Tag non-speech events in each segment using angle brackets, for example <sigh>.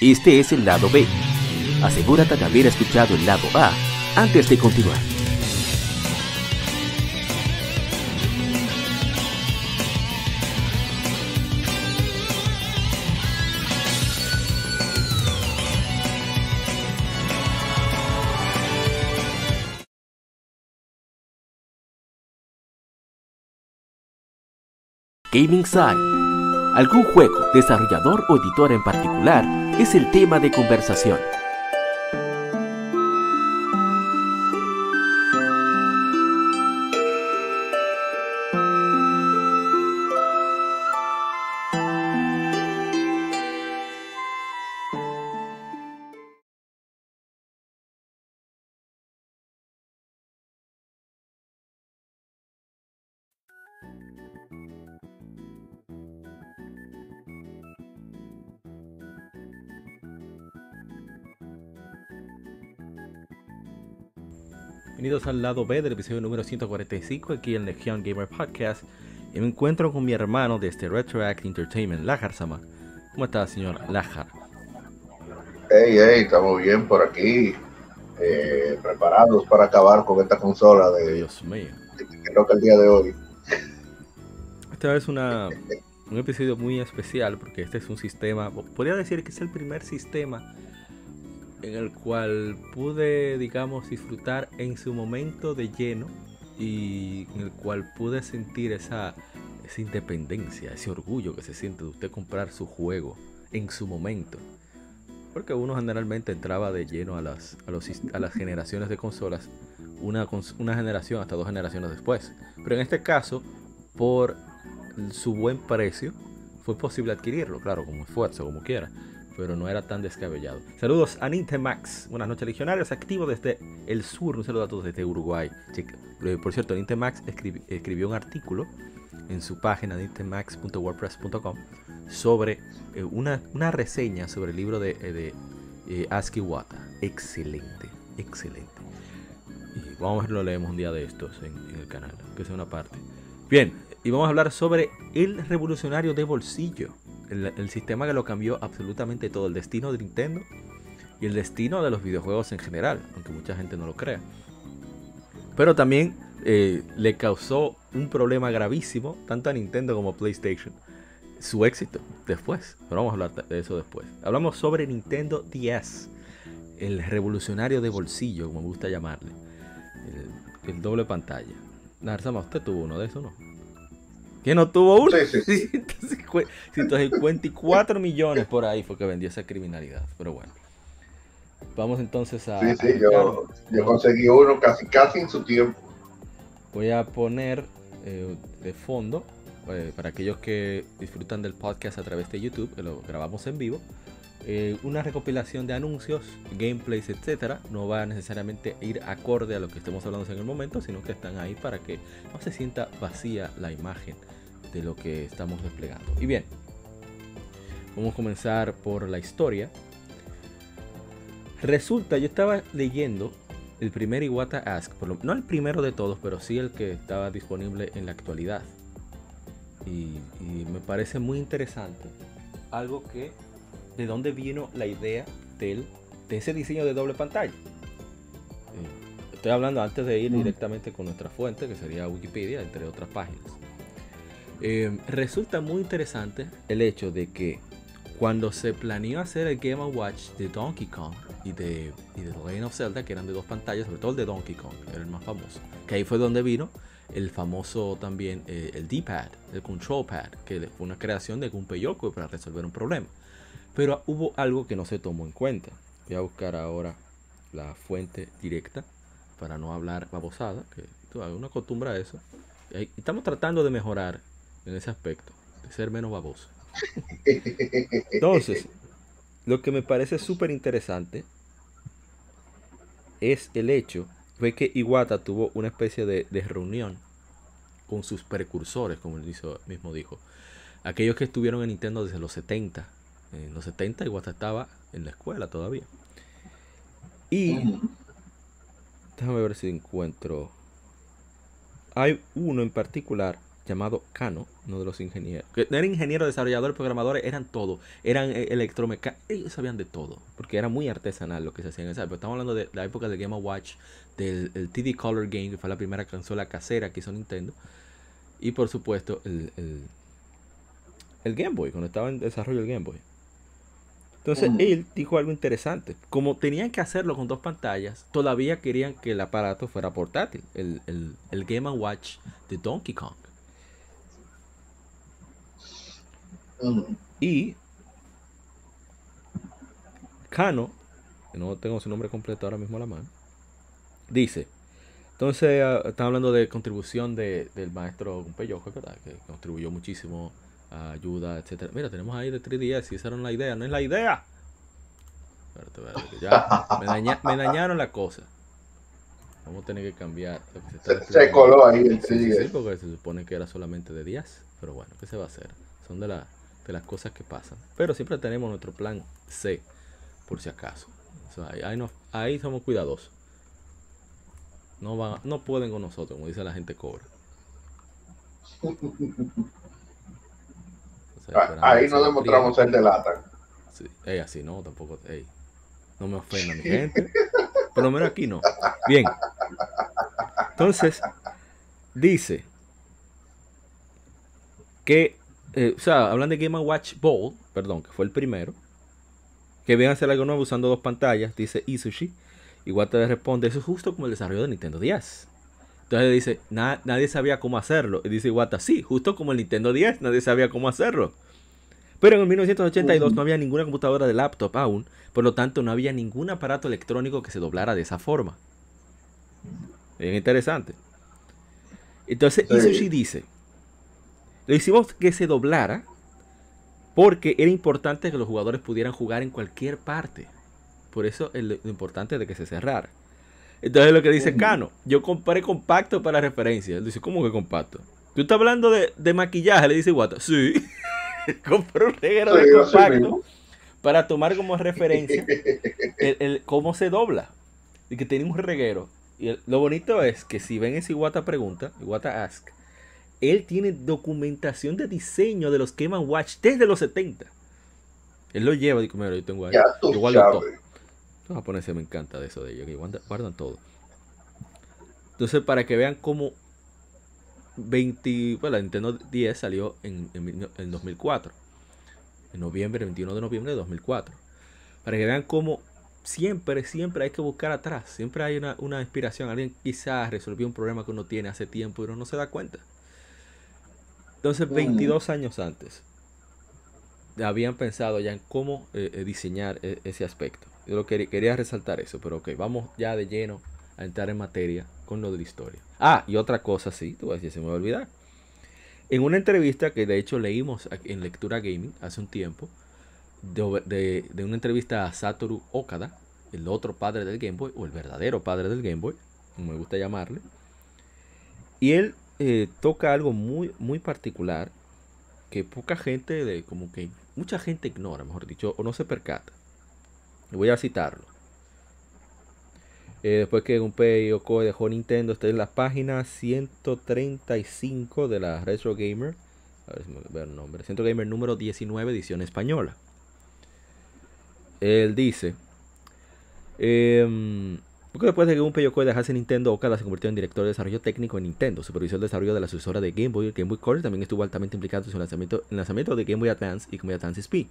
Este es el lado B. Asegúrate de haber escuchado el lado A antes de continuar. Gaming Side. Algún juego, desarrollador o editor en particular es el tema de conversación. Bienvenidos al lado B del episodio número 145 aquí en Legion Gamer Podcast. Y me encuentro con mi hermano de este Retroact Entertainment, Lajar Sama. ¿Cómo está, señor Lajar? Hey, hey, estamos bien por aquí. Eh, preparados para acabar con esta consola de Dios mío. que toca el día de hoy. Esta es una, un episodio muy especial porque este es un sistema, podría decir que es el primer sistema en el cual pude, digamos, disfrutar en su momento de lleno y en el cual pude sentir esa, esa independencia, ese orgullo que se siente de usted comprar su juego en su momento. Porque uno generalmente entraba de lleno a las, a, los, a las generaciones de consolas, una, una generación hasta dos generaciones después. Pero en este caso, por su buen precio, fue posible adquirirlo, claro, como esfuerzo, como quiera pero no era tan descabellado. Saludos a Nintemax, buenas noches legionarios, activo desde el sur, un saludo a todos desde Uruguay. Eh, por cierto, Nintemax escribió un artículo en su página nintemax.wordpress.com sobre eh, una, una, reseña sobre el libro de, eh, de Aski Wata. Excelente, excelente. Y vamos a ver, lo leemos un día de estos en, en el canal, que sea una parte. Bien, y vamos a hablar sobre el revolucionario de bolsillo el, sistema que lo cambió absolutamente todo, el destino de Nintendo y el destino de los videojuegos en general, aunque mucha gente no lo crea. Pero también eh, le causó un problema gravísimo, tanto a Nintendo como a PlayStation, su éxito después. Pero vamos a hablar de eso después. Hablamos sobre Nintendo DS, el revolucionario de bolsillo, como me gusta llamarle, el, doble pantalla. Narzama, usted tuvo uno de esos, ¿no? Que no tuvo uno. Sí, sí. 154 <laughs> millones por ahí fue que vendió esa criminalidad. Pero bueno. Vamos entonces a. Sí, sí, yo, yo, conseguí uno casi, casi en su tiempo. Voy a poner eh, de fondo, eh, para aquellos que disfrutan del podcast a través de YouTube, que lo grabamos en vivo, eh, una recopilación de anuncios, gameplays, etcétera. No va a necesariamente ir acorde a lo que estemos hablando en el momento, sino que están ahí para que no se sienta vacía la imagen de lo que estamos desplegando. Y bien, vamos a comenzar por la historia. Resulta, yo estaba leyendo el primer Iwata Ask, no el primero de todos, pero sí el que estaba disponible en la actualidad. Y, me parece muy interesante. Algo que, de dónde vino la idea del, de ese diseño de doble pantalla. Eh, estoy hablando antes de ir directamente con nuestra fuente, que sería Wikipedia, entre otras páginas. Eh, resulta muy interesante el hecho de que cuando se planeó hacer el Game Watch de Donkey Kong y de, y de The Legend of Zelda, que eran de dos pantallas, sobre todo el de Donkey Kong, era el más famoso, que ahí fue donde vino el famoso también eh, el D-Pad, el Control Pad, que fue una creación de Gunpei para resolver un problema. Pero hubo algo que no se tomó en cuenta. Voy a buscar ahora la fuente directa para no hablar babosada, que uno acostumbra a eso. estamos tratando de mejorar en ese aspecto, de ser menos baboso. <laughs> Entonces, lo que me parece súper interesante es el hecho de que Iwata tuvo una especie de, reunión con sus precursores, como él mismo dijo. Aquellos que estuvieron en Nintendo desde los 70. En los 70 Iwata estaba en la escuela todavía. Y déjame ver si encuentro. Hay uno en particular llamado Cano, uno de los ingenieros. Que no eran ingenieros, desarrolladores, programadores, eran todo. Eran eh, electromecánicos. Ellos sabían de todo. Porque era muy artesanal lo que se hacía en esa época. Estamos hablando de la época del Game Watch, del el TD Color Game, que fue la primera consola casera que hizo Nintendo. Y por supuesto, el, el, el Game Boy, cuando estaba en desarrollo el Game Boy. Entonces él dijo algo interesante. Como tenían que hacerlo con dos pantallas, todavía querían que el aparato fuera portátil. El, el, el Game Watch de Donkey Kong. Mm. Y Kano, que no tengo su nombre completo ahora mismo a la mano, dice, entonces ah, están hablando de contribución de, del maestro Yokoi, ¿verdad? Que contribuyó muchísimo a ayuda, etcétera. Mira, tenemos ahí de 3DS y esa era la idea, no es la idea. Espérate, espérate, ya me, daña- me dañaron la cosa. Vamos a tener que cambiar lo que se coló ahí el Sí, sí, sí, 3DS. porque se supone que era solamente de 10. Pero bueno, ¿qué se va a hacer? Son de, la, de las cosas que pasan. Pero siempre tenemos nuestro plan C, por si acaso. O sea, ahí, no- somos cuidadosos. No, van, no pueden con nosotros, como dice la gente cobra. O sea, Ah, Ahí lo demostramos ser de lata. Sí, ey, así no, tampoco. ey, no me ofenda mi gente. Por lo menos aquí no. Bien. Entonces, dice que, eh, o sea, hablan de Game Watch Ball, perdón, que fue el primero. Que vean hacer algo nuevo usando dos pantallas, dice Isushi. Igual te responde, eso es justo como el desarrollo de Nintendo 10. Entonces dice, "Na- nadie sabía cómo hacerlo. Y dice Iwata, sí, justo como el Nintendo 10, nadie sabía cómo hacerlo. Pero en el 1982 no había ninguna computadora de laptop aún, por lo tanto no había ningún aparato electrónico que se doblara de esa forma. Bien interesante. Entonces Sí. Isushi dice, lo hicimos que se doblara porque era importante que los jugadores pudieran jugar en cualquier parte. Por eso el- lo importante de que se cerrara. Entonces lo que dice. Cano, yo compré compacto para referencia. Él dice, ¿cómo que compacto? ¿Tú estás hablando de, de maquillaje? Le dice Iwata. Sí. <laughs> compré un reguero de compacto para tomar como referencia <laughs> el, el- cómo se dobla. Y que tiene un reguero. Y el- lo bonito es que si ven ese Iwata pregunta, Iwata ask, él tiene documentación de diseño de los Game Watch desde los 70. Él lo lleva, digo, mira, yo tengo ahí. Igual de todo. Los japoneses me encanta de eso de ellos, que guardan, guardan todo. Entonces, para que vean cómo 20, bueno, la Nintendo 10 salió en, en, en 2004. En noviembre, 21 de noviembre de 2004. Para que vean cómo siempre, siempre hay que buscar atrás. Siempre hay una, una inspiración. Alguien quizás resolvió un problema que uno tiene hace tiempo y uno no se da cuenta. Entonces, Mm. 22 años antes, habían pensado ya en cómo eh, eh, diseñar eh, ese aspecto. Yo lo quería, quería resaltar eso, pero ok, vamos ya de lleno a entrar en materia con lo de la historia. Ah, y otra cosa, sí, tú vas a decir, se me va a olvidar. En una entrevista que de hecho leímos en Lectura Gaming hace un tiempo, de, de- de una entrevista a Satoru Okada, el otro padre del Game Boy, o el verdadero padre del Game Boy, como me gusta llamarle, y él eh, toca algo muy, muy particular que poca gente, de, como que mucha gente ignora, mejor dicho, o no se percata. Voy a citarlo. Eh, después que Gunpei Yokoi dejó Nintendo, está en la página 135 de la Retro Gamer. A ver si me veo el nombre. Centro Gamer número 19, edición española. Él dice: em, Poco después de que Gunpei Yokoi dejase Nintendo, Okada se convirtió en director de desarrollo técnico en Nintendo. Supervisó el desarrollo de la sucesora de Game Boy, Game Boy Color. También estuvo altamente implicado en su lanzamiento, en el lanzamiento de Game Boy Advance y Game Boy Advance SP.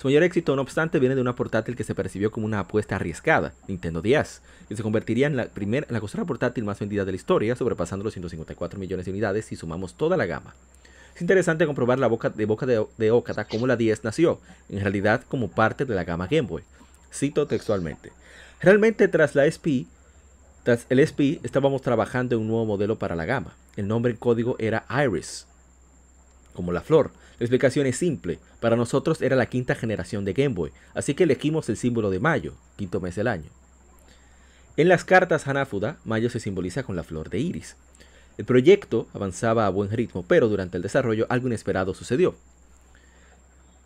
Su mayor éxito, no obstante, viene de una portátil que se percibió como una apuesta arriesgada, Nintendo 10, que se convertiría en la, primera, en la consola portátil más vendida de la historia, sobrepasando los 154 millones de unidades si sumamos toda la gama. Es interesante comprobar la boca de boca de, de Okada cómo la 10 nació, en realidad como parte de la gama Game Boy. Cito textualmente. Realmente tras la SP, tras el SP estábamos trabajando en un nuevo modelo para la gama. El nombre en código era Iris, como la flor. La explicación es simple. Para nosotros era la quinta generación de Game Boy, así que elegimos el símbolo de mayo, quinto mes del año. En las cartas Hanafuda, mayo se simboliza con la flor de iris. El proyecto avanzaba a buen ritmo, pero durante el desarrollo algo inesperado sucedió.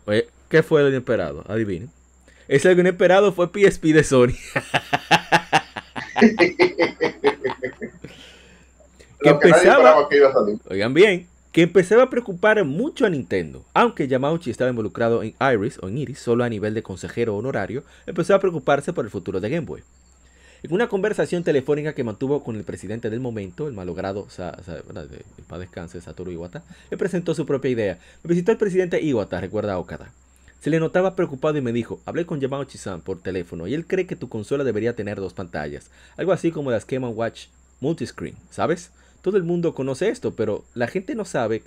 Oye, ¿Qué fue lo inesperado? Adivinen. Ese algo inesperado fue PSP de Sony. <laughs> <laughs> que empezaba, que a oigan bien, que empezaba a preocupar mucho a Nintendo. Aunque Yamauchi estaba involucrado en Iris o en Iris solo a nivel de consejero honorario, empezó a preocuparse por el futuro de Game Boy. En una conversación telefónica que mantuvo con el presidente del momento, el malogrado Sa, el descanse, Satoru Iwata, le presentó su propia idea. Me visitó el presidente Iwata, recuerda Okada. Se le notaba preocupado y me dijo, hablé con Yamauchi-san por teléfono y él cree que tu consola debería tener dos pantallas, algo así como las Game Watch Multiscreen, ¿sabes? Todo el mundo conoce esto, pero la gente no sabe,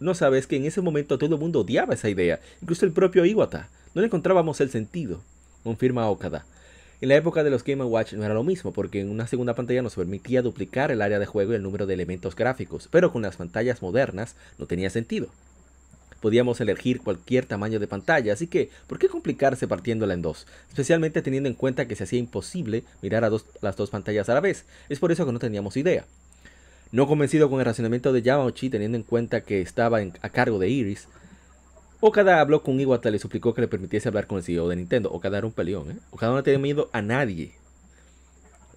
no sabe que en ese momento todo el mundo odiaba esa idea, incluso el propio Iwata. No le encontrábamos el sentido, confirma Okada. En la época de los Game Watch no era lo mismo, porque en una segunda pantalla nos permitía duplicar el área de juego y el número de elementos gráficos, pero con las pantallas modernas no tenía sentido. Podíamos elegir cualquier tamaño de pantalla, así que ¿por qué complicarse partiéndola en dos? Especialmente teniendo en cuenta que se hacía imposible mirar a las dos pantallas a la vez. Es por eso que no teníamos idea. No convencido con el racionamiento de Yamauchi, teniendo en cuenta que estaba a cargo de Iris, Okada habló con Iwata le suplicó que le permitiese hablar con el CEO de Nintendo. Okada era un peleón, ¿eh? Okada no tenía miedo a nadie.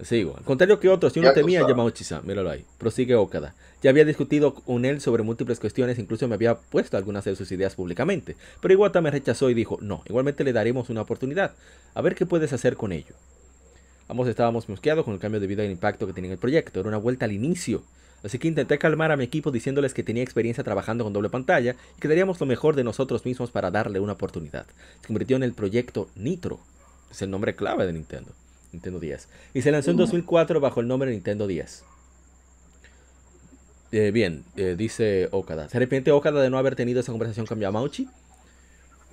Sigo. Al contrario que otros, yo no temía a Yamauchi-san. Míralo ahí. Prosigue Okada. Ya había discutido con él sobre múltiples cuestiones, incluso me había puesto algunas de sus ideas públicamente. Pero Iwata me rechazó y dijo, no, igualmente le daremos una oportunidad. A ver qué puedes hacer con ello. Ambos estábamos mosqueados con el cambio debido al impacto que tenía el proyecto. Era una vuelta al inicio. Así que intenté calmar a mi equipo diciéndoles que tenía experiencia trabajando con doble pantalla y que daríamos lo mejor de nosotros mismos para darle una oportunidad. Se convirtió en el proyecto Nitro. Es el nombre clave de Nintendo. Nintendo 10. Y se lanzó en 2004 bajo el nombre Nintendo 10. Eh, bien, eh, dice Okada. ¿Se arrepiente Okada de no haber tenido esa conversación con Yamauchi?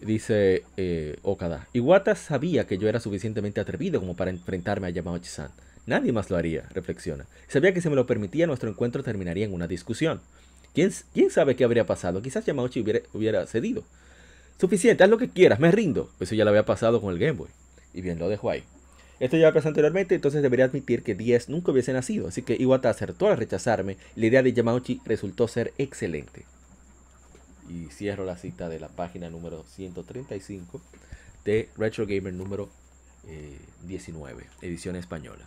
Dice eh, Okada. Iwata sabía que yo era suficientemente atrevido como para enfrentarme a Yamauchi-san. Nadie más lo haría, reflexiona. Sabía que si me lo permitía, nuestro encuentro terminaría en una discusión. ¿Quién, quién sabe qué habría pasado? Quizás Yamauchi hubiera, hubiera, cedido. Suficiente, haz lo que quieras, me rindo. Eso ya lo había pasado con el Game Boy. Y bien, lo dejo ahí. Esto ya pasado anteriormente, entonces debería admitir que 10 nunca hubiese nacido, así que Iwata acertó al rechazarme la idea de Yamauchi resultó ser excelente. Y cierro la cita de la página número 135 de Retro Gamer número 19, eh, edición española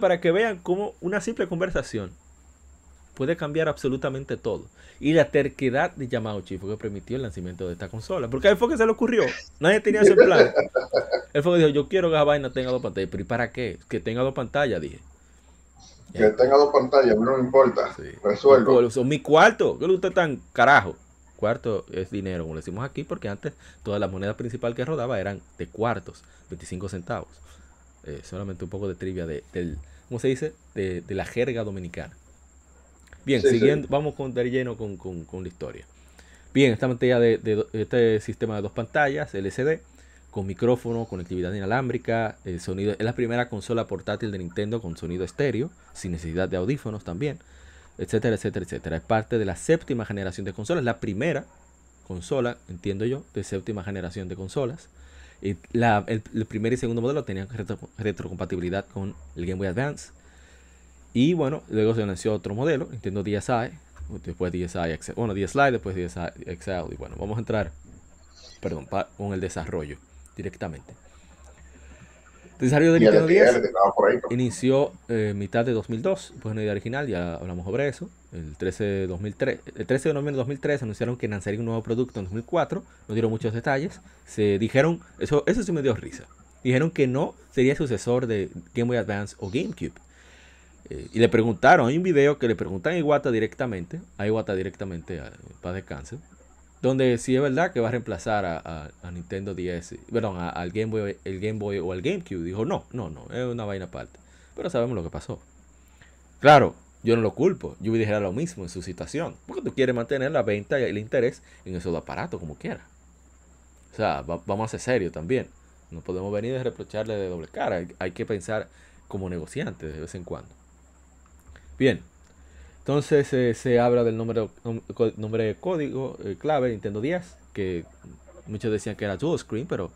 para que vean cómo una simple conversación puede cambiar absolutamente todo. Y la terquedad de Yamauchi fue que permitió el lanzamiento de esta consola. Porque él fue que se le ocurrió. Nadie tenía ese plan. Él fue que dijo, yo quiero que esa vaina tenga dos pantallas. Pero ¿y para qué? Que tenga dos pantallas, dije. Que tenga dos pantallas, a mí no me importa. Resuelvo. Son mi cuarto. ¿Qué usted tan carajo? Cuarto es dinero, como le decimos aquí, porque antes toda la moneda principal que rodaba eran de cuartos, 25 centavos. Eh, solamente un poco de trivia de, del, ¿cómo se dice? De, la jerga dominicana. Bien, siguiendo, vamos con, de lleno con, la historia. Bien, esta pantalla de, este sistema de dos pantallas, LCD, con micrófono, conectividad inalámbrica, el sonido, es la primera consola portátil de Nintendo con sonido estéreo, sin necesidad de audífonos también, etcétera, etcétera, etcétera. Es parte de la séptima generación de consolas, la primera consola, entiendo yo, de séptima generación de consolas el, primer y segundo modelo tenían retrocompatibilidad con el Game Boy Advance. Y bueno, luego se nació otro modelo, Nintendo DSi, después DSi XL, bueno, DSi, después DSi XL. Y bueno, vamos a entrar, perdón, con el desarrollo directamente. El desarrollo de Nintendo 10 inició eh, mitad de 2002, pues una idea original, ya hablamos sobre eso. El 13 de, 2003, el 13 de noviembre de 2003 anunciaron que lanzarían un nuevo producto en 2004, no dieron muchos detalles. Se dijeron, eso, eso sí me dio risa. Dijeron que no sería sucesor de Game Boy Advance o GameCube. Eh, y le preguntaron, hay un video que le preguntan a Iwata directamente, a Iwata directamente, para descanse, donde si es verdad que va a reemplazar a, Nintendo 10, perdón, al Game Boy, el Game Boy o al GameCube. Dijo, no, no, no, es una vaina aparte. Pero sabemos lo que pasó. Claro, yo no lo culpo. Yo dijera lo mismo en su situación. Porque tú quieres mantener la venta y el interés en esos aparatos como quiera. O sea, vamos a ser serios también. No podemos venir a reprocharle de doble cara. hay que pensar como negociante de vez en cuando. Bien, entonces eh, se habla del nombre, nombre de código eh, clave Nintendo 10, que muchos decían que era dual screen, pero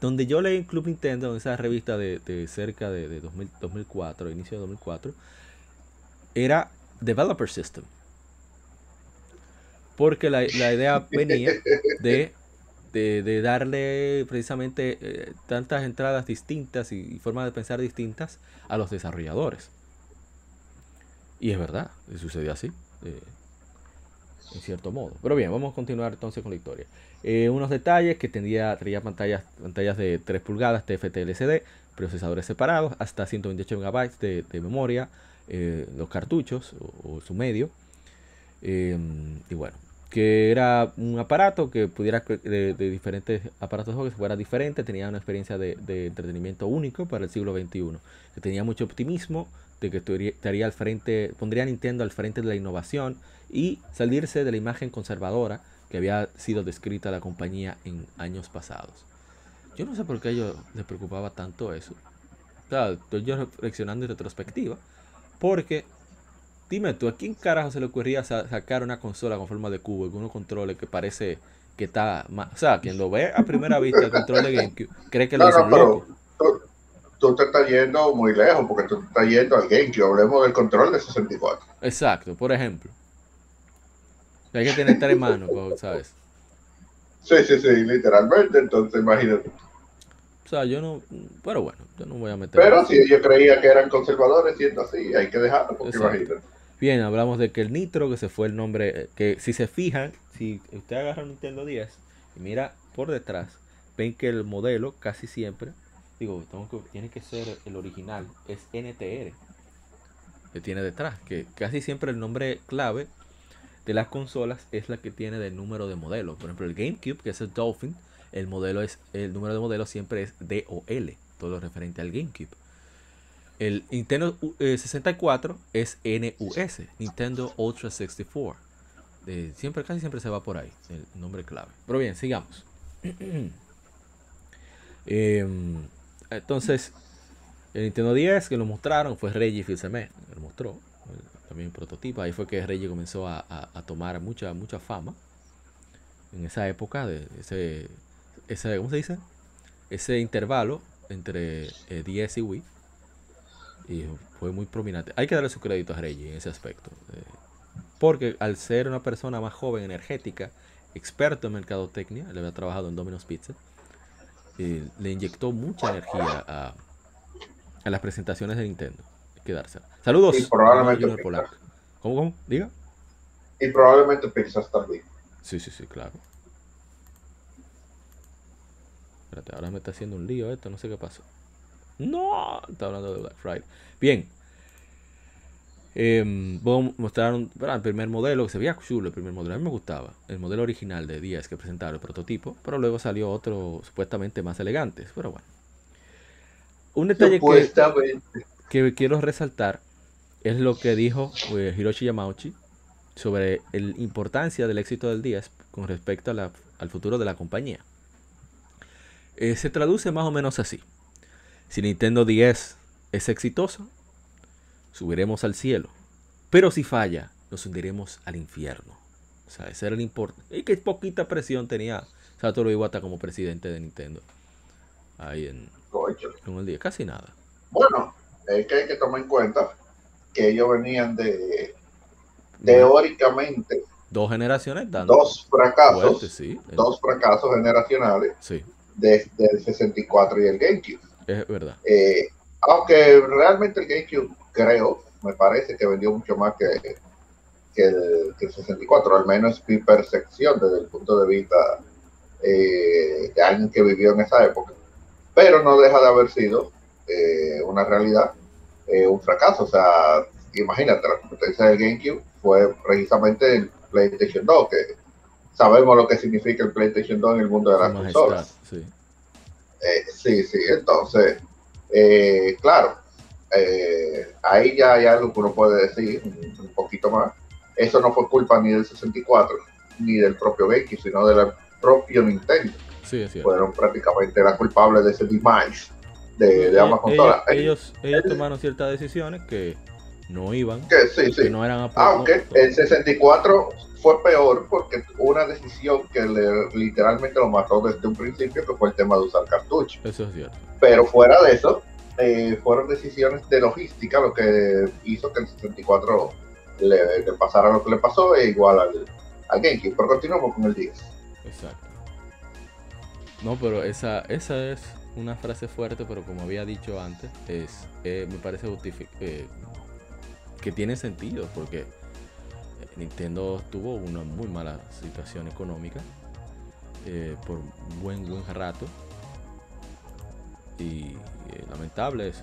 donde yo leí en Club Nintendo, en esa revista de, cerca de, 2004, inicio de 2004, era Developer System. Porque la, idea <laughs> venía de, de, darle precisamente eh, tantas entradas distintas y formas de pensar distintas a los desarrolladores. Y es verdad, sucedió así. Eh. en cierto modo. Pero bien, vamos a continuar entonces con la historia. Eh, unos detalles que tenía, tenía pantallas, pantallas de 3 pulgadas TFT LCD, procesadores separados, hasta 128 MB de, de memoria, eh, los cartuchos o, su medio. Em, y bueno, que era un aparato que pudiera de, diferentes aparatos de juego que fuera diferente, tenía una experiencia de, de, entretenimiento único para el siglo XXI, que tenía mucho optimismo de que estaría al frente, pondría a Nintendo al frente de la innovación y salirse de la imagen conservadora que había sido descrita la compañía en años pasados. Yo no sé por qué a ellos les preocupaba tanto eso. O estoy yo reflexionando en retrospectiva. Porque, dime tú, ¿a quién carajo se le ocurría sacar una consola con forma de cubo y con unos controles que parece que está O sea, quien lo ve a primera vista el control de GameCube cree que lo hizo loco. Tú, te estás yendo muy lejos porque tú te estás yendo al GameCube. Hablemos del control de 64. Exacto, por ejemplo. Hay que tener tres manos, <laughs> ¿sabes? Sí, sí, sí, literalmente, entonces imagínate. O sea, yo no, pero bueno, yo no voy a meter. Pero si yo creía que eran conservadores, siendo así, hay que dejarlo, porque imagínate. Bien, hablamos de que el Nitro, que se fue el nombre, que si se fijan, si usted agarra un Nintendo 10 y mira por detrás, ven que el modelo casi siempre, digo, tiene que ser el original, es NTR, que tiene detrás, que casi siempre el nombre clave de las consolas es la que tiene del número de modelo. Por ejemplo, el GameCube, que es el Dolphin, el modelo es el número de modelo siempre es DOL, todo lo referente al GameCube. El Nintendo 64 eh, es NUS, Nintendo Ultra 64. siempre, casi siempre se va por ahí, el nombre clave. Pero bien, sigamos. <clears throat> Em, entonces, el Nintendo 10 que lo mostraron fue Reggie fils lo mostró también prototipo. Ahí fue que Reggie comenzó a, tomar mucha, mucha fama. En esa época, de ese, ese, ¿cómo se dice? Ese intervalo entre 10 eh, y Wii. Y fue muy prominente. Hay que darle su crédito a Reggie en ese aspecto. Eh, porque al ser una persona más joven, energética, experto en mercadotecnia, le había trabajado en Domino's Pizza, eh, le inyectó mucha energía a, a las presentaciones de Nintendo quedarse. Saludos. Y probablemente ¿Cómo, cómo? Diga. Y probablemente piensas también. Sí, sí, sí, claro. Espérate, ahora me está haciendo un lío esto, no sé qué pasó. No, está hablando de Black Friday. Bien. Eh, mostraron el primer modelo que se veía chulo, el primer modelo. A mí me gustaba. El modelo original de 10 que presentaba el prototipo, pero luego salió otro supuestamente más elegante. Pero bueno. Un detalle que, que quiero resaltar es lo que dijo eh, Hiroshi Yamauchi sobre la importancia del éxito del 10 con respecto al futuro de la compañía. Eh, se traduce más o menos así. Si Nintendo 10 es exitoso, subiremos al cielo. Pero si falla, nos hundiremos al infierno. O sea, ese era el importante. Y qué poquita presión tenía Satoru Iwata como presidente de Nintendo. Ahí en, con el 10. Casi nada. Bueno, es que hay que tomar en cuenta que ellos venían de teóricamente dos generaciones dando dos fracasos dos fracasos generacionales sí. desde el 64 y el GameCube es verdad eh, aunque realmente el GameCube creo me parece que vendió mucho más que, que, el, 64 al menos mi percepción desde el punto de vista eh, de alguien que vivió en esa época pero no deja de haber sido eh, una realidad, eh, un fracaso. O sea, imagínate, la competencia del GameCube fue precisamente el PlayStation 2, que sabemos lo que significa el PlayStation 2 en el mundo de las consolas. Sí. Eh, sí, sí, entonces, claro, ahí ya hay algo que uno puede decir un, poquito más. Eso no fue culpa ni del 64 ni del propio GameCube, sino del propio Nintendo. Sí, Fueron prácticamente las culpables de ese demise de, de Ellos, ellos, tomaron ciertas decisiones que no iban, que, no eran Aunque el 64 fue peor porque una decisión que le, literalmente lo mató desde un principio, que fue el tema de usar cartucho. Eso es cierto. Pero fuera de eso, eh, fueron decisiones de logística lo que hizo que el 64 le, pasara lo que le pasó e igual al, al GameCube. Pero continuamos con el 10. Exacto. No, pero esa, esa es una frase fuerte, pero como había dicho antes, es, eh, me parece eh, que tiene sentido, porque Nintendo tuvo una muy mala situación económica eh, por buen buen rato y eh, lamentable eso.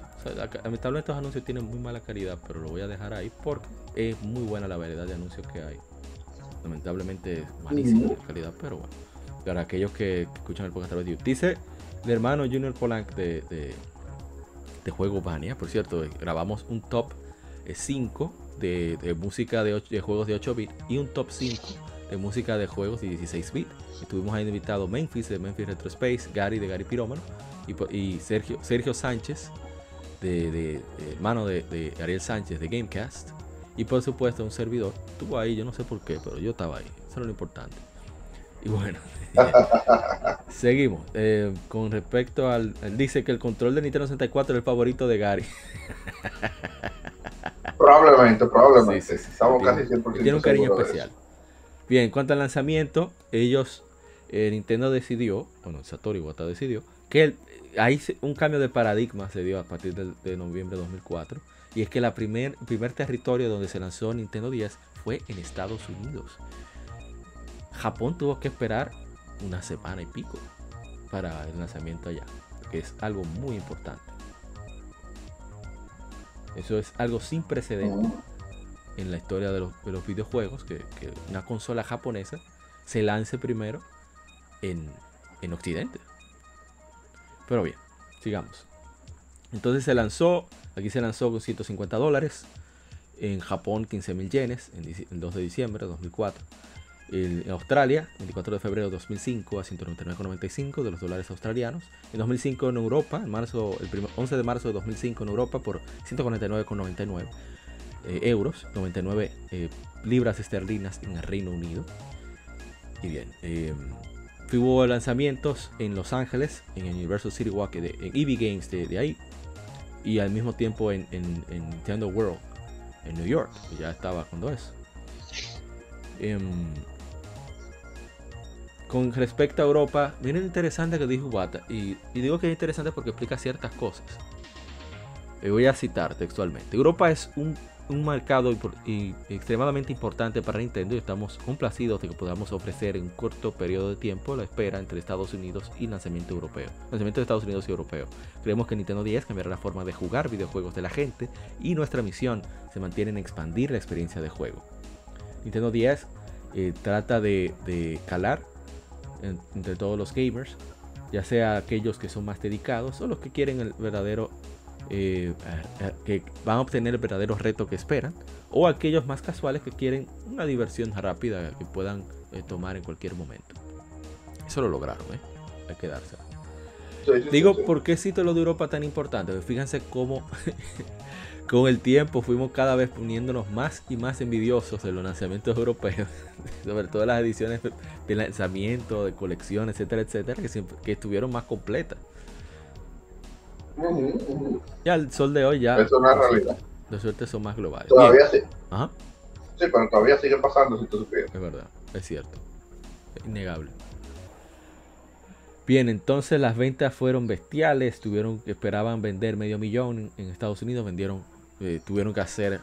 lamentable estos anuncios tienen muy mala calidad, pero lo voy a dejar ahí porque es muy buena la variedad de anuncios que hay. Lamentablemente es malísima la calidad, pero bueno. Para aquellos que, escuchan el podcast a través de YouTube. Dice el hermano Junior Polanc de, de, de Juego Bania, por cierto, grabamos un top 5 eh, de, música de, de juegos de 8 bits y un top 5 de música de juegos de 16 bits. Estuvimos ahí invitado Memphis de Memphis Retro Space, Gary de Gary Pirómano y, Sergio, Sergio Sánchez, de, hermano de, Ariel Sánchez de Gamecast. Y por supuesto un servidor. Estuvo ahí, yo no sé por qué, pero yo estaba ahí. Eso es lo importante. Y bueno, <laughs> seguimos. Eh, con respecto al, Dice que el control de Nintendo 64 es el favorito de Gary. Probablemente, probablemente. Estamos casi 100% Tiene un cariño especial. Bien, en cuanto al lanzamiento, ellos, eh, Nintendo decidió, bueno, Satoru Iwata decidió, que un cambio de paradigma se dio a partir de, noviembre de 2004. Y es que el primer, primer territorio donde se lanzó Nintendo 10 fue en Estados Unidos. Japón tuvo que esperar una semana y pico para el lanzamiento allá, que es algo muy importante. Eso es algo sin precedentes en la historia de los, videojuegos, que, una consola japonesa se lance primero en, en Occidente. Pero bien, sigamos. Entonces se lanzó, aquí se lanzó con 150 dólares, en Japón 15 mil yenes, el 2 de diciembre de 2004. En Australia, 24 de febrero de 2005 a 199,95 de los dólares australianos. En 2005 en Europa, en marzo, el 11 de marzo de 2005 en Europa por 149,99 eh, euros, 99 eh, libras esterlinas en el Reino Unido. Y bien, eh, Hubo lanzamientos en Los Ángeles, en Universal City Walk, de, en EV Games de, ahí, y al mismo tiempo en, Nintendo World, en New York, ya estaba cuando es. Em, con respecto a Europa, miren interesante que dijo Wata, y, y, digo que es interesante porque explica ciertas cosas. Y voy a citar textualmente. Europa es un un mercado extremadamente importante para Nintendo y estamos complacidos de que podamos ofrecer en un corto periodo de tiempo la espera entre Estados Unidos y lanzamiento europeo. Lanzamiento de Estados Unidos y europeo. Creemos que Nintendo 10 cambiará la forma de jugar videojuegos de la gente y nuestra misión se mantiene en expandir la experiencia de juego. Nintendo 10 eh, trata de, calar entre todos los gamers, ya sea aquellos que son más dedicados o los que quieren el verdadero eh, que van a obtener el verdadero reto que esperan, o aquellos más casuales que quieren una diversión rápida que puedan eh, tomar en cualquier momento. Eso lo lograron, ¿eh? Hay que darse. Digo, ¿por qué cito lo de Europa tan importante? Pues fíjense cómo <laughs> con el tiempo fuimos cada vez poniéndonos más y más envidiosos de los lanzamientos europeos, <laughs> sobre todo las ediciones de lanzamiento, de colección, etcétera, etcétera, que, que estuvieron más completas. Ya el sol de hoy ya. Es una realidad. De suerte son más globales. Todavía sí. Sí, pero todavía sigue pasando si tú supieras. Es verdad, es cierto. Es innegable. Bien, entonces las ventas fueron bestiales. Tuvieron, esperaban vender medio millón en, Estados Unidos. Vendieron, eh, tuvieron que hacer,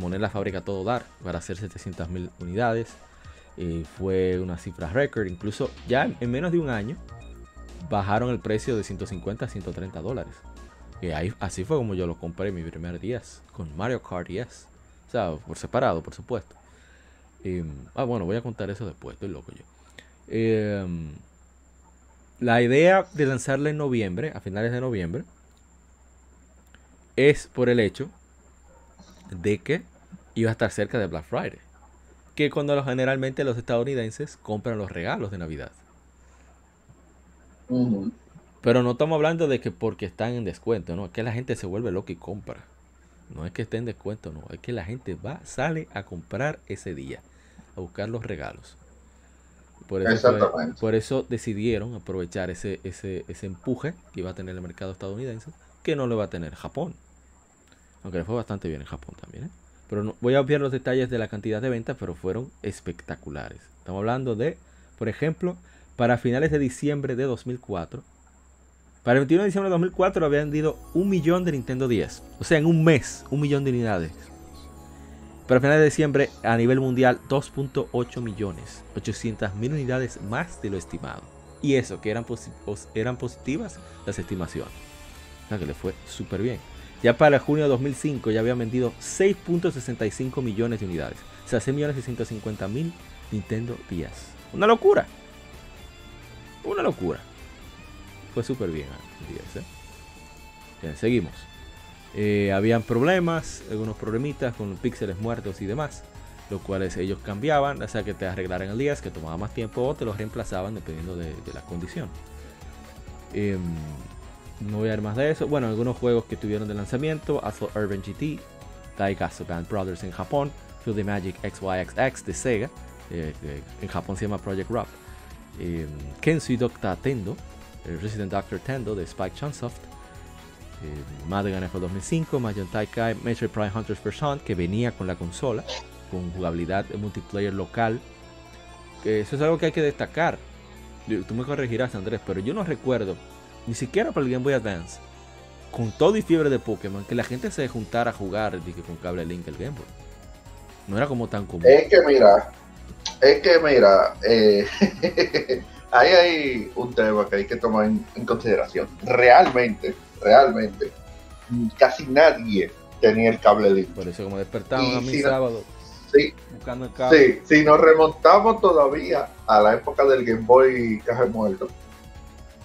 poner la fábrica a todo dar para hacer 700 mil unidades. Eh, fue una cifra récord. Incluso ya en menos de un año bajaron el precio de 150 a 130 dólares. Y ahí, así fue como yo lo compré mi primer 10 con Mario Kart 10. O sea, por separado, por supuesto. ah, bueno, voy a contar eso después, estoy loco yo. Em, la idea de lanzarla en noviembre, a finales de noviembre, es por el hecho de que iba a estar cerca de Black Friday. Que cuando generalmente los estadounidenses compran los regalos de Navidad. Pero no estamos hablando de que porque están en descuento, no, es que la gente se vuelve loca y compra. No es que esté en descuento, no, es que la gente va, sale a comprar ese día, a buscar los regalos. Por eso, por eso decidieron aprovechar ese, ese, ese empuje que iba a tener el mercado estadounidense, que no lo va a tener Japón. Aunque le fue bastante bien en Japón también. ¿eh? Pero no, voy a obviar los detalles de la cantidad de ventas, pero fueron espectaculares. Estamos hablando de, por ejemplo, para finales de diciembre de 2004. Para el 21 de diciembre de 2004 habían vendido un millón de Nintendo 10. O sea, en un mes, un millón de unidades. Pero a finales de diciembre, a nivel mundial, 2.8 millones, 800 mil unidades más de lo estimado. Y eso, que eran, eran positivas las estimaciones. O sea, que le fue súper bien. Ya para junio de 2005 ya habían vendido 6.65 millones de unidades. O sea, 6 millones mil Nintendo 10. Una locura. Una locura. Fue súper bien el 10, ¿eh? Bien, seguimos. Eh, habían problemas, algunos problemitas con píxeles muertos y demás, los cuales ellos cambiaban, o sea que te arreglaran el 10, que tomaba más tiempo, o te los reemplazaban dependiendo de, la condición. Em, no voy a ver más de eso. Bueno, algunos juegos que tuvieron de lanzamiento: Asphalt Urban GT, Daikazo Band Brothers en Japón, Field the Magic XYXX de Sega, eh, en Japón se llama Project Rock, eh, Kensui Doctor Tendo, Resident Doctor Tendo de Spike Chunsoft, eh, Madagascar fue 2005, Mahjong Taikai, Metroid Prime Hunters vs. Hunt, que venía con la consola, con jugabilidad de multiplayer local. Eso es algo que hay que destacar. Tú me corregirás, Andrés, pero yo no recuerdo ni siquiera para el Game Boy Advance, con todo y fiebre de Pokémon, que la gente se juntara a jugar con cable Link el Game Boy. No era como tan común. Es que mira, es que mira, eh, <laughs> ahí hay un tema que hay que tomar en, consideración. Realmente, realmente, casi nadie tenía el cable Link. Por eso como despertaban a mi sábado. Sí, buscando el cable. Sí, si nos remontamos todavía a la época del Game Boy caja muerto,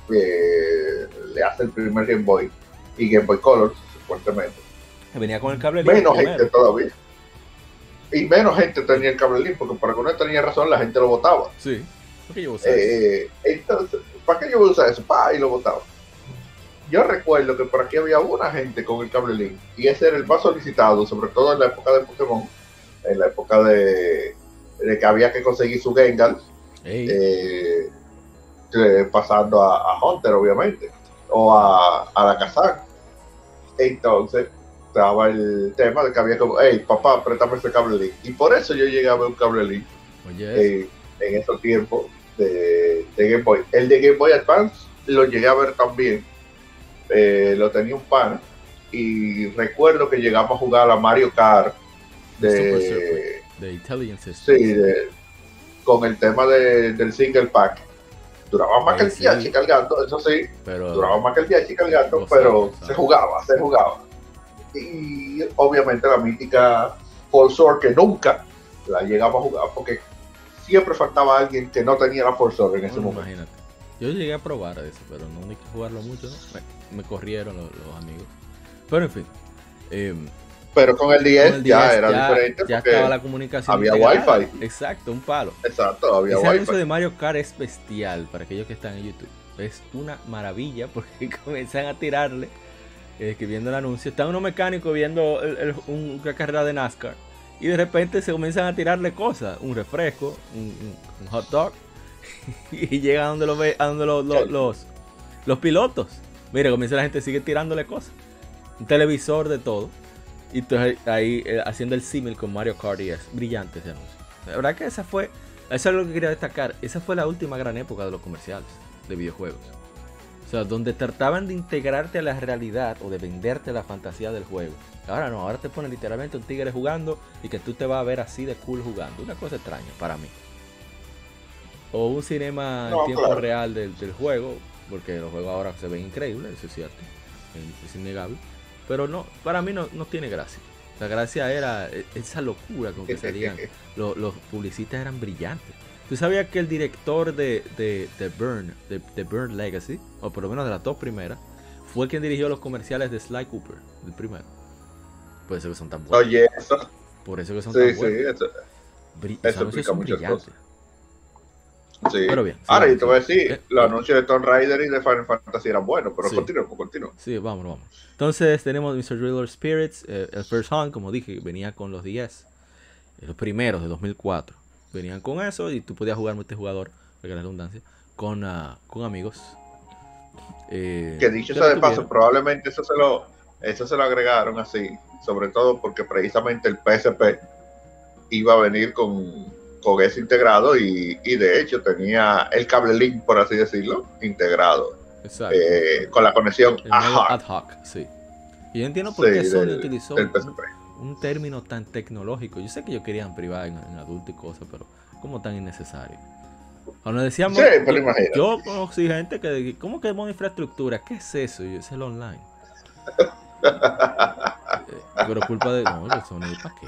le hace el primer Game Boy y Game Boy Color, supuestamente. Venía con el cable Menos gente todavía. Y menos gente tenía el cable link, porque por alguna tenía razón la gente lo votaba. Sí. ¿Por qué yo eh, entonces, ¿para qué yo voy a usar eso? Pa, y lo votaba. Yo recuerdo que por aquí había una gente con el cable link y ese era el más solicitado, sobre todo en la época de Pokémon, en la época de, que había que conseguir su Gengar. Eh, pasando a, Hunter, obviamente, o a, la Kazan. Entonces, estaba el tema de que había como, hey, papá, préstame ese cable link. Y por eso yo llegué a ver un cable link eh, en esos tiempos de, Game Boy. El de Game Boy Advance lo llegué a ver también. Eh, lo tenía un pan. Y recuerdo que llegamos a jugar a Mario Kart de, de Intelligence Sí, con el tema del single pack duraba más que el DH cargando, eso sí, pero, duraba más que el DH cargando, pero se jugaba, se jugaba. Y obviamente la mítica Sword que nunca la llegaba a jugar porque siempre faltaba alguien que no tenía la Sword en ese momento. Imagínate. Yo llegué a probar eso, pero no hay que jugarlo mucho, me, corrieron los, amigos. Pero en fin. Em, pero con el 10, ya era diferente. Ya estaba la comunicación. Había wifi. Exacto, un palo. Exacto, había Ese anuncio de Mario Kart es bestial para aquellos que están en YouTube. Es una maravilla porque <laughs> comienzan a tirarle, eh, viendo el anuncio. Están unos mecánicos viendo una carrera de NASCAR. Y de repente se comienzan a tirarle cosas. Un refresco, un, hot dog. <laughs> y llega a donde, lo ve, a donde los, los pilotos. Mira, comienza la gente sigue tirándole cosas. Un televisor de todo. Y entonces ahí eh, haciendo el símil con Mario Kart y es brillante ese anuncio. La verdad que esa fue, eso es lo que quería destacar, esa fue la última gran época de los comerciales de videojuegos. Sea, donde trataban de integrarte a la realidad o de venderte la fantasía del juego. Ahora no, ahora te ponen literalmente un tigre jugando y que tú te vas a ver así de cool jugando. Una cosa extraña para mí. O un cinema en tiempo real del, juego, porque los juegos ahora se ven increíbles, eso es cierto, es innegable. Pero no, para mí no, no tiene gracia. La gracia era e, esa locura con que <laughs> salían. los, los, publicistas eran brillantes. ¿Tú sabías que el director de, de, de Burn, de, de, Burn Legacy, o por lo menos de las dos primeras, fue quien dirigió los comerciales de Sly Cooper, el primero? Por eso que son tan buenos. Oye, eso. Por eso que son tan buenos. Sí, eso, eso son brillantes. Sí. Pero bien. Ahora, yo te voy a decir, eh, los anuncios de Tomb Raider y de Final Fantasy eran buenos, pero sí. continúo, continúo. Sí, vamos, vamos. Entonces tenemos Mr. Driller Spirits, eh, el First Hunt, como dije, venía con los 10, eh, los primeros de 2004. Venían con eso y tú podías jugar multijugador, para la redundancia, con, uh, con amigos. Eh, que dicho sea de paso, probablemente eso se lo eso se lo agregaron así, sobre todo porque precisamente el PSP iba a venir con con ese integrado y, y, de hecho tenía el cable link, por así decirlo, integrado. Eh, con la conexión ad hoc. sí. Y yo entiendo por qué Sony utilizó un término tan tecnológico. Yo sé que yo quería privar en, en adulto y cosas, pero como tan innecesario. Cuando decíamos, Sí, pero imagínate. yo conocí gente que, ¿cómo que modo infraestructura? ¿Qué es eso? Yo, es el online. <laughs> Eh, pero culpa de, no, el sonido, ¿para qué?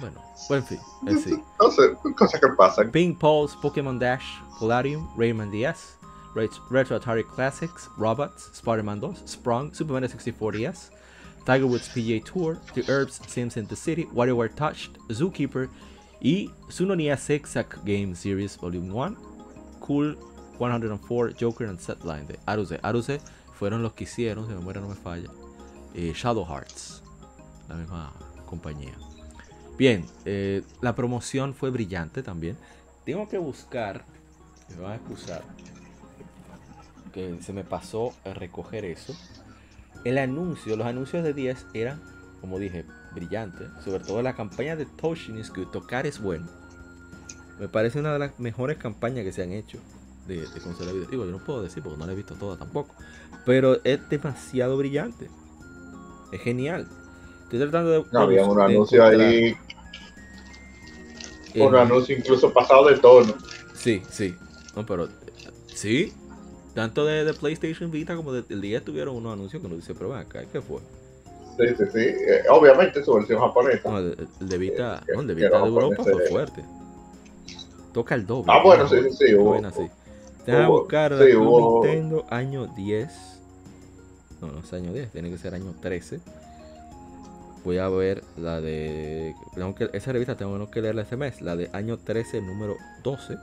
Bueno, pues en fin, en sí. No sé, cosas que pasan. Pink Pulse, Pokémon Dash, Polarium, Rayman DS, Ret- Retro Atari Classics, Robots, Spider-Man 2, Sprung, Super Mario 64 DS, Tiger Woods PGA Tour, The Herbs, Sims in the City, WarioWare Touched, Zookeeper y Sunonia Zigzag Game Series Volume 1, Cool 104, Joker and Setline de Aruse. Aruse fueron los que hicieron, si mi memoria no me falla, eh, Shadow Hearts, la misma compañía. Bien, eh, la promoción fue brillante también. Tengo que buscar, me van a excusar, que se me pasó a recoger eso. El anuncio, los anuncios de 10 eran, como dije, brillantes. Sobre todo la campaña de Toshin is Good, tocar es bueno. Me parece una de las mejores campañas que se han hecho de, de consola de video. Digo, yo no puedo decir porque no la he visto toda tampoco. Pero es demasiado brillante. Es genial. Estoy tratando de. No, había un anuncio ahí, un anuncio incluso pasado de tono. Sí, sí. No, pero. eh, Sí. Tanto de, de PlayStation Vita como de- del 10 tuvieron unos anuncios que nos dice, pero acá, ¿qué fue? Sí, sí, sí. Eh, obviamente su versión japonesa. No, el, el de Vita, Eh, no, el de Vita de Europa fue eh. fuerte. Toca el doble. Ah, bueno, ¿no? sí, sí, sí, hubo- Buena, sí. Hubo- buscar sí, Nintendo año 10. No, no es año 10, tiene que ser año 13. Voy a ver la de. tengo que- esa revista tengo que leerla este mes. La de año 13, número 12.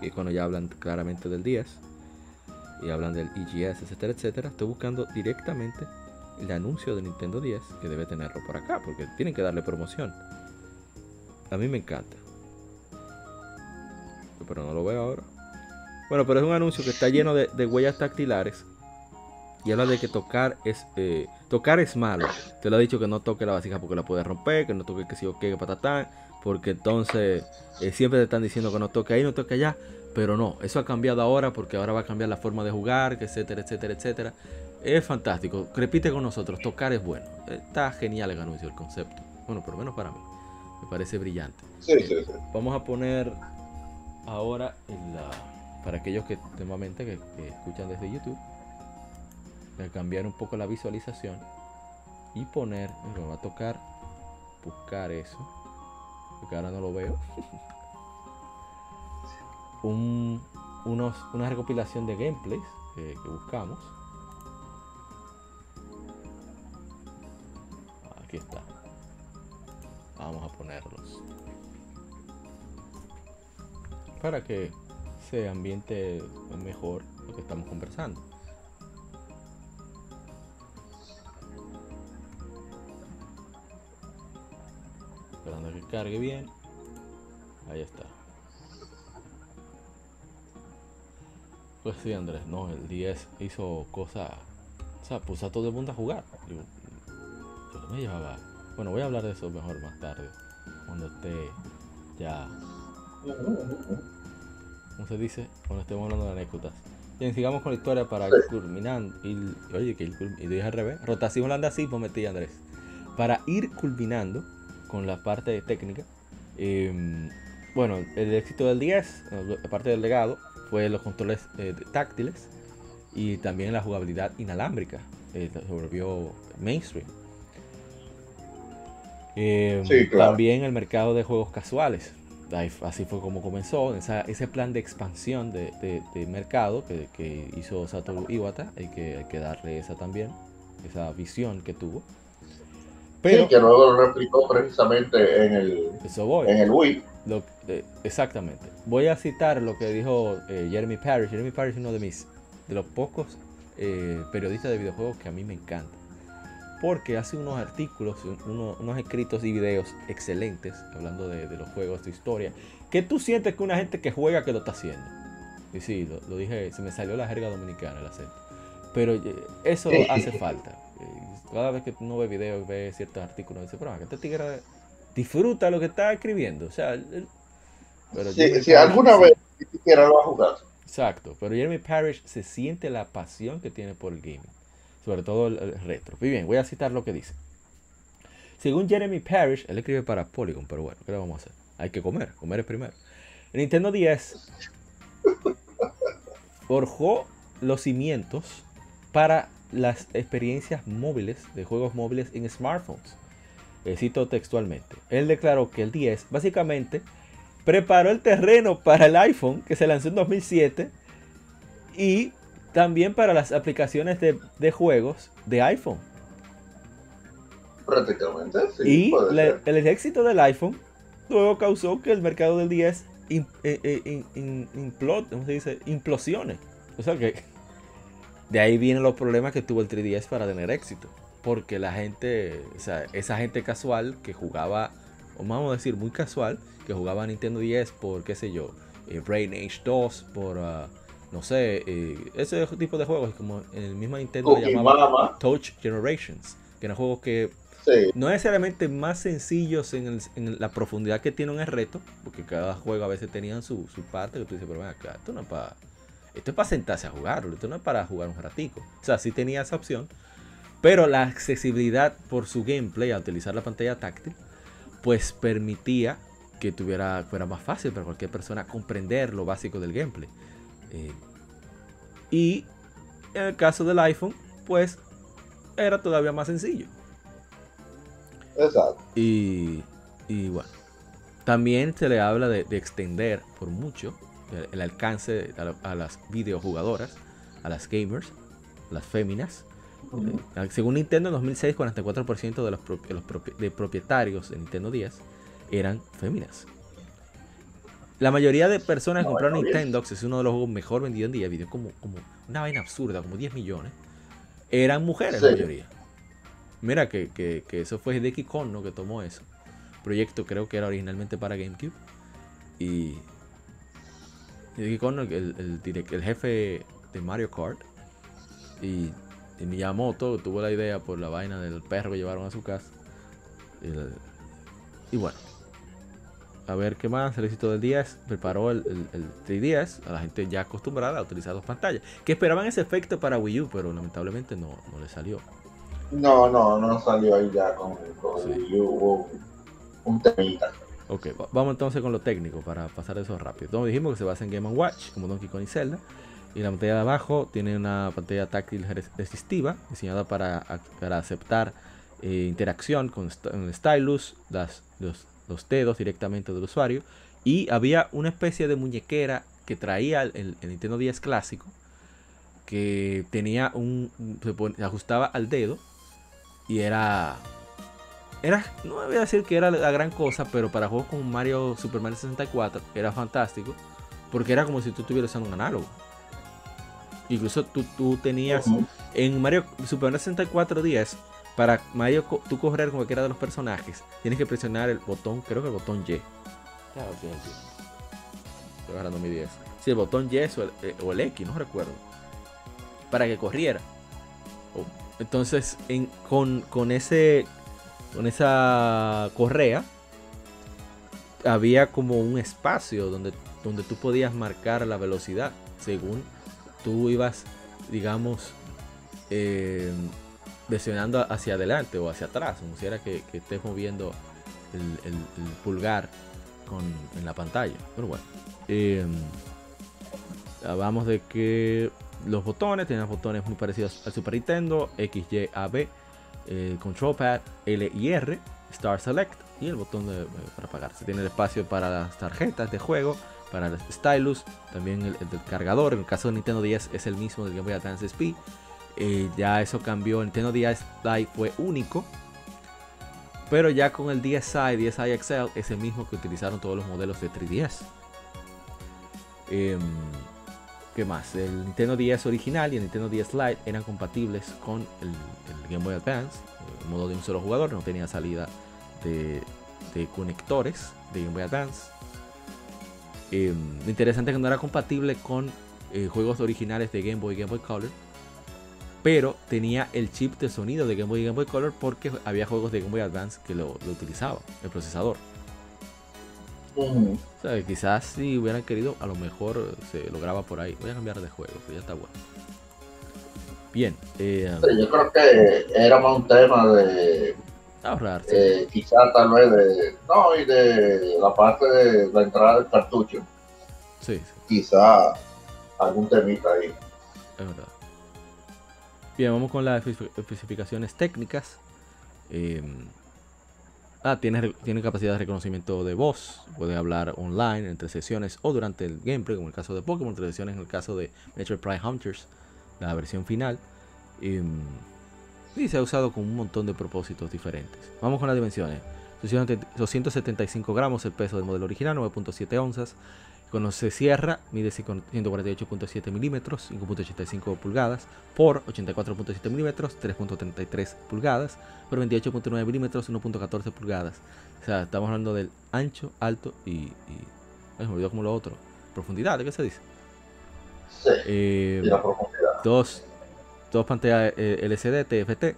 Que es cuando ya hablan claramente del 10. Y hablan del EGS, etcétera, etcétera. Estoy buscando directamente el anuncio de Nintendo 10. Que debe tenerlo por acá. Porque tienen que darle promoción. A mí me encanta. Pero no lo veo ahora. Bueno, pero es un anuncio que está lleno de, huellas tactilares. Y habla de que tocar es eh, tocar es malo. Te lo he dicho que no toque la vasija porque la puedes romper, que no toque que si o que patatán, porque entonces eh, siempre te están diciendo que no toque ahí, no toque allá, pero no, eso ha cambiado ahora porque ahora va a cambiar la forma de jugar, etcétera, etcétera, etcétera. Es fantástico. Repite con nosotros, tocar es bueno. Está genial el anuncio, el concepto. Bueno, por lo menos para mí. Me parece brillante. Sí, sí, sí. Vamos a poner ahora en la, para aquellos que nuevamente que, que escuchan desde YouTube, voy a cambiar un poco la visualización y poner, me va a tocar buscar eso, porque ahora no lo veo. <laughs> Un- unos, una recopilación de gameplays que, buscamos. Aquí está. Vamos a ponerlos para que se ambiente mejor lo que estamos conversando. Esperando que cargue bien. Ahí está. Pues sí, Andrés, no, el 10 hizo cosas. O sea, puso a todo el mundo a jugar. Yo, yo me llevaba. Bueno, voy a hablar de eso mejor más tarde. Cuando esté ya ¿Cómo se dice? Cuando estemos hablando de anécdotas. Bien, sigamos con la historia para ir culminando. ir- oye, que y dije al revés. Rotación holandés así, pues metí Andrés. Para ir culminando con la parte técnica. eh, bueno, el éxito del 10, eh, aparte del legado, fue los controles eh, táctiles y también la jugabilidad inalámbrica. eh, se volvió mainstream. Eh, Sí, claro. También el mercado de juegos casuales. Ahí Así fue como comenzó esa- ese plan de expansión de, de- de mercado que, que hizo Satoru Iwata. Hay que, hay que darle esa también, esa visión que tuvo. Pero, sí, que luego lo replicó precisamente en el, eso voy. en el Wii. Lo- eh, exactamente. Voy a citar lo que dijo eh, Jeremy Parrish. Jeremy Parrish es uno de mis de los pocos eh, periodistas de videojuegos que a mí me encanta. Porque hace unos artículos, uno- unos escritos y videos excelentes hablando de, de los juegos, de historia. Que tú sientes que una gente que juega que lo está haciendo. Y sí, lo, lo dije, se me salió la jerga dominicana el acento. Pero eh, eso hace falta. Cada vez que uno ve videos, ve ciertos artículos, dice, pero que este tigre disfruta lo que está escribiendo. O sea, él- pero Si, Jeremy si Parrish- alguna vez ni siquiera lo ha jugado. Exacto, pero Jeremy Parrish se siente la pasión que tiene por el gaming, sobre todo el, el retro. Y bien, voy a citar lo que dice. Según Jeremy Parrish, él escribe para Polygon, pero bueno, ¿qué le vamos a hacer? Hay que comer, comer es primero. El Nintendo 10 <laughs> forjó los cimientos para las experiencias móviles de juegos móviles en smartphones. Eh, cito textualmente. Él declaró que el 10 básicamente preparó el terreno para el iPhone que se lanzó en 2007 y también para las aplicaciones de, juegos de iPhone. Prácticamente, sí. Y el éxito del iPhone luego causó que el mercado del 10 eh, eh, dice? implosione. O sea que de ahí vienen los problemas que tuvo el 3DS para tener éxito. Porque la gente, o sea, esa gente casual que jugaba, o vamos a decir muy casual, que jugaba a Nintendo 10 por, qué sé yo, eh, Brain Age 2, por, ah, no sé, ese tipo de juegos, como en el mismo Nintendo llamaba Touch Generations, que eran juegos que no necesariamente más sencillos en, la profundidad que tienen el reto, porque cada juego a veces tenían su, parte que tú dices, pero ven acá, esto no es para esto es para sentarse a jugarlo, esto no es para jugar un ratico. O sea, sí tenía esa opción, pero la accesibilidad por su gameplay a utilizar la pantalla táctil, pues permitía que tuviera, fuera más fácil para cualquier persona comprender lo básico del gameplay. Eh, y en el caso del iPhone, pues era todavía más sencillo. Exacto. Y, bueno, también se le habla de, extender por mucho el, alcance a, las videojugadoras, a las gamers, las féminas. Eh, según Nintendo, en 2006, 44% de los, de propietarios de Nintendo 10 eran féminas. La mayoría de personas que compraron Nintendo, que es uno de los juegos mejor vendidos en día, video como, como una vaina absurda, como 10 millones, eran mujeres la mayoría. Mira que, eso fue Hideki Kono que tomó eso. Proyecto creo que era originalmente para GameCube. Y Hideki Kono, el, el, jefe de Mario Kart. Y, y, Miyamoto tuvo la idea por la vaina del perro que llevaron a su casa. Y, bueno. A ver qué más. El éxito del 10 preparó el, 3DS a la gente ya acostumbrada a utilizar dos pantallas. Que esperaban ese efecto para Wii U, pero lamentablemente no, no le salió. No, no, no salió ahí ya con, sí. hubo un temita. Ok, vamos entonces con lo técnico para pasar eso rápido. Como dijimos que se basa en Game Watch, como Donkey Kong y Zelda. Y la pantalla de abajo tiene una pantalla táctil resistiva, diseñada para, para aceptar eh, interacción con el stylus, los, los, dedos directamente del usuario. Y había una especie de muñequera que traía el Nintendo 10 clásico, que tenía un. se ajustaba al dedo y era. Era, no voy a decir que era la gran cosa, pero para juegos como Mario Super Mario 64 era fantástico. Porque era como si tú estuvieras usando un análogo. Incluso tú, tú tenías en Mario Super Mario 64 10 para Mario tú correr con cualquiera de los personajes, tienes que presionar el botón, creo que el botón Y. Claro, sí, sí. Estoy agarrando mi 10. Sí, el botón Y o el, eh, o el X, no recuerdo. Para que corriera. Entonces, con, ese, con esa correa, había como un espacio donde, donde tú podías marcar la velocidad según tú ibas, digamos, eh, hacia adelante o hacia atrás, como si era que, estés moviendo el, pulgar con, en la pantalla. Pero bueno, eh, hablamos de que los botones, tienen botones muy parecidos al Super Nintendo, X, Y, A, B, el Control Pad, L y R, Star Select y el botón de, para apagar. Se tiene el espacio para las tarjetas de juego, para el stylus, también el, del cargador. En el caso de Nintendo 10 es el mismo del Game Boy Advance SP. Eh, ya eso cambió. Nintendo 10 Lite fue único. Pero ya con el DSi, DSi XL es el mismo que utilizaron todos los modelos de 3DS. ¿Qué más? El Nintendo 10 original y el Nintendo 10 Lite eran compatibles con el, Game Boy Advance, el modo de un solo jugador, no tenía salida de, conectores de Game Boy Advance. Eh, interesante que no era compatible con eh, juegos originales de Game Boy y Game Boy Color, pero tenía el chip de sonido de Game Boy y Game Boy Color porque había juegos de Game Boy Advance que lo, utilizaban, el procesador quizás si hubieran querido, a lo mejor se lograba por ahí. Voy a cambiar de juego, pero ya está bueno. Bien. Eh, yo creo que era más un tema de Ahorrarse. Eh, quizás tal vez de. No, y de la parte de la entrada del cartucho. Sí, sí, Quizá algún temita ahí. es verdad. Bien, vamos con las espe- especificaciones técnicas. Eh, ah, tiene, tiene capacidad de reconocimiento de voz. Puede hablar online, entre sesiones o durante el gameplay, como en el caso de Pokémon, entre sesiones en el caso de Metroid Prime Hunters, la versión final. Eh, y se ha usado con un montón de propósitos diferentes. Vamos con las dimensiones. 275 gramos el peso del modelo original, 9.7 onzas. Cuando se cierra, mide 148.7 milímetros, 5.85 pulgadas, por 84.7 milímetros, 3.33 pulgadas, por 28.9 milímetros, 1.14 pulgadas. O sea, estamos hablando del ancho, alto y. y ay, me olvidó como lo otro. Profundidad, ¿qué se dice? Sí, Eh, y la profundidad. dos, dos pantallas eh, LCD TFT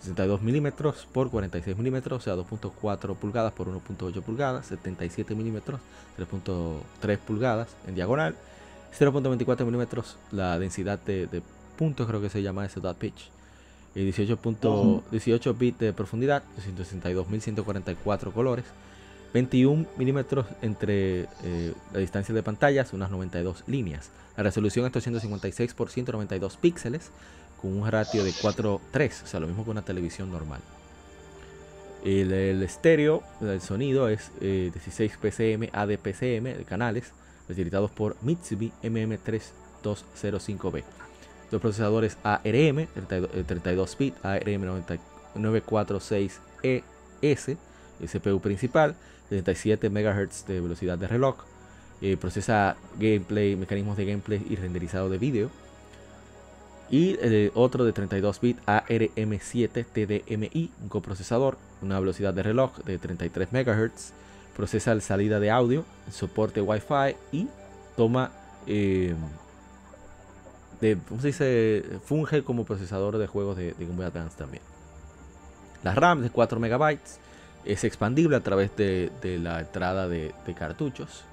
62 milímetros por 46 milímetros, o sea 2.4 pulgadas por 1.8 pulgadas, 77 milímetros, 3.3 pulgadas en diagonal, 0.24 milímetros la densidad de, de puntos, creo que se llama ese dot pitch, y 18, punto- Ujú. 18 bits de profundidad, 262.144 colores, 21 milímetros entre eh, la distancia de pantallas, unas 92 líneas. La resolución es 256 por 192 píxeles con un ratio de 4.3, o sea, lo mismo que una televisión normal. El, estéreo, el sonido es eh, 16 PCM ADPCM de canales, facilitados por Mitsubishi MM3205B. Los procesadores ARM, 32, eh, 32 bit, ARM 90 946ES, el CPU principal, 77 MHz de velocidad de reloj, eh, procesa gameplay, mecanismos de gameplay y renderizado de vídeo. Y eh, otro de 32 bits ARM7 TDMI, un coprocesador, una velocidad de reloj de 33 MHz, procesa la salida de audio, soporte Wi-Fi y toma, eh, de, ¿cómo se dice? Funge como procesador de juegos de, de Game Boy Advance también. La RAM de 4 MB es expandible a través de, de la entrada de, cartuchos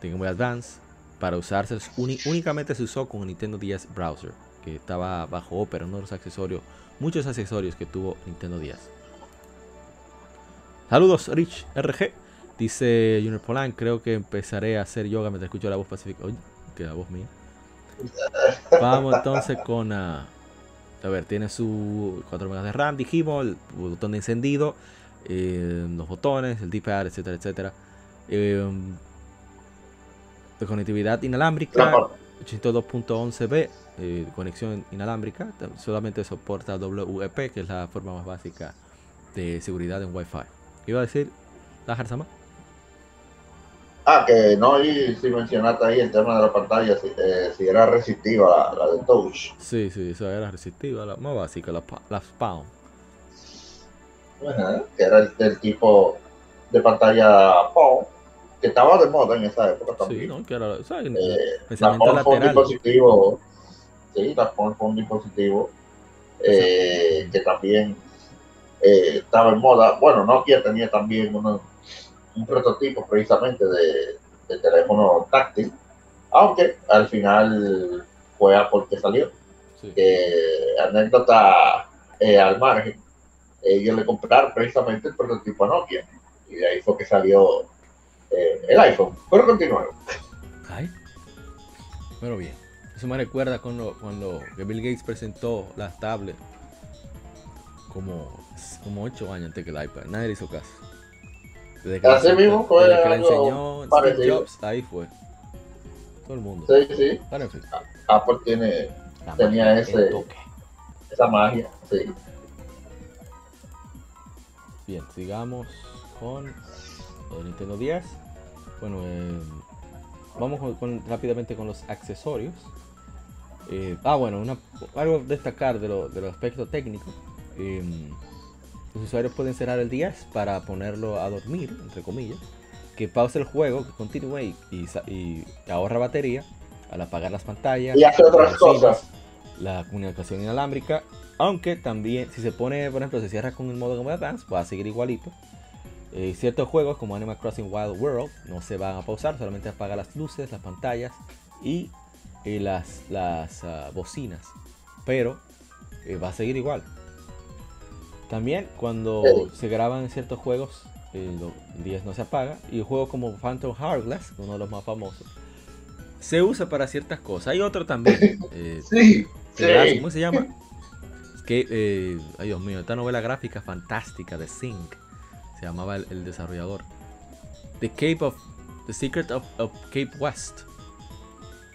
de Game Boy Advance. Para usarse únicamente se usó con Nintendo DS Browser, que estaba bajo Opera, uno de los accesorios, muchos accesorios que tuvo Nintendo DS. Saludos, Rich RG. Dice Junior Polan, creo que empezaré a hacer yoga mientras escucho la voz pacífica. Oye, que la voz mía. <laughs> Vamos entonces con... ah, a ver, tiene su 4 MB de RAM, dijimos, el botón de encendido, eh, los botones, el D-pad, etcétera, etcétera. Eh, de conectividad inalámbrica, La par- 802.11b, eh, conexión inalámbrica, solamente soporta WEP, que es la forma más básica de seguridad en Wi-Fi. ¿Qué iba a decir Tahar Sama? Ah, que no, y si mencionaste ahí el tema de la pantalla, si, eh, si era resistiva la, la de Touch. Sí, sí, eso era resistiva, la más básica, la, la Spawn. Que era el, el tipo de pantalla POW, que estaba de moda en esa época Sí, también. ¿no? Que era, ¿sabes? Eh, la Pensamiento POW fue un lateral. dispositivo, sí, la POW fue un dispositivo eh, que también eh, estaba en moda. Bueno, Nokia tenía también un prototipo precisamente de, de teléfono táctil, aunque al final fue Apple que salió. Sí. anécdota eh, al margen, ellos le compraron precisamente el prototipo a Nokia y de ahí fue que salió el iPhone. Pero continuamos. Ay. Pero bien. Eso me recuerda cuando, cuando que Bill Gates presentó las tablets como, como 8 años antes que el iPad. Nadie le hizo caso. Desde Así la- mismo fue desde que la algo enseñó Steve parecido. Jobs, ahí fue. Todo el mundo. Sí, sí, Pero en fin. Apple tiene la Tenía magia, ese- el toque. esa magia. Sí. Bien, sigamos con lo de Nintendo 10. Bueno, eh, vamos con- con- rápidamente con los accesorios. Eh, ah, bueno, una, algo destacar de, lo, de los aspectos técnicos. Eh, los usuarios pueden cerrar el 10 para ponerlo a dormir, entre comillas. Que pause el juego, que continúe y, y y ahorra batería al apagar las pantallas. Y hace otras cosas. La comunicación inalámbrica. Aunque también, si se pone, por ejemplo, se cierra con el modo Game Advance, va a seguir igualito. Eh, ciertos juegos como Animal Crossing Wild World no se van a pausar, solamente apaga las luces, las pantallas y eh, las, las ah, bocinas. Pero eh, va a seguir igual. También cuando se graban ciertos juegos, el 10 no se apaga. Y un juego como Phantom Hourglass, uno de los más famosos, se usa para ciertas cosas. Hay otro también. <laughs> Eh, sí, ¿Cómo se llama? Que, eh, ay Dios mío, esta novela gráfica fantástica de Sync. Se llamaba el, desarrollador. The Cape of. The Secret of, Cape West.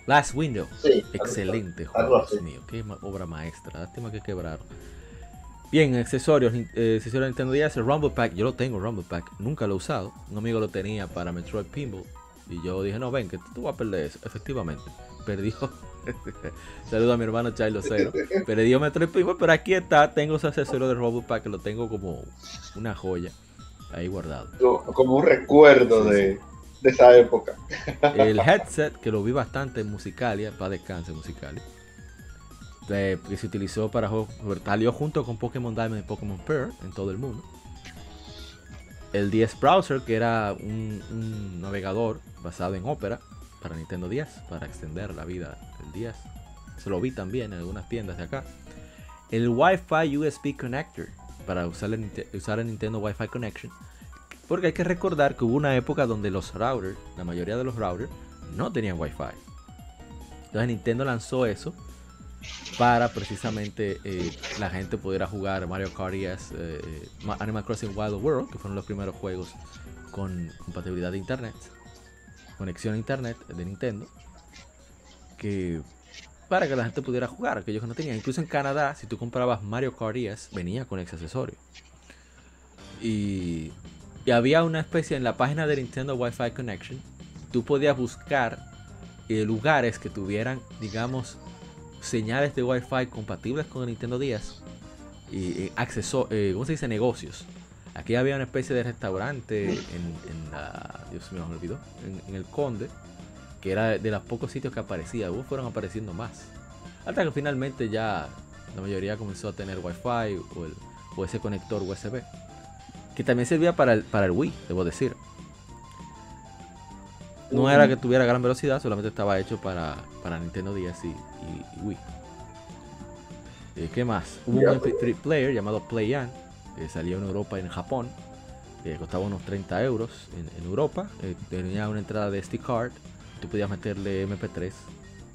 Last Window. Excelente juego, Dios mío. Qué obra maestra. Lástima que quebraron. Bien, accesorios, eh, accesorios de Nintendo DS, el Rumble Pack, yo lo tengo, Rumble Pack, nunca lo he usado. Un amigo lo tenía para Metroid Pinball. Y yo dije, no, ven, que tú vas a perder eso. Efectivamente, <laughs> perdió. <laughs> Saludo a mi hermano Chilo Cero. <laughs> Perdió Metroid Pinball, pero aquí está, tengo ese accesorio de Rumble Pack que lo tengo como una joya ahí guardado. Como un recuerdo de, esa época. El headset, que lo vi bastante en Musicalia, para descanse Musicalia que se utilizó para juegos, salió junto con Pokémon Diamond y Pokémon Pearl en todo el mundo. El 10 Browser, que era un, navegador basado en Opera para Nintendo 10, para extender la vida del 10. Se lo vi también en algunas tiendas de acá. El Wi-Fi USB Connector, para usar el, usar el Nintendo Wi-Fi Connection. Porque hay que recordar que hubo una época donde los routers, la mayoría de los routers, no tenían Wi-Fi. Entonces Nintendo lanzó eso para precisamente eh, la gente pudiera jugar Mario Kart DS, eh, Animal Crossing Wild World, que fueron los primeros juegos con compatibilidad de internet, conexión a internet de Nintendo, que para que la gente pudiera jugar, aquellos que no tenían. Incluso en Canadá, si tú comprabas Mario Kart venía con ese accesorio. Y, y había una especie en la página de Nintendo Wi-Fi Connection, tú podías buscar eh, lugares que tuvieran, digamos, señales de Wi-Fi compatibles con el Nintendo 10 y acceso, eh, ¿cómo se dice? Negocios. Aquí había una especie de restaurante en, la, Dios mío, olvidó, en, el Conde, que era de los pocos sitios que aparecía. Luego fueron apareciendo más. Hasta que finalmente ya la mayoría comenzó a tener Wi-Fi o, el, o ese conector USB. Que también servía para el, para el Wii, debo decir. No era que tuviera gran velocidad, solamente estaba hecho para, para Nintendo 10 y, Wii. Eh, ¿Qué más? Hubo un MP3 player llamado PlayAn, que salía en Europa y en Japón. costaba unos 30 euros en, Europa. Eh, tenía una entrada de SD card. Tú podías meterle MP3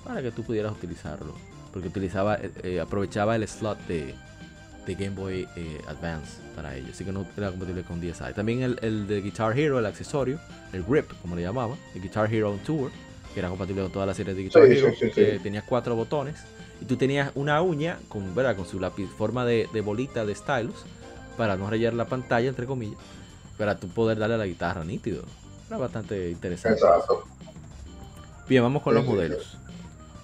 para que tú pudieras utilizarlo. Porque utilizaba, eh, aprovechaba el slot de, de Game Boy Advance para ello. Así que no era compatible con DSi. También el, el, de Guitar Hero, el accesorio, el grip, como le llamaba, el Guitar Hero Tour, que era compatible con toda la serie de Guitar Hero, que tenía cuatro botones y tú tenías una uña con, ¿verdad? con su lápiz, forma de, bolita de stylus para no rayar la pantalla, entre comillas, para tú poder darle a la guitarra nítido. Era bastante interesante. Bien, vamos con los modelos.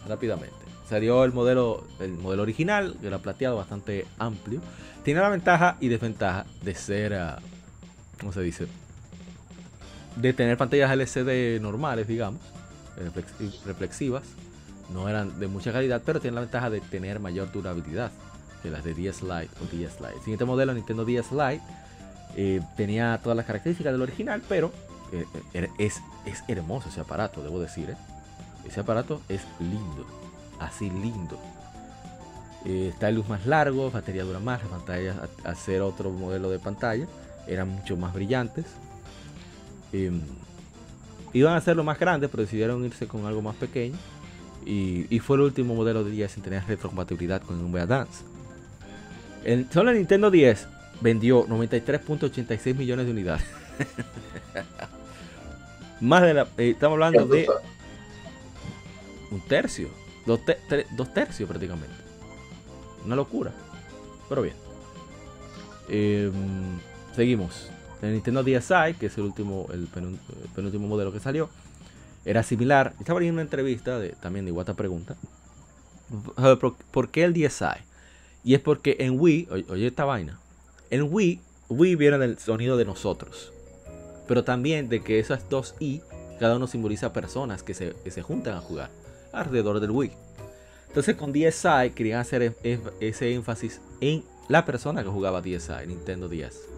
Rápidamente. Salió el modelo, el modelo original, que era plateado, bastante amplio. Tiene la ventaja y desventaja de ser, uh, ¿cómo se dice? De tener pantallas LCD normales, digamos reflexivas. No eran de mucha calidad, pero tienen la ventaja de tener mayor durabilidad que las de DS Lite o DS Lite. El siguiente modelo, Nintendo DS Lite, eh, tenía todas las características del original, pero eh, eh, es, es, hermoso ese aparato, debo decir. Ese aparato es lindo, así lindo. está el luz más largo, batería dura más, las pantallas, al ser otro modelo de pantalla, eran mucho más brillantes. Em, Iban a hacerlo más grande, pero decidieron irse con algo más pequeño. Y, fue el último modelo de 10 sin tener retrocompatibilidad con Game Boy Advance. El, solo el Nintendo 10 vendió 93.86 millones de unidades. <laughs> más de la. Eh, estamos hablando de. Un tercio. Dos, tercios prácticamente. Una locura. Pero bien. Em, seguimos. El Nintendo DSi, que es el último, el, penúltimo modelo que salió, era similar. Estaba viendo una entrevista de, también de Iwata Pregunta. ¿Por qué el DSi? Y es porque en Wii, oye esta vaina, en Wii, Wii viene del sonido de nosotros. Pero también de que esas dos I, cada uno simboliza personas que se, que se juntan a jugar alrededor del Wii. Entonces con DSi querían hacer e, e, ese énfasis en la persona que jugaba DSi, Nintendo DS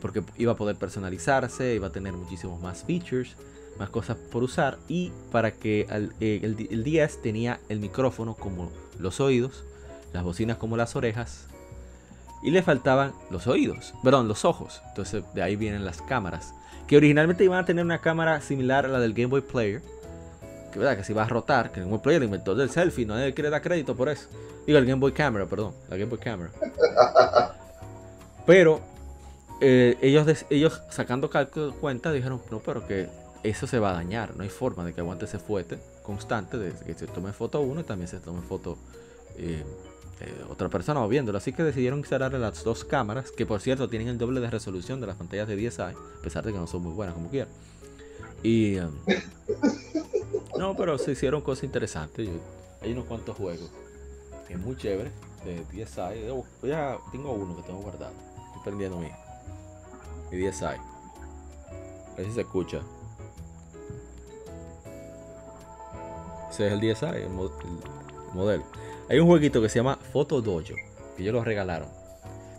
porque iba a poder personalizarse, iba a tener muchísimos más features, más cosas por usar y para que eh, el, el, 10 tenía el micrófono como los oídos, las bocinas como las orejas Y le faltaban los oídos, perdón, los ojos. Entonces de ahí vienen las cámaras. Que originalmente iban a tener una cámara similar a la del Game Boy Player. Que verdad que se iba a rotar, que el Game Player inventó del selfie, no nadie quiere dar crédito por eso. Digo, el Game Boy Camera, perdón, la Game Boy Camera. <laughs> Pero eh, ellos, ellos sacando cálculo cuenta dijeron, no, pero que eso se va a dañar, no hay forma de que aguante ese fuete constante, de que se tome foto uno y también se tome foto eh, eh, otra persona o viéndolo. Así que decidieron instalar las dos cámaras, que por cierto tienen el doble de resolución de las pantallas de 10i, a pesar de que no son muy buenas como quieran. Y... Um, no, pero se hicieron cosas interesantes. hay unos cuantos juegos. Es muy chévere. De 10i. Ya tengo uno que tengo guardado. Estoy prendiendo mi, mi 10i. A ver si se escucha. Ese es el 10i, el, modelo. Hay un jueguito que se llama Photo Dojo, que ellos lo regalaron.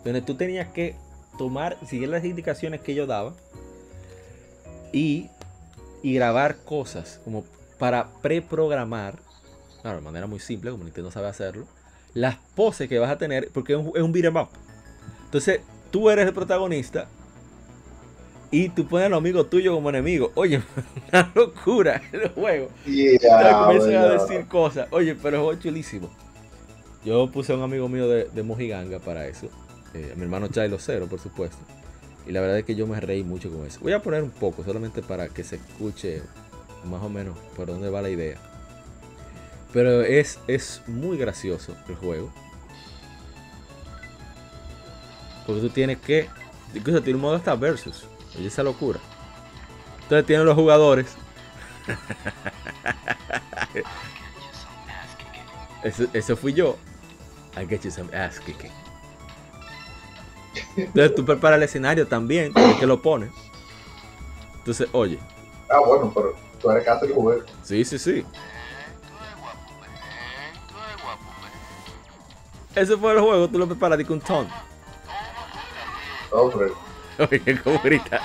Donde tú tenías que tomar, seguir las indicaciones que ellos daban y, y grabar cosas como para preprogramar, claro, de manera muy simple, como Nintendo sabe hacerlo, las poses que vas a tener, porque es un, es un beat'em up. Entonces, tú eres el protagonista y tú pones a los amigos tuyos como enemigos. Oye, <laughs> una locura el juego. Y comienzan a decir cosas. Oye, pero es chulísimo. Yo puse a un amigo mío de, de Mojiganga para eso. Eh, mi hermano Chilo Cero, por supuesto. Y la verdad es que yo me reí mucho con eso. Voy a poner un poco, solamente para que se escuche más o menos por dónde va la idea. Pero es, es muy gracioso el juego. Porque tú tienes que. Incluso tiene un modo hasta versus. Oye, esa locura. Entonces tienen los jugadores. <laughs> eso, fui yo. I get you some ass kicking. Entonces tú preparas el escenario también, que lo pones. Entonces, oye. Ah, bueno, pero tú eres casi el juego. Sí, sí, sí. Ese fue el juego, tú lo preparas con un ton. Hombre. Oye, cómo grita.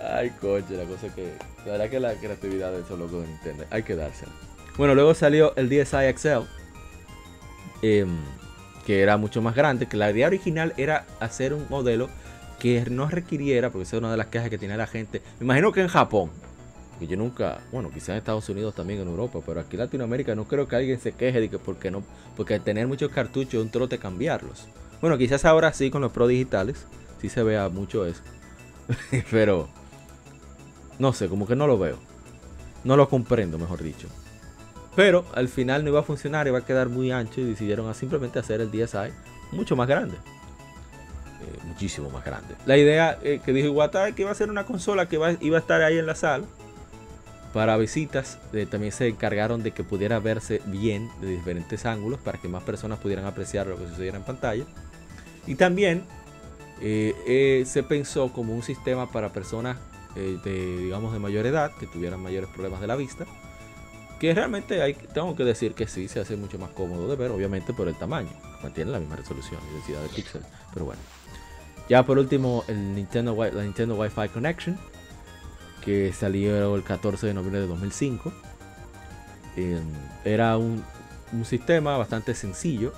Ay, coche, la cosa que. La verdad que la creatividad de esos locos de Nintendo hay que dársela. Bueno, luego salió el DSi XL. Em, que era mucho más grande. Que la idea original era hacer un modelo que no requiriera, porque esa es una de las quejas que tiene la gente. Me imagino que en Japón, que yo nunca, bueno, quizás en Estados Unidos también en Europa, pero aquí en Latinoamérica no creo que alguien se queje de que porque no, porque tener muchos cartuchos es un trote cambiarlos. Bueno, quizás ahora sí con los Pro digitales, sí se vea mucho eso. <laughs> pero no sé, como que no lo veo. No lo comprendo, mejor dicho. Pero al final no iba a funcionar, iba a quedar muy ancho y decidieron simplemente hacer el DSi mucho más grande. Eh, muchísimo más grande. La idea eh, que dijo Iwata es que iba a ser una consola que iba a estar ahí en la sala para visitas. Eh, también se encargaron de que pudiera verse bien de diferentes ángulos para que más personas pudieran apreciar lo que sucediera en pantalla. Y también se pensó como un sistema para personas de, digamos, de mayor edad que tuvieran mayores problemas de la vista que realmente tengo que decir que sí, se hace mucho más cómodo de ver, obviamente por el tamaño. Mantiene la misma resolución y densidad de píxeles, pero bueno. Ya por último, el Nintendo, la Nintendo Wi-Fi Connection, que salió el 14 de noviembre de 2005. Em, era un, sistema bastante sencillo,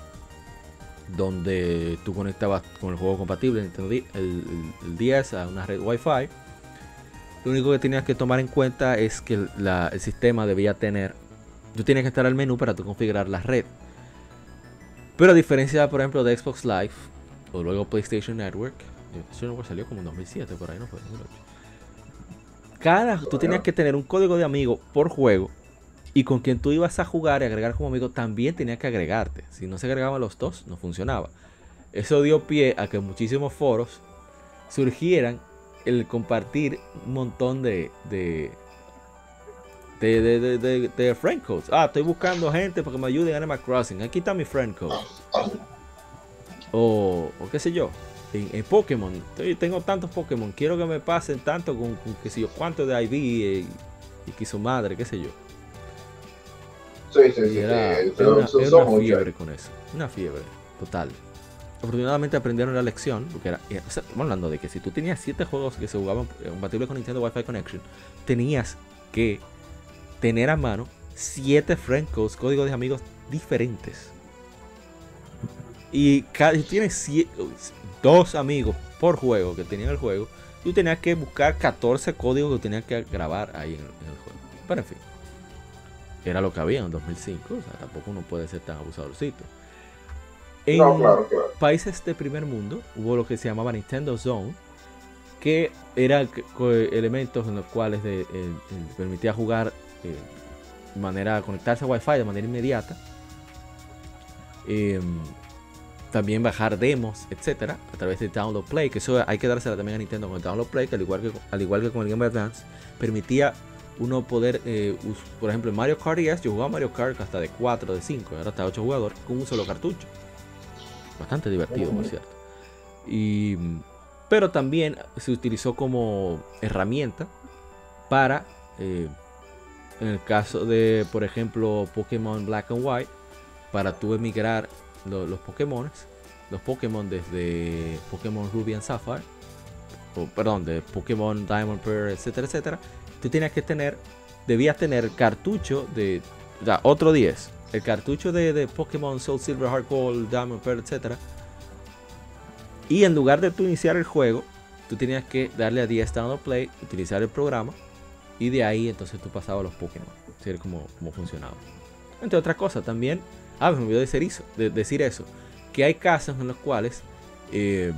donde tú conectabas con el juego compatible Nintendo el, el 10 a una red Wi-Fi lo único que tenías que tomar en cuenta es que el sistema debía tener. Tú tienes que estar al menú para tú configurar la red. Pero a diferencia, por ejemplo, de Xbox Live o luego PlayStation Network, PlayStation Network salió como en 2007, por ahí no fue, 2008. Cada, tú tenías que tener un código de amigo por juego y con quien tú ibas a jugar y agregar como amigo también tenías que agregarte. Si no se agregaban los dos, no funcionaba. Eso dio pie a que muchísimos foros surgieran el compartir un montón de de de, de, de, de, friend codes. Ah, estoy buscando gente para que me ayuden en Animal Crossing. Aquí está mi friend code. O, o qué sé yo. En, Pokémon. tengo tantos Pokémon. Quiero que me pasen tanto con, con qué sé yo, cuánto de ID y, y que su madre, qué sé yo. Sí, sí, sí. Era, una fiebre con eso. Una fiebre total afortunadamente aprendieron la lección, porque era, estamos hablando de que si tú tenías 7 juegos que se jugaban compatibles con Nintendo Wi-Fi Connection, tenías que tener a mano 7 friend codes, códigos de amigos diferentes. Y cada, tienes dos amigos por juego que tenían el juego, tú tenías que buscar 14 códigos que tenías que grabar ahí en el, juego. Pero en fin, era lo que había en 2005, o sea, tampoco uno puede ser tan abusadorcito. En países de primer mundo hubo lo que se llamaba Nintendo Zone, que eran elementos en los cuales de, eh, permitía jugar eh, de manera conectarse a Wi-Fi de manera inmediata. Em, también bajar demos, etcétera, a través de Download Play, que eso hay que dársela también a Nintendo con el Download Play, que al igual que, al igual que con el Game Boy Advance, permitía uno poder, eh, por ejemplo, en Mario Kart DS, yo jugaba Mario Kart hasta de 4, de 5, ahora hasta 8 jugadores, con un solo cartucho. Bastante divertido, por cierto. Y, pero también se utilizó como herramienta para, eh, en el caso de, por ejemplo, Pokémon Black and White, para tú emigrar los Pokémon, los Pokémon desde Pokémon Ruby and Sapphire, o, perdón, de Pokémon Diamond Pearl, etcétera, etcétera, tú tienes que tener, debías tener cartucho de, o otro 10, el cartucho de, de, Pokémon Soul Silver, Heart Gold, Diamond Pearl, etcétera. Y en lugar de tú iniciar el juego, tú tenías que darle a 10 download play, utilizar el programa y de ahí entonces tú pasabas los Pokémon. Así como, como funcionaba. Entre otras cosas, también Ah, me olvidó decir eso, de decir eso. Que hay casos en los cuales eh,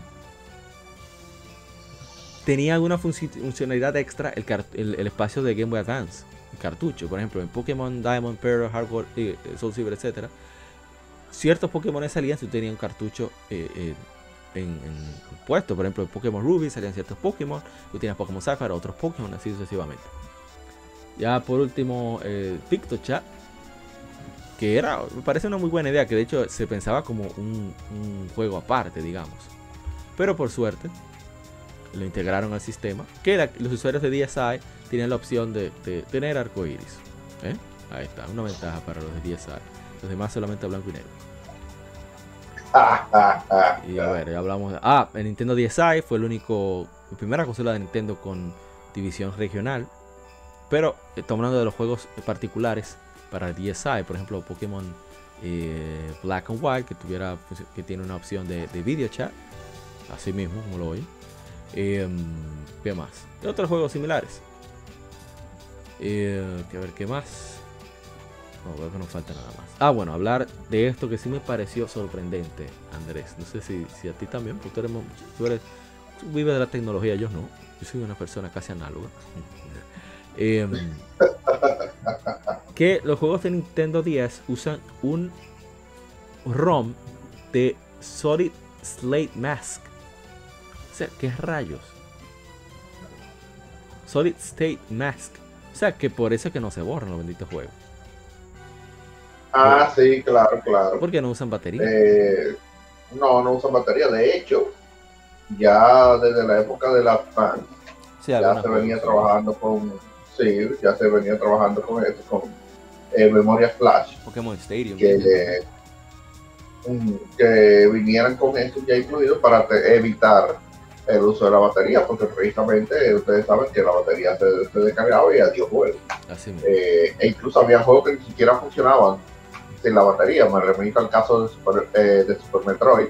tenía alguna funcionalidad extra el, espacio de Game Boy Advance, el cartucho. Por ejemplo, en Pokémon Diamond, Pearl, Hardcore, eh, Soul Silver, etc. Ciertos Pokémon salían si tenían un cartucho eh, en, puesto. Por ejemplo, en Pokémon Ruby salían ciertos Pokémon. Tú tienes Pokémon Sapphire, otros Pokémon, así sucesivamente. Ya por último, PictoChat que era, me parece una muy buena idea, que de hecho se pensaba como un, juego aparte, digamos. Pero por suerte, lo integraron al sistema, que los usuarios de DSi tienen la opción de, tener arcoiris. ¿eh? Ahí está, una ventaja para los de DSi. Los demás solamente blanco y negro. y a ver, ya hablamos de... Ah, el Nintendo DSi fue el único, la primera consola de Nintendo con división regional. Pero estamos hablando de los juegos particulares para DSi, por ejemplo Pokémon eh, Black and White que tuviera pues, que tiene una opción de, video chat, así mismo como lo oye. Eh, ¿Qué más? Otros juegos similares. Eh, a ver qué más. No, creo que no falta nada más. Ah, bueno, hablar de esto que sí me pareció sorprendente, Andrés. No sé si, si a ti también, porque tú eres, tú eres vives de la tecnología, yo no. Yo soy una persona casi análoga. <laughs> eh, que los juegos de Nintendo 10 usan un ROM de Solid Slate Mask. Sea, ¿qué rayos? Solid State Mask. O sea, que por eso es que no se borran los benditos juegos. Ah, sí, claro, claro. ¿Por qué no usan batería? Eh, no, no usan batería. De hecho, ya desde la época de la fan, ya se venía trabajando con, sí, ya se venía trabajando con esto, con eh, memoria flash. Pokémon Stadium. Que, que vinieran con esto ya incluido para evitar el uso de la batería, porque precisamente ustedes saben que la batería se, descargaba y adiós juego. Eh, e incluso había juegos que ni siquiera funcionaban sin la batería. Me remito al caso de Super, eh, de Super Metroid,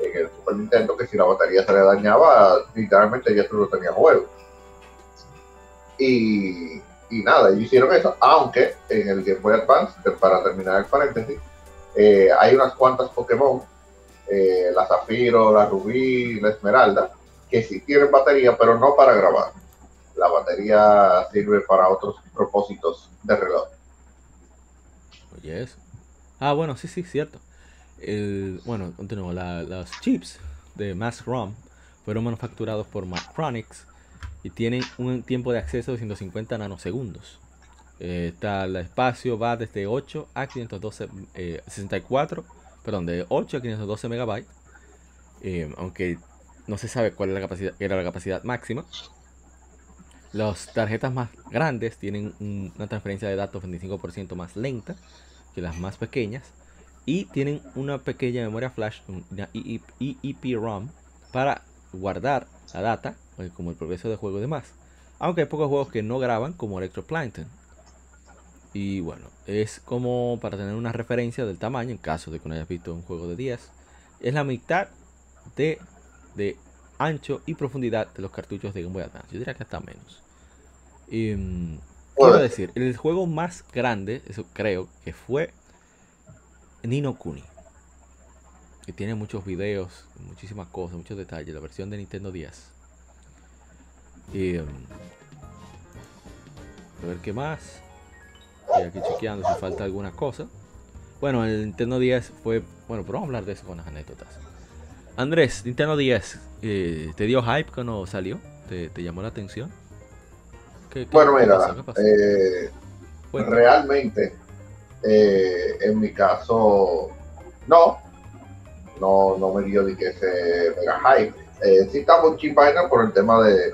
en el Super Nintendo, que si la batería se le dañaba, literalmente ya tú no tenías juego. Y y nada, ellos hicieron eso, aunque en el Game Boy Advance, para terminar el paréntesis, eh, hay unas cuantas Pokémon, eh, la Zafiro, la Rubí, la Esmeralda, que sí tienen batería, pero no para grabar. La batería sirve para otros propósitos de reloj. Oye, eso. Ah, bueno, sí, sí, cierto. bueno, continuo. los chips de Mass ROM fueron manufacturados por Macronics y tienen un tiempo de acceso de 150 nanosegundos. Eh, el espacio va desde 8 a 512 64, eh, perdón, de 8 a 512 megabytes, eh, aunque no se sabe cuál es la capacidad, era la capacidad máxima. Las tarjetas más grandes tienen una transferencia de datos 25% más lenta que las más pequeñas y tienen una pequeña memoria flash, una EEPROM, para guardar la data pues, como el progreso de juego y demás. Aunque hay pocos juegos que no graban como Electroplankton. Y bueno, es como para tener una referencia del tamaño, en caso de que no hayas visto un juego de 10, es la mitad de, de ancho y profundidad de los cartuchos de Game Boy Advance. Yo diría que hasta menos. Y, mm, quiero decir, el juego más grande, eso creo, que fue Nino Kuni. Que tiene muchos videos, muchísimas cosas, muchos detalles. La versión de Nintendo 10. Y, mm, a ver qué más. Estoy aquí chequeando si falta alguna cosa. Bueno, el Nintendo 10 fue. Bueno, pero vamos a hablar de eso con las anécdotas. Andrés, Nintendo 10, eh, ¿te dio hype cuando salió? ¿Te, llamó la atención? bueno, mira, eh, realmente, eh, en mi caso, no, no, no me dio ni que ese mega hype. Eh, sí estaba un vaina por el tema de,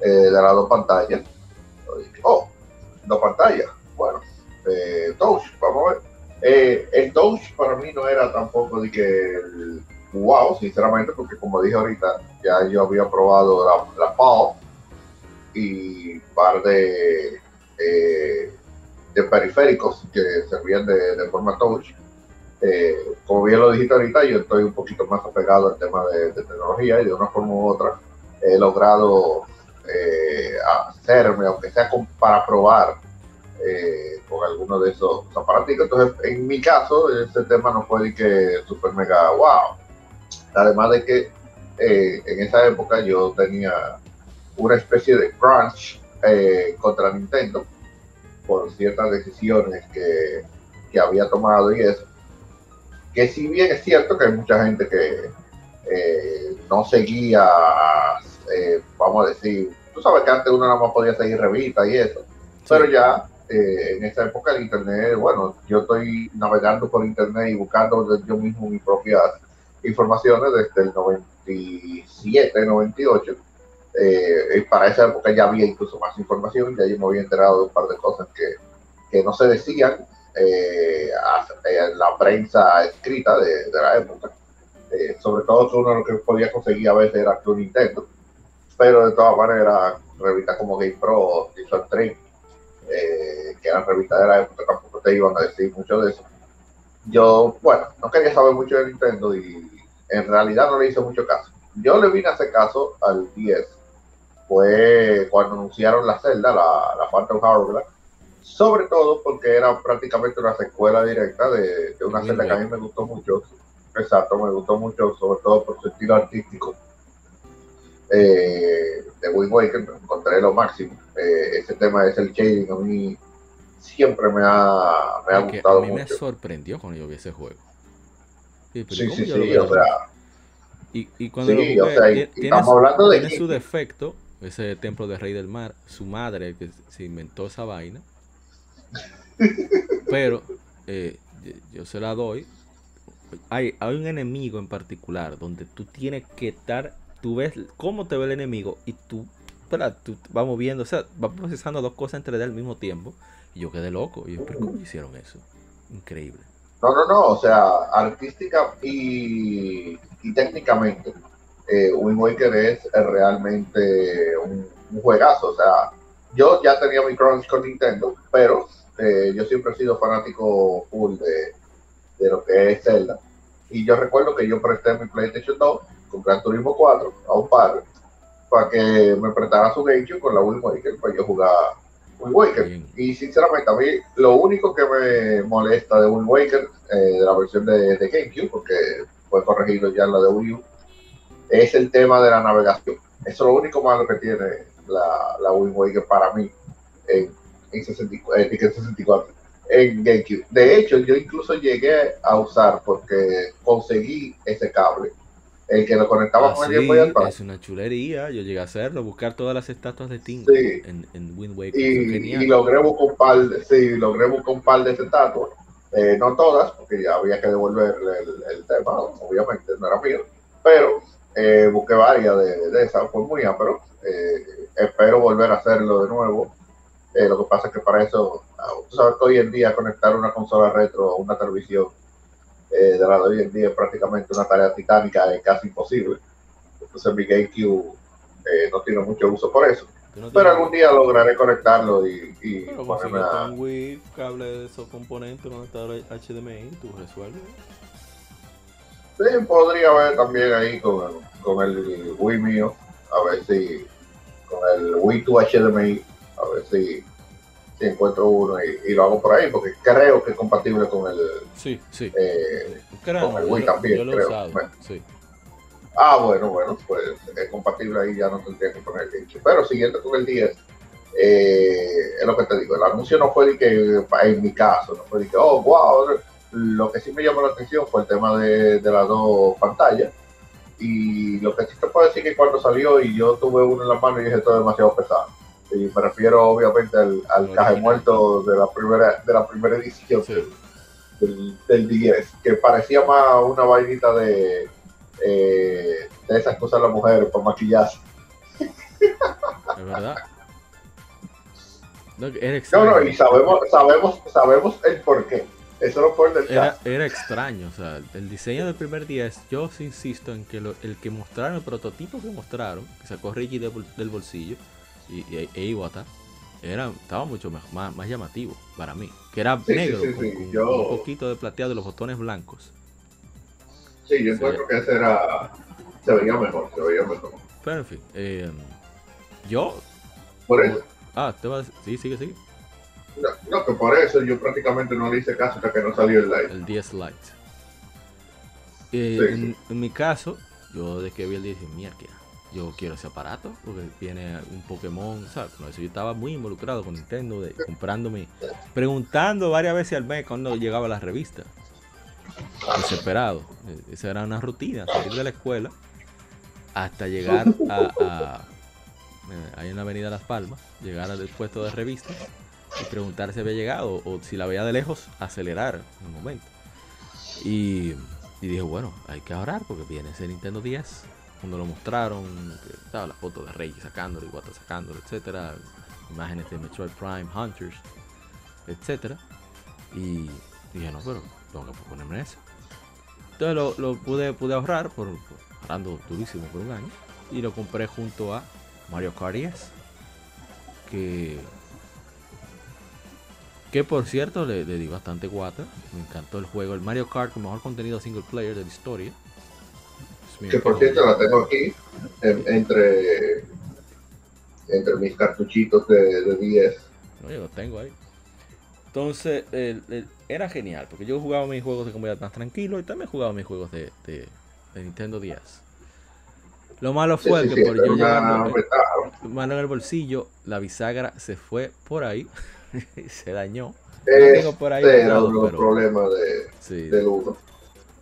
de las dos pantallas. Oh, dos pantallas. Bueno, Touch, vamos a ver. el Touch para mí no era tampoco de que el wow, sinceramente, porque como dije ahorita, ya yo había probado la, la y un par de, eh, de periféricos que servían de, forma touch. Eh, como bien lo dijiste ahorita, yo estoy un poquito más apegado al tema de, tecnología y de una forma u otra he logrado eh, hacerme, aunque sea para probar con alguno de esos aparatos. Entonces, en mi caso, ese tema no fue de que super mega wow. Además de que en esa época yo tenía una especie de crunch eh, contra Nintendo por ciertas decisiones que, que, había tomado y eso. Que si bien es cierto que hay mucha gente que eh, no seguía, eh, vamos a decir, tú sabes que antes uno nada más podía seguir revistas y eso, pero ya en esa época el Internet, bueno, yo estoy navegando por Internet y buscando yo mismo mis propias informaciones desde el 97, 98 eh, para esa época ya había incluso más información, ya yo me había enterado de un par de cosas que, que no se decían eh, en la prensa escrita de, la época. Eh, sobre todo uno lo que podía conseguir a veces era Club Nintendo, pero de todas maneras revistas como Game Pro, Visual Train, que eran revistas de la época, tampoco te iban a decir mucho de eso. Yo, bueno, no quería saber mucho de Nintendo y en realidad no le hice mucho caso. Yo le vine a hacer caso al 10 fue cuando anunciaron la celda, la, la Phantom Hourglass, sobre todo porque era prácticamente una secuela directa de, una celda que a mí me gustó mucho. Exacto, me gustó mucho, sobre todo por su estilo artístico. Eh, de Wind Waker, encontré lo máximo. Eh, ese tema es el shading, a mí siempre me ha, me ha gustado mucho. A mí me sorprendió cuando yo vi ese juego. Sí, sí, sí, o sea. Y, y cuando sí, lo jugué, estamos hablando de tiene su defecto, ese templo de Rey del Mar, su madre que se inventó esa vaina. <laughs> Pero eh, yo se la doy. Hay, hay un enemigo en particular donde tú tienes que estar, tú ves cómo te ve el enemigo y tú, tú vamos viendo, o sea, va procesando dos cosas entre al mismo tiempo. Yo quedé loco. Y yo, ¿pero cómo hicieron eso? Increíble. No, no, no, o sea, artística y, y técnicamente eh, Waker es realmente un, juegazo. O sea, yo ya tenía mi crunch con Nintendo, pero eh, yo siempre he sido fanático full de, de, lo que es Zelda. Y yo recuerdo que yo presté mi PlayStation 2 con Gran Turismo 4 a un padre para que me prestara su GameCube con la Wind Waker para yo jugar Wind Waker. Y sinceramente, a mí lo único que me molesta de Wind Waker, eh, de la versión de, de GameCube, porque fue corregido ya en la de Wii U, es el tema de la navegación. Eso es lo único malo que tiene la, la Wind Waker para mí en, en, 64, eh, en GameCube. De hecho, yo incluso llegué a usar porque conseguí ese cable. El que lo conectaba con el Game Boy Es una chulería. Yo llegué a hacerlo, buscar todas las estatuas de Tingle en, en, Wind Waker. Y, logré buscar un par de, sí, logré buscar un par de estatuas. Eh, no todas, porque ya había que devolverle el, el tema, obviamente, no era mío. Pero eh, busqué varias de, de esas, fue muy pero eh, espero volver a hacerlo de nuevo. Eh, lo que pasa es que para eso, ah, tú sabes que hoy en día conectar una consola retro a una televisión de la de hoy en día es prácticamente una tarea titánica, es casi imposible. Entonces mi GameCube no tiene mucho uso por eso. pero algún día lograré conectarlo y, y ponerme a... un Wii, cable de esos componentes, adaptador HDMI, tú resuelves. Sí, podría ver también ahí con, con el Wii mío, a ver si, con el Wii 2 HDMI, a ver si, si encuentro uno y, lo hago por ahí, porque creo que es compatible con el, sí, sí. Eh, con el Wii también, creo. Sí. Ah, bueno, bueno, pues es compatible ahí, ya no tendría que poner el dicho. Pero siguiente con el 10, eh, es lo que te digo, el anuncio no fue de que, en mi caso, no fue de que, oh, wow, lo que sí me llamó la atención fue el tema de, de las dos pantallas. Y lo que sí te puedo decir que cuando salió y yo tuve uno en la mano y dije esto es demasiado pesado. Y me refiero obviamente al, al caje muerto de la primera, de la primera edición del, del 10, que parecía más una vainita de eh, de esas cosas las mujeres por maquillarse. Es verdad. No, no, y sabemos, sabemos, sabemos el por qué. Eso lo fue del era, era extraño, o sea, el diseño del primer día es, yo insisto en que el que mostraron, el prototipo que mostraron, que sacó Ricky del bolsillo y, y, e Iwata, era, estaba mucho más, más, llamativo para mí, que era negro, con, un poquito de plateado de los botones blancos. Sí, yo encuentro que ese era. Se veía mejor, se veía mejor. Pero en fin, eh, yo. Por eso. Ah, te vas. Sí, sigue, sigue. No, no, que por eso yo prácticamente no le hice caso hasta que no salió el light. El 10 light. Eh, en, mi caso, yo de que vi el 10 dije, mierda, yo quiero ese aparato porque viene un Pokémon, ¿sabes? No, eso yo estaba muy involucrado con Nintendo, de, comprándome, preguntando varias veces al mes cuando llegaba la revista desesperado. Esa era una rutina, salir de la escuela hasta llegar a, ahí en la avenida Las Palmas, llegar al puesto de revistas y preguntar si había llegado o si la veía de lejos, acelerar en un momento. Y, y dije, bueno, hay que ahorrar porque viene ese Nintendo 10. Cuando lo mostraron, estaba la foto de Rey sacándolo, Iwata sacándolo, etcétera, imágenes de Metroid Prime, Hunters, etcétera. Y dije, no, pero tengo que ponerme eso. Entonces lo, pude, pude ahorrar, por, ahorrando durísimo por un año. Y lo compré junto a Mario Kart 10. Que, que por cierto le, di bastante guata. Me encantó el juego. El Mario Kart con mejor contenido single player de la historia. Que por cierto la tengo aquí entre, entre mis cartuchitos de, de 10. No, yo lo tengo ahí. Entonces, era genial, porque yo jugaba mis juegos de comunidad más tranquilo y también jugaba mis juegos de, Nintendo 10. Lo malo fue que por yo llevar mano en el bolsillo, la bisagra se fue por ahí <laughs> y se dañó. tengo por ahí era un problema de, del uno.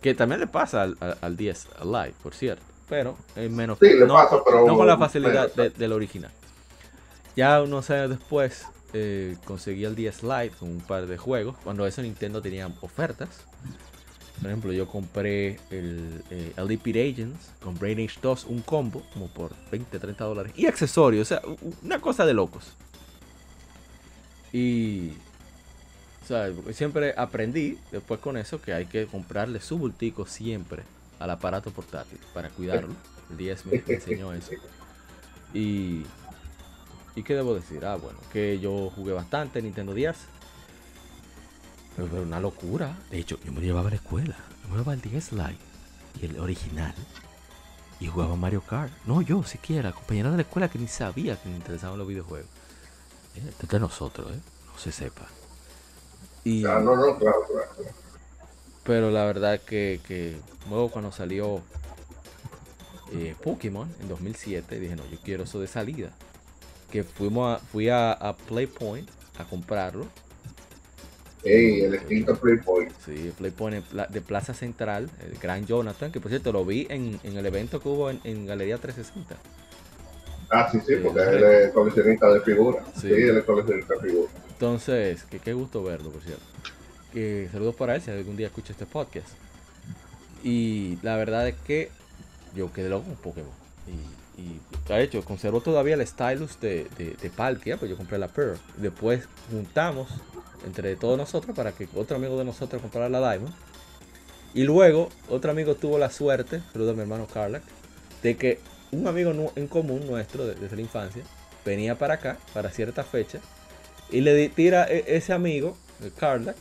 Que también le pasa al, al, 10 Live, por cierto, pero es menos. Sí, le no, pasa, pero no con la facilidad del original. Ya unos años después, eh, conseguí el 10 Lite con un par de juegos. Cuando eso Nintendo tenía ofertas. Por ejemplo, yo compré el, eh, Agents con Brain Age 2, un combo, como por 20, 30 dólares. Y accesorios, o sea, una cosa de locos. Y. siempre aprendí después con eso que hay que comprarle su bultico siempre al aparato portátil para cuidarlo. El 10 me enseñó eso. Y ¿Y qué debo decir? Ah, bueno, que yo jugué bastante Nintendo 10. Pero una locura. De hecho, yo me llevaba a la escuela. Yo me llevaba el 10 Lite y el original. Y jugaba Mario Kart. No yo siquiera, compañero de la escuela que ni sabía que me interesaban los videojuegos. Eh, esto es de nosotros, ¿eh? No se sepa. Y, no, no, no, claro, claro. Pero la verdad que, que luego cuando salió eh, Pokémon en 2007, dije, no, yo quiero eso de salida que fuimos a, fui a, a Playpoint a comprarlo. Ey, el extinto Playpoint. Sí, Playpoint de Plaza Central, el gran Jonathan, que por cierto lo vi en, en el evento que hubo en, Galería 360. Ah, sí, sí, porque él es coleccionista de figuras. Sí. él es coleccionista de figuras. Entonces, que qué gusto verlo, por cierto. Que saludos para él si algún día escucha este podcast. Y la verdad es que yo quedé loco con Pokémon. Y y ha hecho, conservo todavía el stylus de, de, Palkia, pues yo compré la Pearl. Después juntamos entre todos nosotros para que otro amigo de nosotros comprara la Diamond. Y luego otro amigo tuvo la suerte, saludo a mi hermano Carlac, de que un amigo en común nuestro desde la infancia venía para acá para cierta fecha y le tira e, ese amigo, Carlac,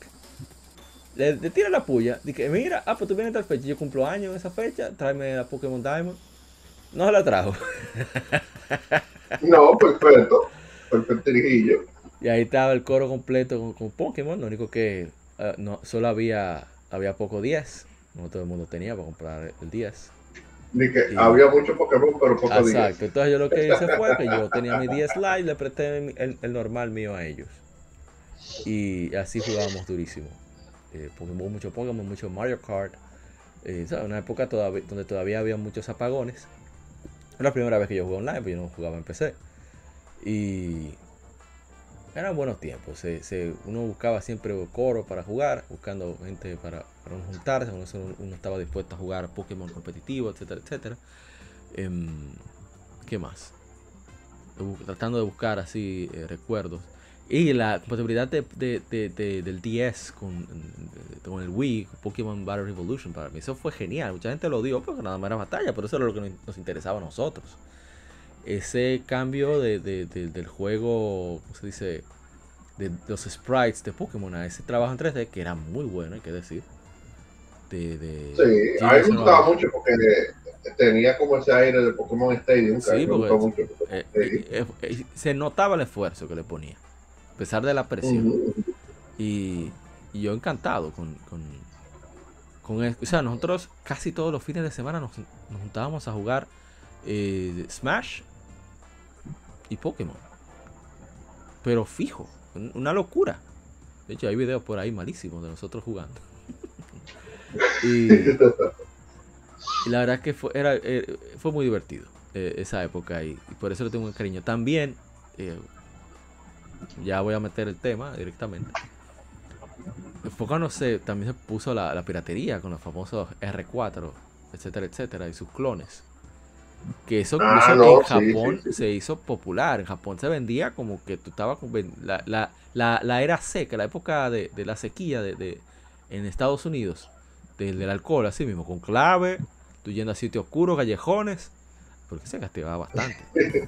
le, tira la puya. Dije, mira, ah, pues tú vienes tal fecha. Yo cumplo años en esa fecha. Tráeme la Pokémon Diamond. No se la trajo. <laughs> no, perfecto. Perfecto, Y ahí estaba el coro completo con, Pokémon. Lo único que uh, no, solo había, había poco 10. No todo el mundo tenía para comprar el 10. Ni que había mucho Pokémon, pero poco Exacto. Entonces yo lo que hice fue que yo tenía mi <laughs> 10 Lite, le presté el, el normal mío a ellos. Y así jugábamos durísimo. Eh, Pokémon, mucho Pokémon, mucho Mario Kart. Eh, una época todavía, donde todavía había muchos apagones. Era la primera vez que yo jugué online, porque yo no jugaba en PC. Y eran buenos tiempos. uno buscaba siempre coro para jugar, buscando gente para, para juntarse. Uno, estaba dispuesto a jugar Pokémon competitivo, etcétera, etcétera. Em, ¿Qué más? Tratando de buscar así eh, recuerdos. Y la compatibilidad de, del DS con, con, el Wii, Pokémon Battle Revolution, para mí eso fue genial. Mucha gente lo dio porque nada más era batalla, pero eso era lo que nos interesaba a nosotros. Ese cambio del juego, ¿cómo se dice? De los sprites de Pokémon a ese trabajo en 3D, que era muy bueno, hay que decir. De, sí, a mí me gustaba mucho porque tenía como ese aire de Pokémon Stadium. Sí, porque, eh, eh, eh, se notaba el esfuerzo que le ponía a pesar de la presión. y, yo encantado con, con, con O sea, nosotros casi todos los fines de semana nos, juntábamos a jugar Smash y Pokémon. Pero fijo, una locura. De hecho, hay videos por ahí malísimos de nosotros jugando. <laughs> y, la verdad es que fue, era, eh, fue muy divertido eh, esa época y, por eso le tengo un cariño. También, ya voy a meter el tema directamente. Poco no sé, también se puso la, piratería con los famosos R4, etcétera, etcétera, y sus clones. Que eso ah, incluso en Japón se hizo popular. En Japón se vendía como que tú estabas con la, la, la, era seca, la época de, la sequía de, en Estados Unidos, del, del alcohol, así mismo, con clave, tú yendo a sitios oscuros, callejones, porque se castigaba bastante.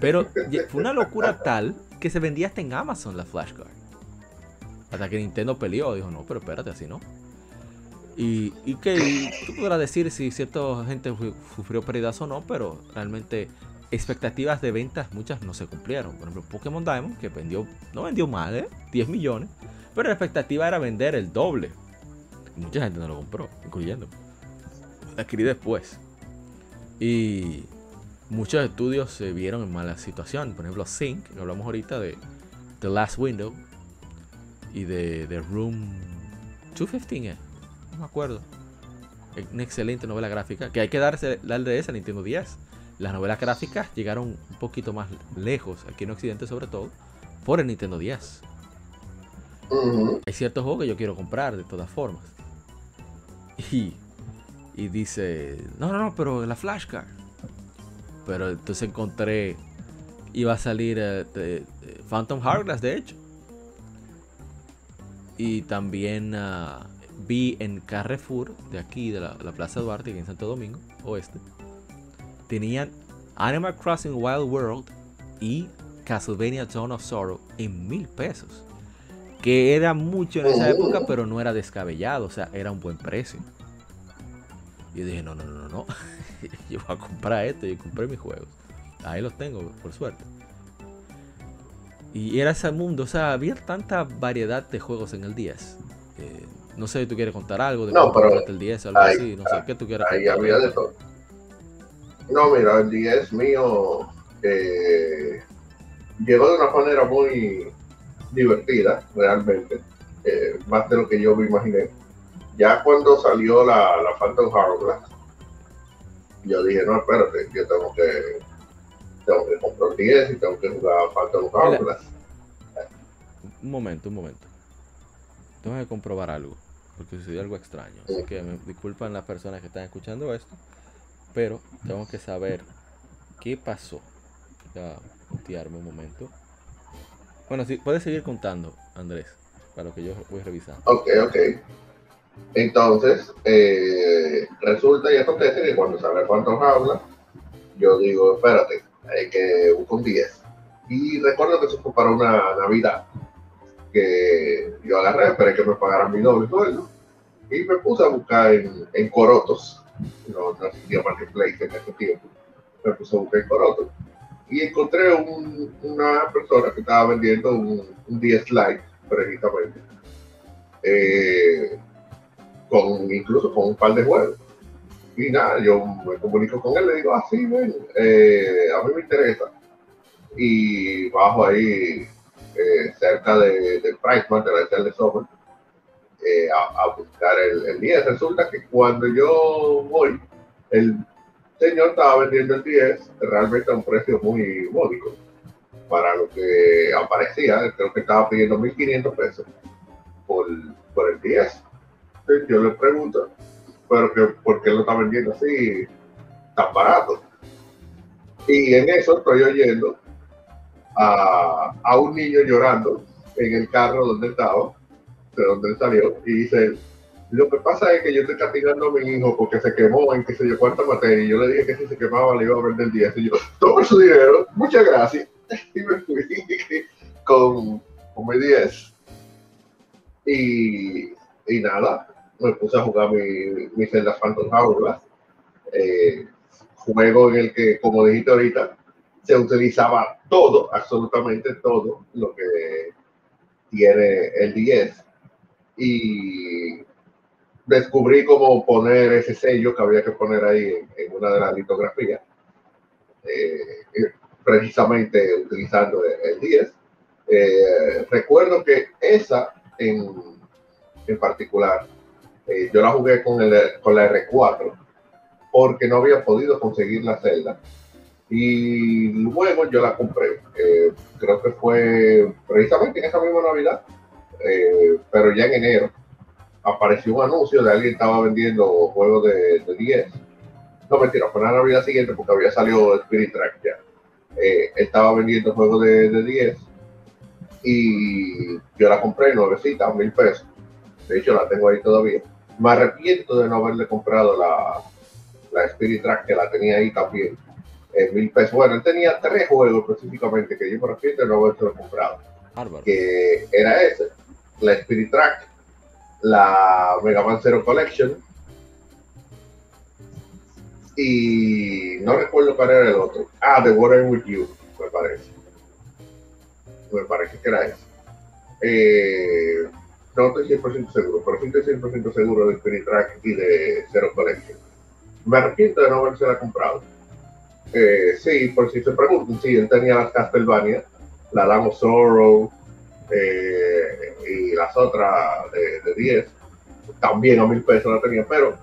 Pero fue una locura tal que se vendía hasta en Amazon la flashcard. Hasta que Nintendo peleó, dijo, no, pero espérate, así no. Y, que tú podrás decir si cierta gente sufrió pérdidas o no, pero realmente expectativas de ventas muchas no se cumplieron. Por ejemplo, Pokémon Diamond, que vendió, no vendió mal, ¿eh? 10 millones, pero la expectativa era vender el doble. Mucha gente no lo compró, incluyendo. La adquirí después. Y muchos estudios se vieron en mala situación. Por ejemplo, Sync, que hablamos ahorita de The Last Window y de, The Room 215, ¿eh? No me acuerdo. Una excelente novela gráfica que hay que darse, darle esa a Nintendo 10. Las novelas gráficas llegaron un poquito más lejos, aquí en Occidente sobre todo, por el Nintendo 10. Hay ciertos juegos que yo quiero comprar de todas formas. Y, y dice, no, no, no, pero la flashcard pero entonces encontré, iba a salir eh, Phantom Hourglass, de hecho. Y también ah, vi en Carrefour, de aquí, de la, Plaza Duarte, en Santo Domingo, oeste, tenían Animal Crossing Wild World y Castlevania Zone of Sorrow en mil pesos. Que era mucho en esa oh. época, pero no era descabellado, o sea, era un buen precio. Y dije, no, no, no, no, no. <laughs> yo voy a comprar esto y compré mis juegos. Ahí los tengo, por suerte. Y era ese mundo, o sea, había tanta variedad de juegos en el 10. Eh, no sé si tú quieres contar algo de no, pero el 10 o algo así, no sé, ¿qué tú quieres ahí Había de todo. No, mira, el 10 mío eh, llegó de una manera muy divertida, realmente, eh, más de lo que yo me imaginé. Ya cuando salió la, la Phantom Hourglass, yo dije, no, espérate, yo tengo que, tengo que comprar 10 y tengo que jugar Phantom Hourglass. Un momento, un momento. Tengo que comprobar algo, porque sucedió algo extraño. Así que me disculpan las personas que están escuchando esto, pero tengo que saber qué pasó. Ya, mutearme un momento. Bueno, sí, puedes seguir contando, Andrés, para lo que yo voy revisando. Ok, ok. Entonces, eh, resulta y acontece que cuando sale cuántos habla, yo digo, espérate, hay que buscar un 10. Y recuerdo que eso fue para una Navidad que yo agarré, esperé que me pagaran mi doble sueldo Y me puse a buscar en, Corotos, no, existía Marketplace en ese tiempo, me puse a buscar en Corotos y encontré una persona que estaba vendiendo un, un DS Lite, precisamente, eh, con, incluso con un par de juegos. Y nada, yo me comunico con él, le digo, ah, sí, ven, eh, a mí me interesa. Y bajo ahí eh, cerca de, de Priceman, de la de software, a, a, buscar el, el 10. Resulta que cuando yo voy, el señor estaba vendiendo el 10 realmente a un precio muy módico para lo que aparecía. Creo que estaba pidiendo 1.500 pesos por, por el 10. yo le pregunto, pero que, ¿por qué lo está vendiendo así tan barato? Y en eso estoy oyendo a, a un niño llorando en el carro donde estaba, de donde salió, y dice, lo que pasa es que yo estoy castigando a mi hijo porque se quemó en qué sé yo cuánta materia. Y yo le dije que si se quemaba le iba a vender 10. Y yo, toma su dinero, muchas gracias. <laughs> Y me fui con, con mi 10. Y, y nada, me puse a jugar mi, mi Zelda Phantom. Eh, juego en el que, como dijiste ahorita, se utilizaba todo, absolutamente todo lo que tiene el 10. Y descubrí cómo poner ese sello que había que poner ahí en, una de las litografías, eh, eh, precisamente utilizando el 10. Eh, recuerdo que esa en, en particular, yo la jugué con, el, con la R4 porque no había podido conseguir la celda. Y luego yo la compré. creo que fue precisamente en esa misma Navidad, pero ya en enero apareció un anuncio de alguien estaba vendiendo juegos de, 10. No, mentira, fue la Navidad siguiente porque había salido Spirit Track ya. Eh, estaba vendiendo juegos de, 10 y yo la compré nuevecita, mil pesos. De hecho, la tengo ahí todavía. Me arrepiento de no haberle comprado la, la Spirit Track que la tenía ahí también. En mil pesos. Bueno, él tenía tres juegos específicamente que yo me arrepiento de no haberlo comprado. Que era ese, la Spirit Track, la Mega Man Zero Collection. Y no recuerdo cuál era el otro. Ah, The Water With You, me parece. Me parece que era ese. Eh, no estoy 100% seguro, pero sí estoy 100% seguro de Spirit Track y de Zero Collection. Me arrepiento de no haberse la comprado. Eh, sí, por si se preguntan, sí, él tenía las Castlevania, la Damo Sorrow, eh, y las otras de, 10, también a mil pesos la tenía, pero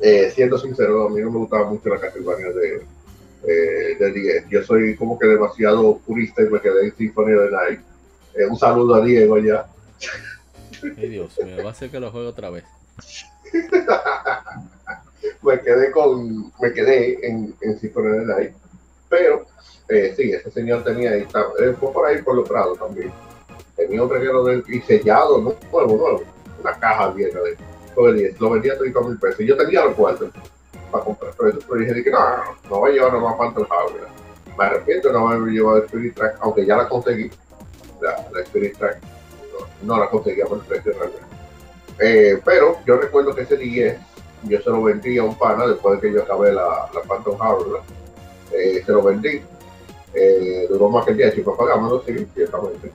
eh, siendo sincero, a mí no me gustaba mucho la Castlevania de, eh, de 10. Yo soy como que demasiado purista y me quedé en Symphony of the Night. un saludo a Diego ya. Ay Dios me va a hacer que lo juegue otra vez. <laughs> me quedé con, me quedé en, en the Night, pero sí, ese señor tenía ahí, fue por ahí por los prados también tenía un reguero de, y sellado, ¿no? nuevo, nuevo, una caja vieja de todo 10, lo vendía a 30 mil pesos. Y yo tenía los cuartos para comprar pero, pero dije que no, no, voy a llevar nomás Phantom Hour. Me arrepiento no haberme llevado Spirit Track, aunque ya la conseguí, la, la Spirit Track, no, la conseguía por el precio realmente. Eh, pero yo recuerdo que ese 10 yo se lo vendí a un pana después de que yo acabé la, la Phantom Hour, eh, se lo vendí. Eh, duró más que el día, si fue pagamos, sí, ciertamente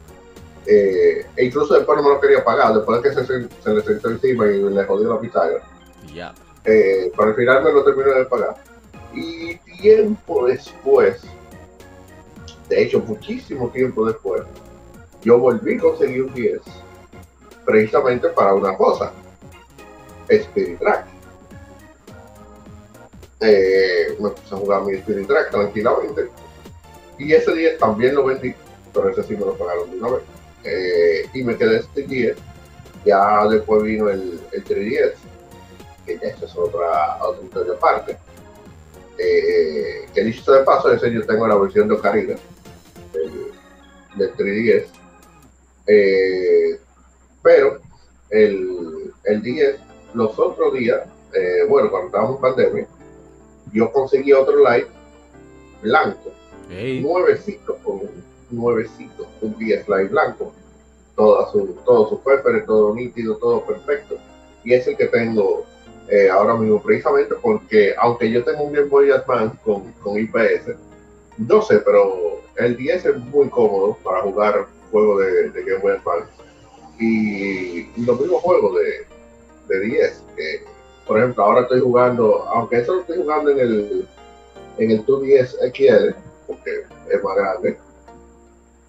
eh, e incluso después no me lo quería pagar, después de que se, se le sentó encima y le jodió la pizarra. Ya. Eh, pero al final me lo terminé de pagar. Y tiempo después, de hecho muchísimo tiempo después, yo volví a conseguir un 10 precisamente para una cosa, Spirit Track. Eh, me puse a jugar mi Spirit Track tranquilamente y ese 10 también lo vendí, pero ese sí me lo pagaron de una vez. Eh, y me quedé este 10. Ya después vino el, el 310, que ya es otra, otra aparte. Eh, que dicho de paso, ese yo tengo la versión de Ocarina del, del 310. Eh, pero el, el 10, los otros días, bueno, cuando estábamos en pandemia, yo conseguí otro light blanco, nuevecito, con nuevecito, un 10 light blanco, todo su, todo su todo nítido, todo perfecto. y es el que tengo eh, ahora mismo, precisamente porque aunque yo tengo un Game Boy Advance con, con IPS, no sé, pero el 10 es muy cómodo para jugar juegos de, de Game Boy Advance. Y los mismos juegos de, de 10, que por ejemplo ahora estoy jugando, aunque eso lo estoy jugando en el, en el 2DS XL, porque es más grande,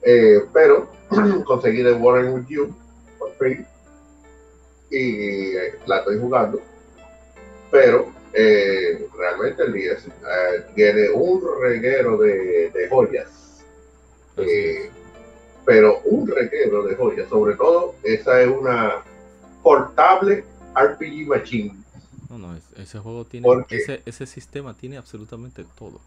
eh, pero <clears throat> conseguí The Warren With You por fin y eh, la estoy jugando, pero eh, realmente el 10 eh, tiene un reguero de, de joyas. Pero un reguero de joyas, sobre todo esa es una portable RPG Machine. No, no, es- ese juego tiene, ese, ese sistema tiene absolutamente todo.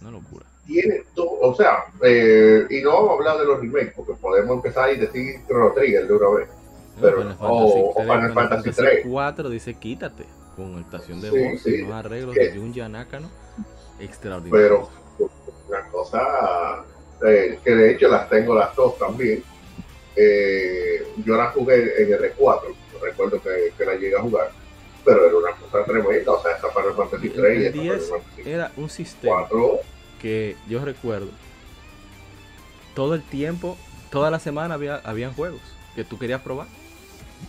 Una locura. Tiene todo, o sea, eh, y no vamos a hablar de los remakes, porque podemos empezar y decir Chrono Trigger de una vez. Pero- Final o- o tres, Final Fantasy tres. 4 dice quítate con estación de Sí, voz sí. y unos arreglos Que- de Junji Nakano extraordinarios. pero una cosa eh, que de hecho las tengo las dos también. Eh, yo las jugué en R4, recuerdo que, que la llegué a jugar, pero era una cosa tremenda. O sea, esta Final Fantasy El- 3 y el esta Final 10 Fantasy era un sistema 4. que yo recuerdo todo el tiempo, toda la semana había habían juegos que tú querías probar.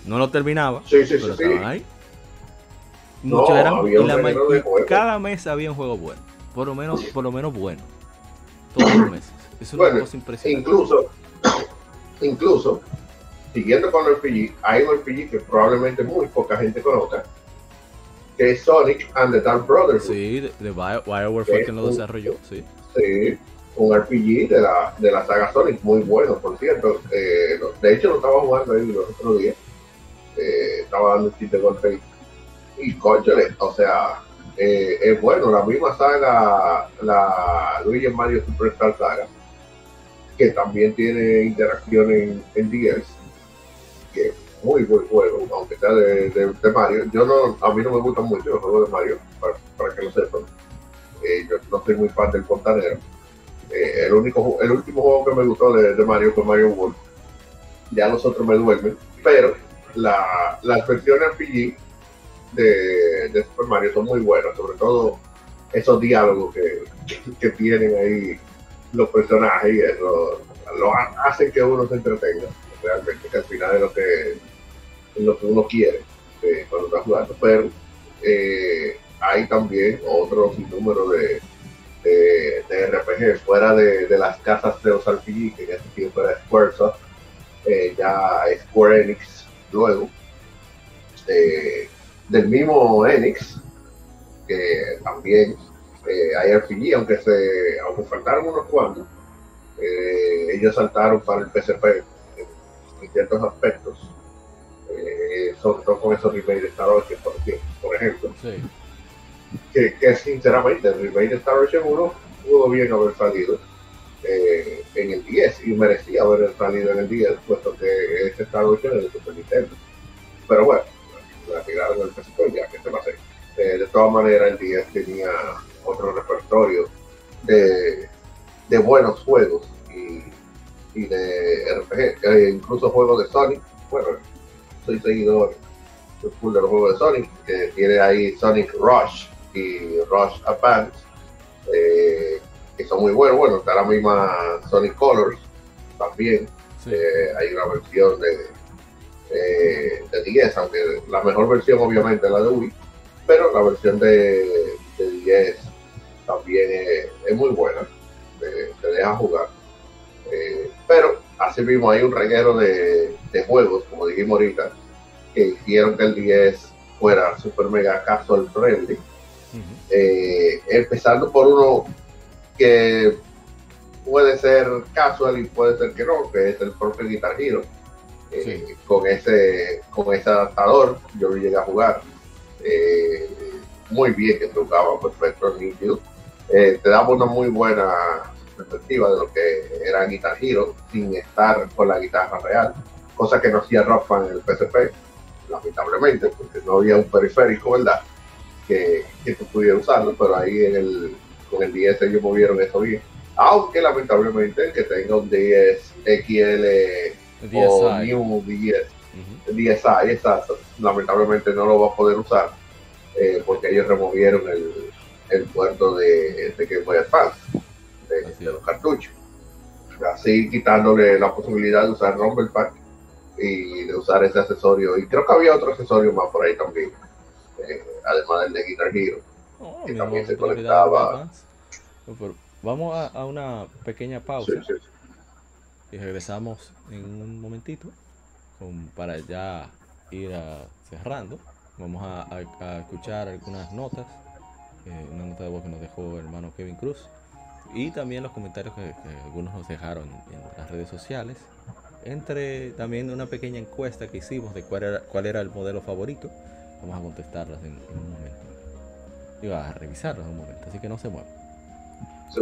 No lo terminaba, Sí, sí, pero sí. estaban ahí. No, Muchos eran había un la ma- de cada mes había un juego bueno, por lo menos por lo menos bueno. Todos los meses. Es una cosa impresionante. Incluso, incluso, siguiendo con el RPG, hay un RPG que probablemente muy poca gente conozca, que es Sonic and the Dark Brothers. Sí, de, de Bio- BioWare fue quien lo desarrolló, sí. Sí, un RPG de la, de la saga Sonic, muy bueno, por cierto. Eh, de hecho, lo estaba jugando ahí los otros días. Eh, estaba dando un chiste con Rey. Y conchale, o sea, eh, es bueno. La misma saga, la Luigi Mario Superstar Saga, que también tiene interacción en, en DS, que muy buen juego, aunque sea de, de- Mario. Yo no, a mí no me gustan mucho los juegos de Mario, para, para que lo sepan. Eh, yo no soy muy fan del fontanero. Eh, el, único, el último juego que me gustó de, de Mario fue Mario World. Ya los otros me duermen, pero la, las versiones RPG de, de Super Mario son muy buenas, sobre todo esos diálogos que, que tienen ahí los personajes y eso lo ha- hacen que uno se entretenga realmente, que al final es lo que, lo que uno quiere eh, cuando está jugando. Pero eh, hay también otro número de, de, de RPG fuera de, las casas de los RPG, que en ese tiempo era Squaresoft, eh, ya Square Enix luego, eh, del mismo Enix, que también hay RPG, aunque, se, aunque faltaron unos cuantos, ellos saltaron para el en, en ciertos aspectos, eh, sobre todo con esos remakes de Star Ocean, por, ejemplo- por ejemplo Sí. que, que sinceramente el remake de Star Ocean 1 pudo bien haber salido eh, en el 10 y merecía haber salido en el 10 puesto que ese Star Ocean es de Super Nintendo. Pero bueno la tiraron el PSP ya que se va a hacer Eh, de todas maneras el 10 tenía otro repertorio de, de buenos juegos y, y de RPG eh, incluso juegos de Sonic bueno soy seguidor full de los juegos de Sonic que tiene ahí Sonic Rush y Rush Advance, eh, que son muy buenos. Bueno, está la misma Sonic Colors también. sí. eh, hay una versión de, eh, de 10, aunque la mejor versión obviamente es la de Wii, pero la versión de, de 10 también es, es muy buena, te, te deja jugar. Eh, pero así mismo hay un reguero de, de juegos, como dijimos ahorita, que hicieron que el 10 fuera super mega casual friendly eh, empezando por uno que puede ser casual y puede ser que no, que es el propio Guitar Hero. Eh, Sí. con ese con ese adaptador yo lo llegué a jugar eh, muy bien que tocaba perfecto en Eh, te daba una muy buena perspectiva de lo que era Guitar Hero sin estar con la guitarra real cosa que no hacía Rockman en el PSP lamentablemente porque no había un periférico verdad que, que tú pudieras usarlo, pero ahí en el, con el 10 ellos movieron eso bien. Aunque lamentablemente el que tenga un 10 XL o 10i. New 10, DSi, exacto. Lamentablemente no lo va a poder usar eh, porque ellos removieron el, el puerto de, de Game Boy Advance, de, los cartuchos. Así quitándole la posibilidad de usar Rumble Pack y de usar ese accesorio. Y creo que había otro accesorio más por ahí también, eh, además del de Guitar Hero, oh, que también se conectaba. Vamos a, una pequeña pausa y regresamos en un momentito para ya ir cerrando. Vamos a, escuchar algunas notas, eh, una nota de voz que nos dejó el hermano Kevin Cruz y también los comentarios que, algunos nos dejaron en las redes sociales. Entre también una pequeña encuesta que hicimos de cuál era, cuál era el modelo favorito. Vamos a contestarlas en, un momento. Iba a revisarlas en un momento, así que no se muevan. Sí.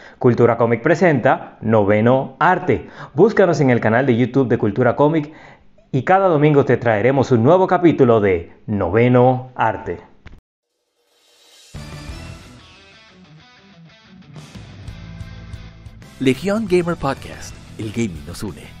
Cultura Comic presenta Noveno Arte. Búscanos en el canal de YouTube de Cultura Comic y cada domingo te traeremos un nuevo capítulo de Noveno Arte. Legión Gamer Podcast, el gaming nos une.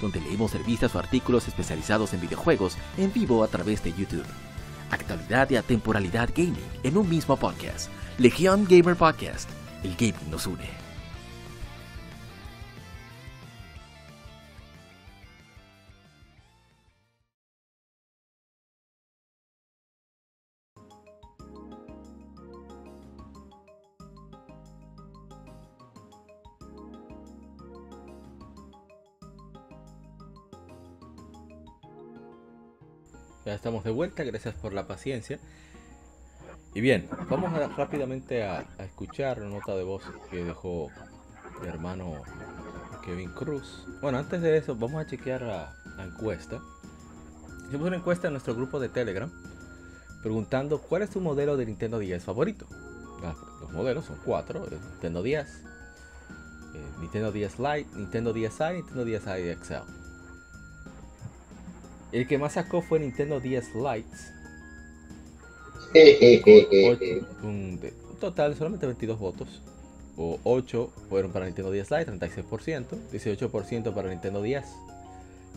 donde leemos revistas o artículos especializados en videojuegos en vivo a través de YouTube. Actualidad y atemporalidad gaming en un mismo podcast. Legion Gamer Podcast. El gaming nos une. Ya estamos de vuelta, gracias por la paciencia. Y bien, vamos rápidamente a, escuchar la nota de voz que dejó mi hermano Kevin Cruz. Bueno, antes de eso, vamos a chequear la, encuesta. Hicimos una encuesta en nuestro grupo de Telegram preguntando cuál es tu modelo de Nintendo 10 favorito. los modelos son cuatro: Nintendo 10, Nintendo 10 Lite, Nintendo 10i, Nintendo 10i XL. El que más sacó fue Nintendo 10 Lite. un, total solamente 22 votos. O 8 fueron para Nintendo 10 Lite, 36%, 18% para Nintendo 10,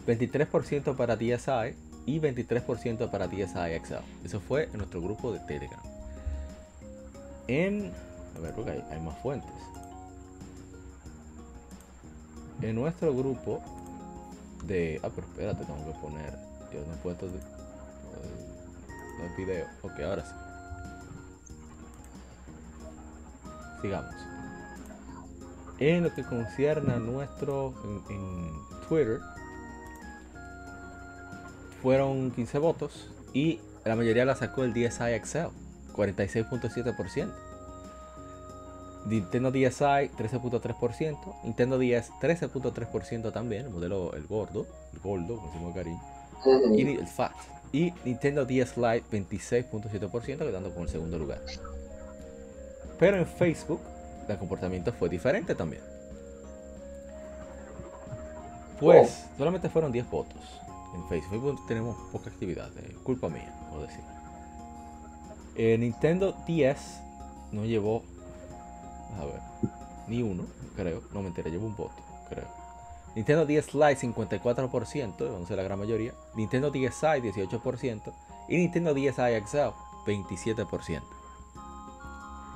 23% para DSi y 23% para DSi XL. Eso fue en nuestro grupo de Telegram. En. A ver, porque hay, hay más fuentes. En nuestro grupo de. Ah, pero espérate, tengo que poner. Yo no he puesto de, el video. Ok, ahora sí. Sigamos. En lo que concierne a nuestro en, Twitter, fueron 15 votos y la mayoría la sacó el DSi XL, 46.7%. Nintendo DSi 13.3%, Nintendo DS 13.3% también, el modelo el gordo, el gordo, como decimos cariño, y el Fat. Y Nintendo DS Lite 26.7%, quedando con el segundo lugar. Pero en Facebook el comportamiento fue diferente también. Pues solamente fueron 10 votos. En Facebook tenemos poca actividad, eh, culpa mía, puedo decir. Eh, Nintendo DS no llevó, a ver, ni uno, creo. No me enteré, llevó un voto, creo. Nintendo DS Lite 54%, vamos a la gran mayoría. Nintendo DSi 18% y Nintendo DSi XL 27%.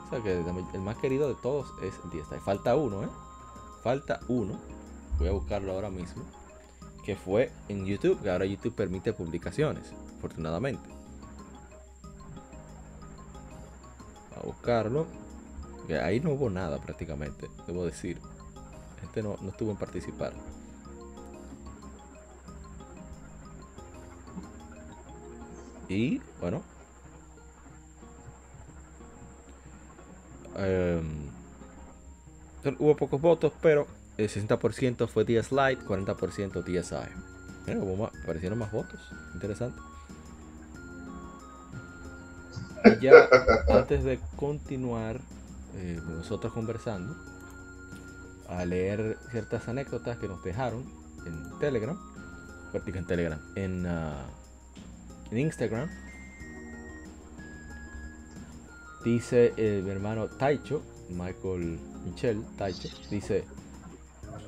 O sea que el más querido de todos es el DSi. Falta uno, ¿eh? Falta uno. Voy a buscarlo ahora mismo. Que fue en YouTube, que ahora YouTube permite publicaciones, afortunadamente. A buscarlo. Ahí no hubo nada prácticamente, debo decir. Este no, no estuvo en participar. Y bueno. Em, hubo pocos votos, pero el 60% fue DS Lite, 40% DSi. Mira, aparecieron más votos. Interesante. Y ya, antes de continuar eh, nosotros conversando, a leer ciertas anécdotas que nos dejaron en Telegram, en Telegram, en, ah, en Instagram. Dice el mi hermano Taicho, Michael Michel Taicho, dice,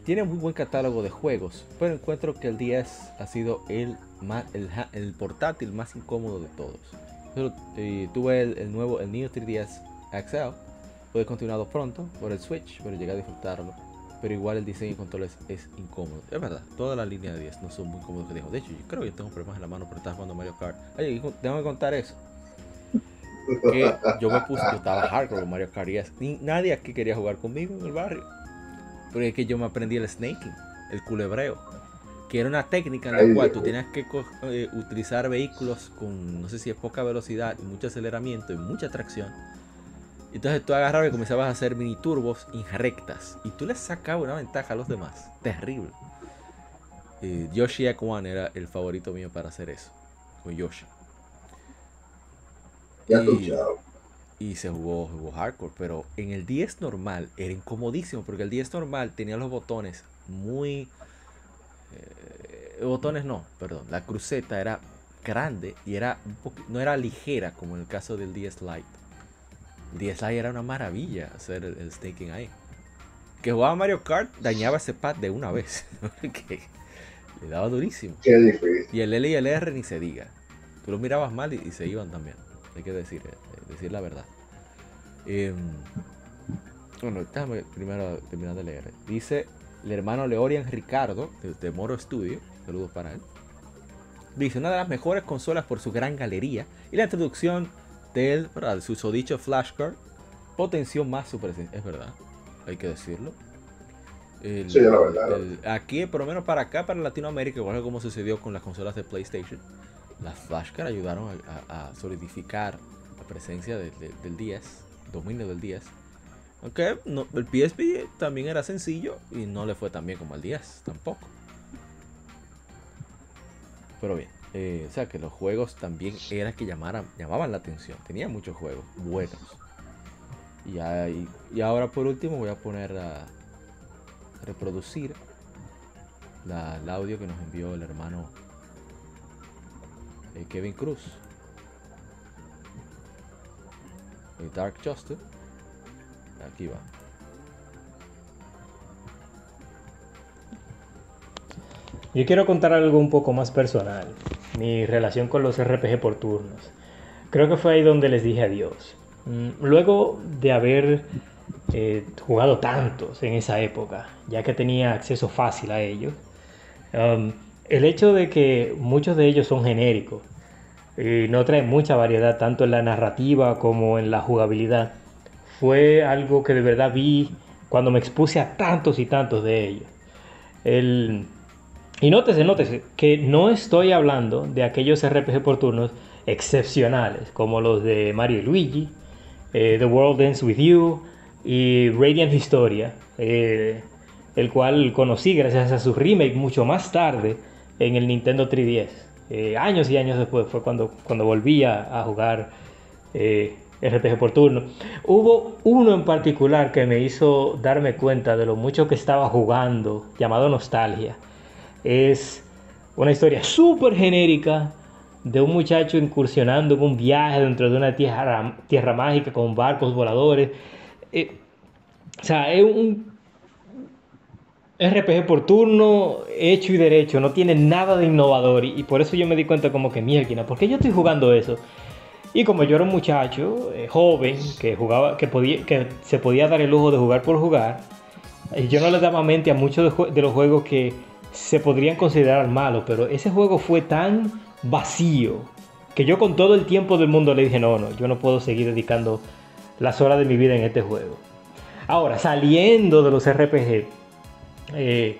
tiene muy buen catálogo de juegos, pero encuentro que el 10 ha sido el, más, el, portátil más incómodo de todos. tuve el, el, nuevo, el Neo 3DS XL, fue continuado pronto por el Switch, pero llegué a disfrutarlo pero igual el diseño de controles es incómodo. Es verdad, toda la línea de 10 no son muy cómodos que. De hecho, yo creo que yo tengo problemas en la mano por estar jugando Mario Kart. Oye, tengo que contar eso. Que yo me puse, yo estaba hardcore con Mario Kart y nadie aquí quería jugar conmigo en el barrio. Porque es que yo me aprendí el snaking, el culebreo. Que era una técnica en la cual tú tenías que eh, utilizar vehículos con, no sé si es poca velocidad y mucho aceleramiento y mucha tracción entonces tú agarrabas y comenzabas a hacer mini turbos inrectas. Y tú le sacabas una ventaja a los demás. Terrible. Eh, Yoshi Aquan era el favorito mío para hacer eso. Con Yoshi. y, se jugó, jugó hardcore. Pero en el 10 normal era incomodísimo. Porque el 10 normal tenía los botones muy. Eh, botones no, perdón. La cruceta era grande y era no era ligera como en el caso del 10 Lite. DSi era una maravilla hacer el, staking ahí. Que jugaba Mario Kart dañaba ese pad de una vez. <laughs> le daba durísimo. Y el L y el R ni se diga. Tú lo mirabas mal y, se iban también. Hay que decir, eh, decir la verdad. Em, bueno, déjame primero terminar de leer. Dice el hermano Leorian Ricardo, de, Moro Studio. Saludos para él. Dice, una de las mejores consolas por su gran galería y la introducción del su susodicho flashcard potenció más su presencia. Es verdad, hay que decirlo. sí, la verdad. aquí, por lo menos para acá, para Latinoamérica, igual como sucedió con las consolas de PlayStation, las flashcards ayudaron a, solidificar la presencia del 10, dominio del 10. Aunque no, el PSP también era sencillo y no le fue tan bien como el 10, tampoco. Pero bien. Eh, o sea que los juegos también eran que llamaran, llamaban la atención. Tenía muchos juegos buenos. Y, y ahora por último voy a poner a reproducir el audio que nos envió el hermano eh, Kevin Cruz. Dark Justice. Aquí va. Yo quiero contar algo un poco más personal, mi relación con los RPG por turnos. Creo que fue ahí donde les dije adiós. Mm, luego de haber eh, jugado tantos en esa época, ya que tenía acceso fácil a ellos, um, el hecho de que muchos de ellos son genéricos y no traen mucha variedad tanto en la narrativa como en la jugabilidad, fue algo que de verdad vi cuando me expuse a tantos y tantos de ellos. El, y nótese, nótese, que no estoy hablando de aquellos RPG por turnos excepcionales, como los de Mario y Luigi, eh, The World Ends With You y Radiant Historia, eh, el cual conocí gracias a su remake mucho más tarde en el Nintendo 3DS. Eh, años y años después fue cuando, cuando volví a, jugar RPG por turno. Hubo uno en particular que me hizo darme cuenta de lo mucho que estaba jugando, llamado Nostalgia es una historia súper genérica de un muchacho incursionando en un viaje dentro de una tierra, tierra mágica con barcos voladores. Eh, o sea, es un RPG por turno, hecho y derecho, no tiene nada de innovador y, por eso yo me di cuenta como que mierda, ¿por qué yo estoy jugando eso? Y como yo era un muchacho eh, joven que jugaba, que, podía, que se podía dar el lujo de jugar por jugar, eh, yo no le daba mente a muchos de los juegos que se podrían considerar malos, pero ese juego fue tan vacío que yo con todo el tiempo del mundo le dije, no, no, yo no puedo seguir dedicando las horas de mi vida en este juego. Ahora, saliendo de los RPG, eh,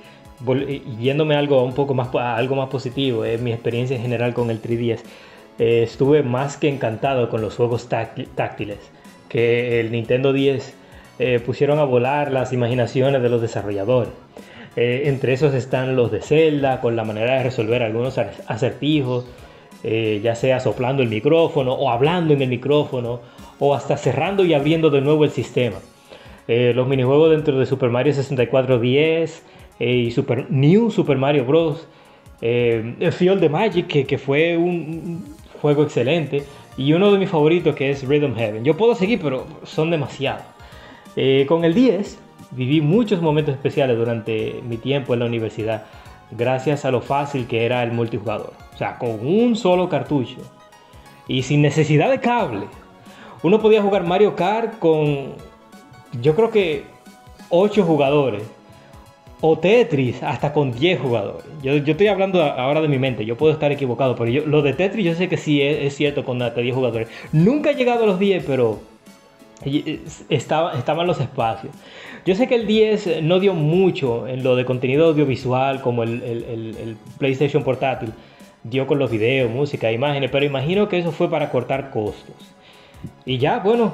yéndome a algo un poco más, algo más positivo, es mi experiencia en general con el 3DS, eh, estuve más que encantado con los juegos táctiles que el Nintendo 10 eh, pusieron a volar las imaginaciones de los desarrolladores. Eh, entre esos están los de Zelda, con la manera de resolver algunos acertijos, eh, ya sea soplando el micrófono o hablando en el micrófono, o hasta cerrando y abriendo de nuevo el sistema. Eh, los minijuegos dentro de Super Mario 64 10 y Super, New Super Mario Bros. el Field de Magic, que, que, fue un juego excelente. Y uno de mis favoritos que es Rhythm Heaven. Yo puedo seguir, pero son demasiados. con el 10 Viví muchos momentos especiales durante mi tiempo en la universidad, gracias a lo fácil que era el multijugador. O sea, con un solo cartucho y sin necesidad de cable. Uno podía jugar Mario Kart con, yo creo que 8 jugadores. O Tetris hasta con 10 jugadores. Yo, estoy hablando ahora de mi mente, yo puedo estar equivocado, pero yo, lo de Tetris yo sé que sí es, es cierto con hasta 10 jugadores. Nunca he llegado a los 10, pero estaba, estaban los espacios. Yo sé que el 10 no dio mucho en lo de contenido audiovisual como el, PlayStation portátil. Dio con los videos, música, imágenes, pero imagino que eso fue para cortar costos. Y ya, bueno,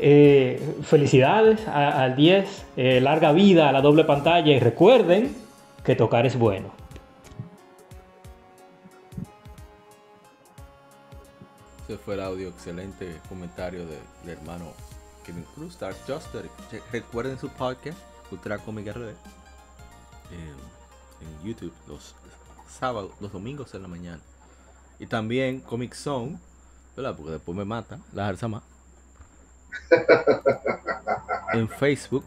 eh, felicidades al 10, eh, larga vida a la doble pantalla y recuerden que tocar es bueno. Ese fue el audio, excelente comentario del hermano Kevin Cruz, Dark Juster. Recuerden su podcast, Cultura Cómica RD, en YouTube los sábados, los domingos en la mañana. Y también Comic Zone, ¿verdad? Porque después me mata la jarza más. <laughs> en Facebook,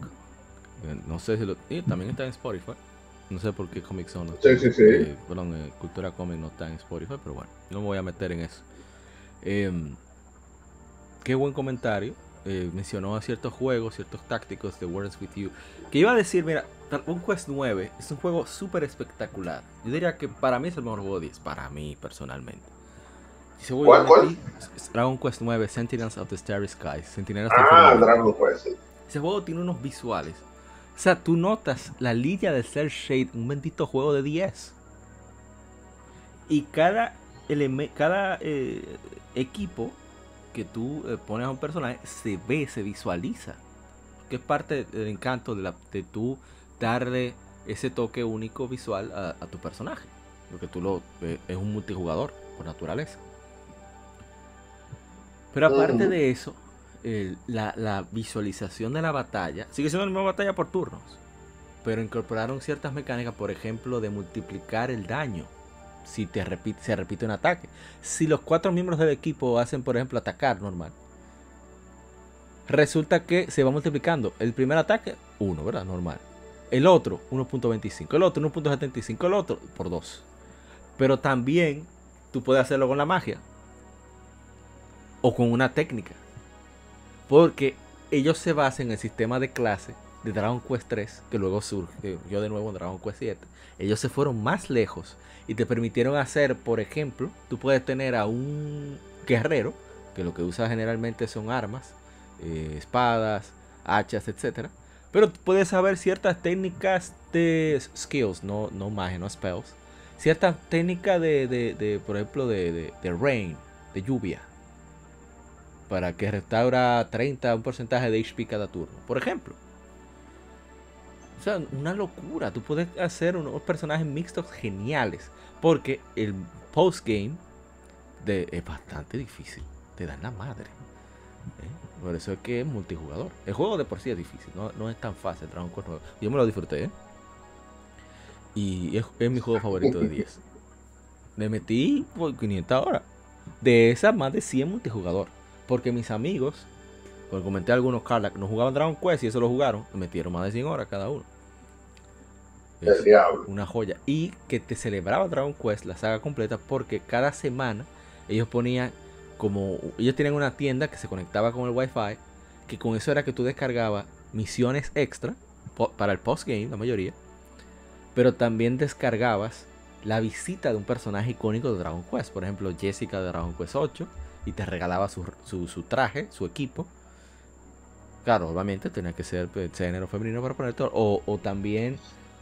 eh, no sé si lo. Y también está en Spotify. No sé por qué Comic Zone no está. Sí, sí, sí. Eh, perdón, eh, Cultura Comic no está en Spotify, pero bueno, no me voy a meter en eso. Em, qué buen comentario. Eh, mencionó ciertos juegos, ciertos tácticos de Words With You. Que iba a decir, mira, un Quest 9 es un juego súper espectacular. Yo diría que para mí es el mejor juego 10, para mí personalmente. ¿Cuál, cuál? Dragon Quest 9, Sentinels of the Starry Skies. ah, Dragon Quest. Ese juego tiene unos visuales. O sea, tú notas la línea de Cell Shade, un bendito juego de 10. Y cada, cada eh, equipo que tú eh, pones a un personaje se ve, se visualiza. Que es parte del encanto de, la, de tú darle ese toque único visual a, tu personaje. Porque tú lo eh, es un multijugador por naturaleza. Pero aparte de eso, el- la, la visualización de la batalla. Sigue siendo la misma batalla por turnos. Pero incorporaron ciertas mecánicas, por ejemplo, de multiplicar el daño. Si te repite, se repite un ataque. Si los cuatro miembros del equipo hacen, por ejemplo, atacar normal. Resulta que se va multiplicando. El primer ataque, 1, ¿verdad? Normal. El otro, 1.25. El otro, 1.75. El otro, por 2. Pero también tú puedes hacerlo con la magia. O con una técnica. Porque ellos se basan en el sistema de clase de Dragon Quest 3, que luego surgió de nuevo en Dragon Quest 7. Ellos se fueron más lejos y te permitieron hacer, por ejemplo, tú puedes tener a un guerrero, que lo que usa generalmente son armas, eh, espadas, hachas, etc. Pero puedes saber ciertas técnicas de skills, no, no magia, no spells. Ciertas técnicas de, de- de, por ejemplo, de, de, de rain, de lluvia. Para que restaura 30, un porcentaje de HP cada turno. Por ejemplo. O sea, una locura. Tú puedes hacer unos personajes mixtos geniales. Porque el postgame es bastante difícil. Te dan la madre. ¿eh? Por eso es que es multijugador. El juego de por sí es difícil. No, no es tan fácil. Dragon 9. Yo me lo disfruté. ¿eh? Y es, es mi juego favorito de 10. Le metí por 500 horas. De esas, más de 100 multijugador. Porque mis amigos, como comenté algunos, Carla, no jugaban Dragon Quest y eso lo jugaron. Metieron más de 100 horas cada uno. El diablo. una joya. Y que te celebraba Dragon Quest, la saga completa, porque cada semana ellos ponían como. Ellos tenían una tienda que se conectaba con el Wi-Fi. Que con eso era que tú descargabas misiones extra para el postgame, la mayoría. Pero también descargabas la visita de un personaje icónico de Dragon Quest. Por ejemplo, Jessica de Dragon Quest 8. Y te regalaba su, su- su traje, su equipo. Claro, obviamente tenía que ser pues, género femenino para ponerte. O, o también,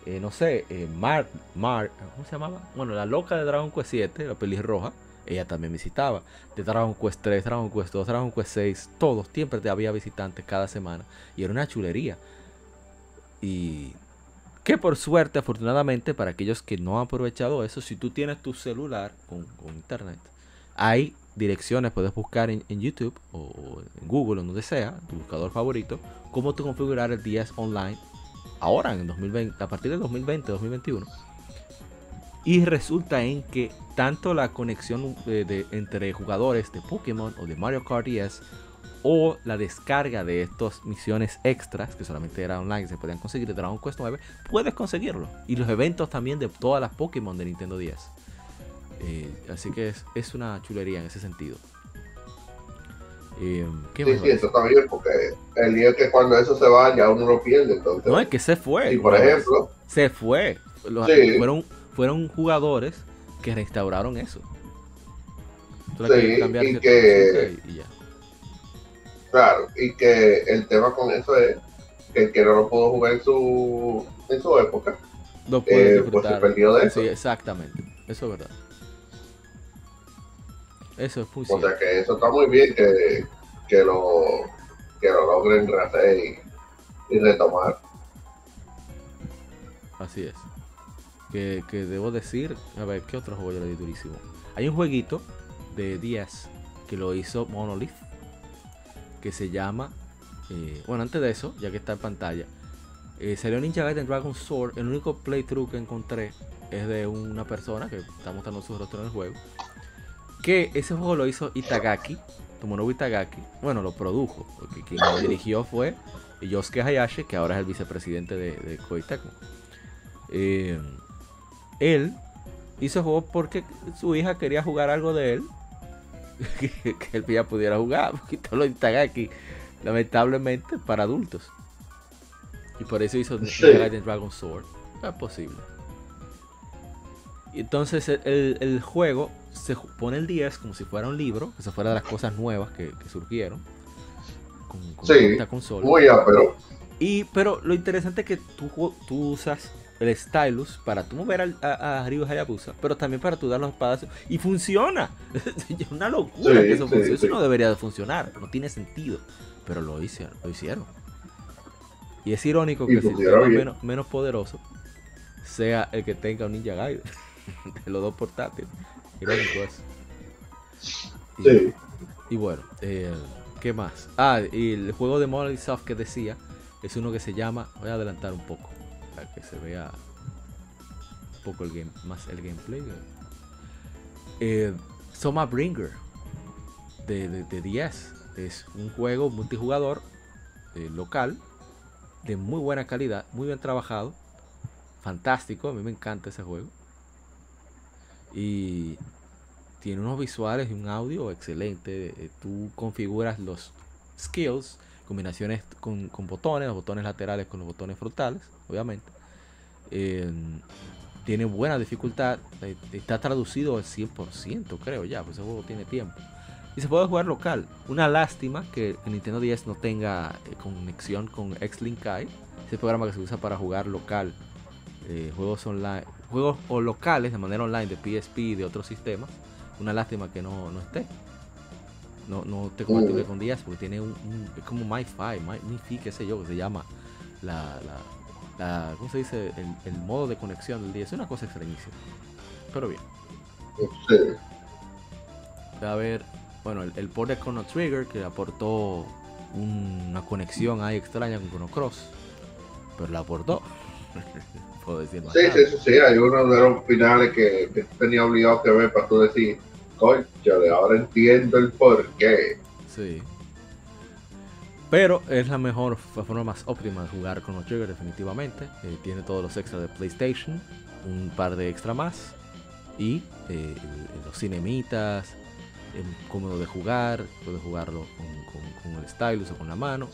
eh, no sé, eh, Mar, Mar, ¿cómo se llamaba? Bueno, la loca de Dragon Quest 7, la pelirroja, ella también visitaba. De Dragon Quest 3, Dragon Quest 2, Dragon Quest 6, todos, siempre había visitantes cada semana. Y era una chulería. Y que por suerte, afortunadamente, para aquellos que no han aprovechado eso, si tú tienes tu celular con, con internet, hay direcciones, puedes buscar en, YouTube o, en Google o donde sea, tu buscador favorito, cómo tú configurar el 10 online ahora en 2020, a partir del 2020, 2021. Y resulta en que tanto la conexión de- de- entre jugadores de Pokémon o de Mario Kart 10 o la descarga de estas misiones extras que solamente era online, se podían conseguir de Dragon Quest 9, puedes conseguirlo. Y los eventos también de todas las Pokémon de Nintendo 10. Eh, así que es, es una chulería en ese sentido. Eh, ¿qué Sí, más sí, eso bien, porque el día que cuando eso se va, ya uno lo pierde. Entonces, No, es que se fue. y por ejemplo, Se fue. Los- Sí. fueron, fueron jugadores que restauraron eso. Le Sí, y que- cosita y, y ya. claro, y que el tema con eso es que el que no lo pudo jugar en su, en su época, Lo puedes eh, pues se perdió de eso. Sí, exactamente. Eso es verdad. Eso es muy O sea que eso está muy bien que, que lo que lo logren rehacer y, y retomar. Así es. Que, que debo decir, a ver, ¿qué otro juego yo le di durísimo? Hay un jueguito de 10 que lo hizo Monolith, que se llama, eh, bueno, antes de eso, ya que está en pantalla, eh, salió Ninja Gaiden Dragon Sword, el único playthrough que encontré es de una persona que está mostrando su rostro en el juego, que ese juego lo hizo Itagaki, Tomonobu Itagaki, bueno, lo produjo, porque quien lo <laughs> dirigió fue Yosuke Hayashi, que ahora es el vicepresidente de, de Koei Tecmo. Eh, él hizo el juego porque su hija quería jugar algo de él <laughs> que, que él ya pudiera jugar <laughs> porque todo lo Itagaki lamentablemente para adultos y por eso hizo Sí. Dragon Sword no es posible entonces el, el- juego se pone el 10 como si fuera un libro que se fuera de las cosas nuevas que, que surgieron con, con Sí, esta consola Muy pero y, pero lo interesante es que tú, tú usas el stylus para tú mover al- a, a Ryu Hayabusa, pero también para tú dar los espadazos. Y funciona. <laughs> es una locura Sí, que eso sí, funcione. Eso no debería de funcionar. No tiene sentido. Pero lo hicieron. Lo hicieron. Y es irónico Y que el sistema menos, menos poderoso sea el que tenga un Ninja Gaiden. <laughs> <laughs> de los dos portátiles. Irónico eso. Y- sí, y bueno, eh, ¿Qué más? Ah, y el juego de Monolith Soft que decía es uno que se llama. Voy a adelantar un poco para que se vea un poco el game, más el gameplay. Eh, Soma Bringer de, de, 10 es un juego multijugador eh, local de muy buena calidad, muy bien trabajado, fantástico. A mí me encanta ese juego y tiene unos visuales y un audio excelente. Eh, tú configuras los skills, combinaciones con, botones, los botones laterales con los botones frontales, obviamente. tiene buena dificultad, eh, está traducido al 100%, creo ya, pues ese juego tiene tiempo. Y se puede jugar local. Una lástima que Nintendo 10 no tenga eh, conexión con X-Link Kai, ese programa que se usa para jugar local juegos online, juegos o locales de manera online de PSP y de otros sistemas. Una lástima que no, no esté. No, no te compatible con 10 porque tiene un, es como MyFi, MyFi, qué sé yo, que se llama la, la, ¿cómo se dice? El, modo de conexión del 10. Es una cosa extrañísima. Pero bien. A ver, bueno, el, el port de Chrono Trigger que aportó una conexión ahí extraña con Chrono Cross. Pero la aportó. <laughs> Sí, sí, sí, sí, hay uno de los finales que, que tenía obligado que ver para tú decir, de ahora entiendo el por qué. Sí. Pero es la mejor, la forma más óptima de jugar con los Trigger, definitivamente. Eh, tiene todos los extras de PlayStation, un par de extra más. Y eh, los cinemitas, cómodo de jugar, puedes jugarlo con, con el stylus o con la mano.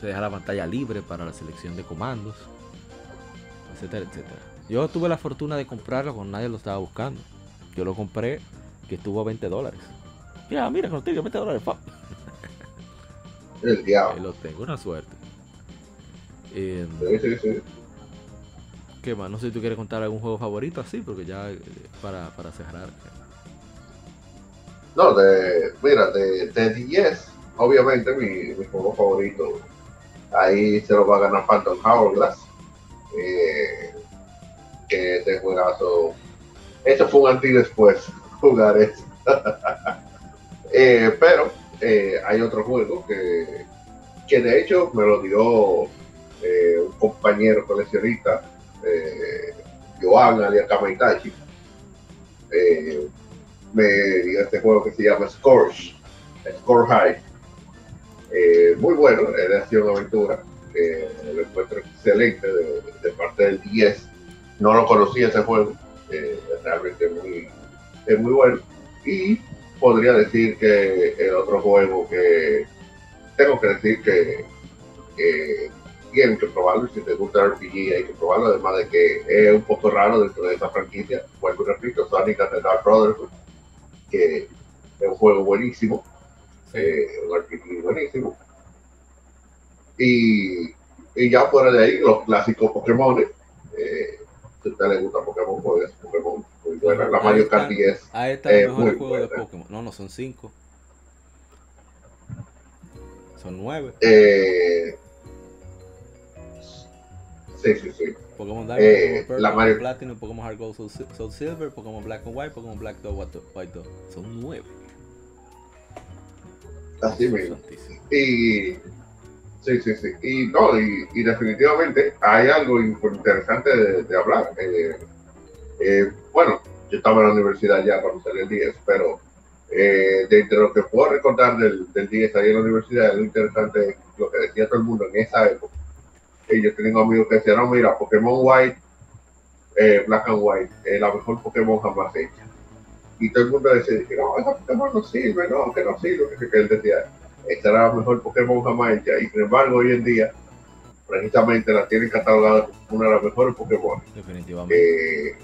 Te deja la pantalla libre para la selección de comandos etcétera, etcétera. Yo tuve la fortuna de comprarlo cuando nadie lo estaba buscando. Yo lo compré que estuvo a 20 dólares. Ya, mira, contigo 20 dólares. El diablo. Ahí lo tengo, una suerte. Eh, sí, sí, sí. ¿Qué más? No sé si tú quieres contar algún juego favorito así, porque ya eh, para, para cerrar. No, de, mira, de, de 10, obviamente mi, mi, juego favorito, ahí se lo va a ganar Phantom Hourglass eh, que este juegazo, eso fue un anti después <laughs> jugar eso. <laughs> Eh, pero eh, hay otro juego que, que de hecho me lo dio eh, un compañero coleccionista, Joan alias Kamaitachi. me dio este juego que se llama Scorch, Score High. muy bueno, es de acción aventura que lo encuentro excelente de, parte del 10. No lo conocía ese juego, eh, realmente muy, es muy bueno. Y podría decir que el otro juego que tengo que decir que, tienen que probarlo, si te gusta el RPG hay que probarlo, además de que es un poco raro dentro de esa franquicia, vuelvo y repito, Sonic and the Dark Brotherhood, que es un juego buenísimo, eh, un RPG buenísimo, y, y ya fuera de ahí, los clásicos Pokémon. Eh, si a usted le gusta Pokémon, pues es Pokémon. Muy buena. La Mario Kart 10. Ahí está el mejor juego de Pokémon. No, no, son 5. Son 9. Eh, sí, sí, sí. Pokémon Diamond, eh, Pokémon la Mario... Platinum, Pokémon Heart Gold, Soul, Silver, Pokémon Black and White, Pokémon Black Dog, White Dog. Son 9. Así mismo. Y Sí, sí, sí. Y, no, y, definitivamente hay algo interesante de, hablar. Eh, eh, bueno, yo estaba en la universidad ya cuando salió el 10, pero eh, de lo que puedo recordar del, del 10 ahí en la universidad, lo interesante lo que decía todo el mundo en esa época. Yo tengo amigos que decían, no, mira, Pokémon White, Black and White, es la mejor Pokémon jamás hecha. Y todo el mundo decía, no, esa Pokémon no sirve, no, que no sirve, que él decía esta era la mejor Pokémon jamás hecha y sin embargo hoy en día precisamente la tienen catalogada como una de las mejores Pokémon. Definitivamente. Eh,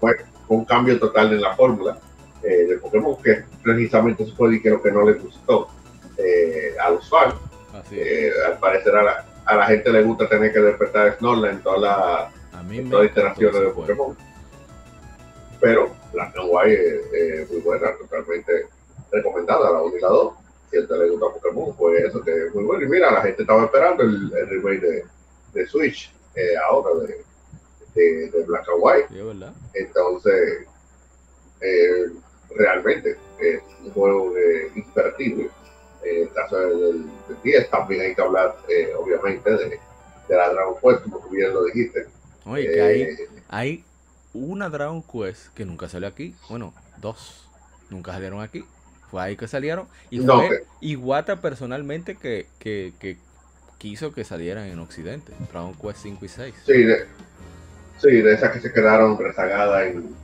fue un cambio total en la fórmula eh, de Pokémon que precisamente se fue lo que no le gustó eh, a los fans. Eh, al parecer a la, a la, gente le gusta tener que despertar Snorlax en todas las toda iteraciones de Pokémon. Pero la White es muy buena, totalmente recomendada, la 1 y la 2 si te le gusta Pokémon, pues eso que es muy bueno. Y mira, la gente estaba esperando el, el remake de, de Switch eh, ahora de, de, de, Black and White. Entonces, eh, realmente es un juego imperdible. En el caso del, del 10 también hay que hablar, eh, obviamente, de, de la Dragon Quest, como tú bien lo dijiste. Oye, que hay, Eh, hay una Dragon Quest que nunca salió aquí. Bueno, dos. Nunca salieron aquí. Fue ahí que salieron. Y No, fue que- Iwata personalmente que, que, que quiso que salieran en Occidente. Dragon Quest 5 y 6. Sí, de, sí, de esas que se quedaron rezagadas en,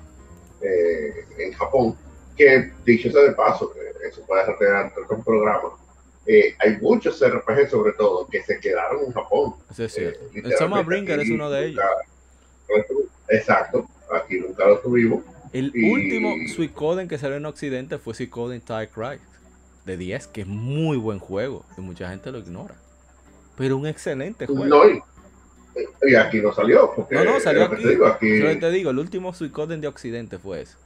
eh, en Japón. Que dicho sea de paso, que eso puede retener un programa. eh, hay muchos RPG, sobre todo, que se quedaron en Japón. Es cierto. Eh, el literalmente Bringer es uno de ellos. nunca- Exacto, aquí nunca lo tuvimos. El y- último Suicoden que salió en Occidente fue Suicoden TIE Christ de 10, que es muy buen juego. Y mucha gente lo ignora. Pero un excelente juego. No, y, y aquí no salió. Porque, No, no, salió lo aquí. te digo, aquí- Solo te digo, el último Suicoden de Occidente fue ese.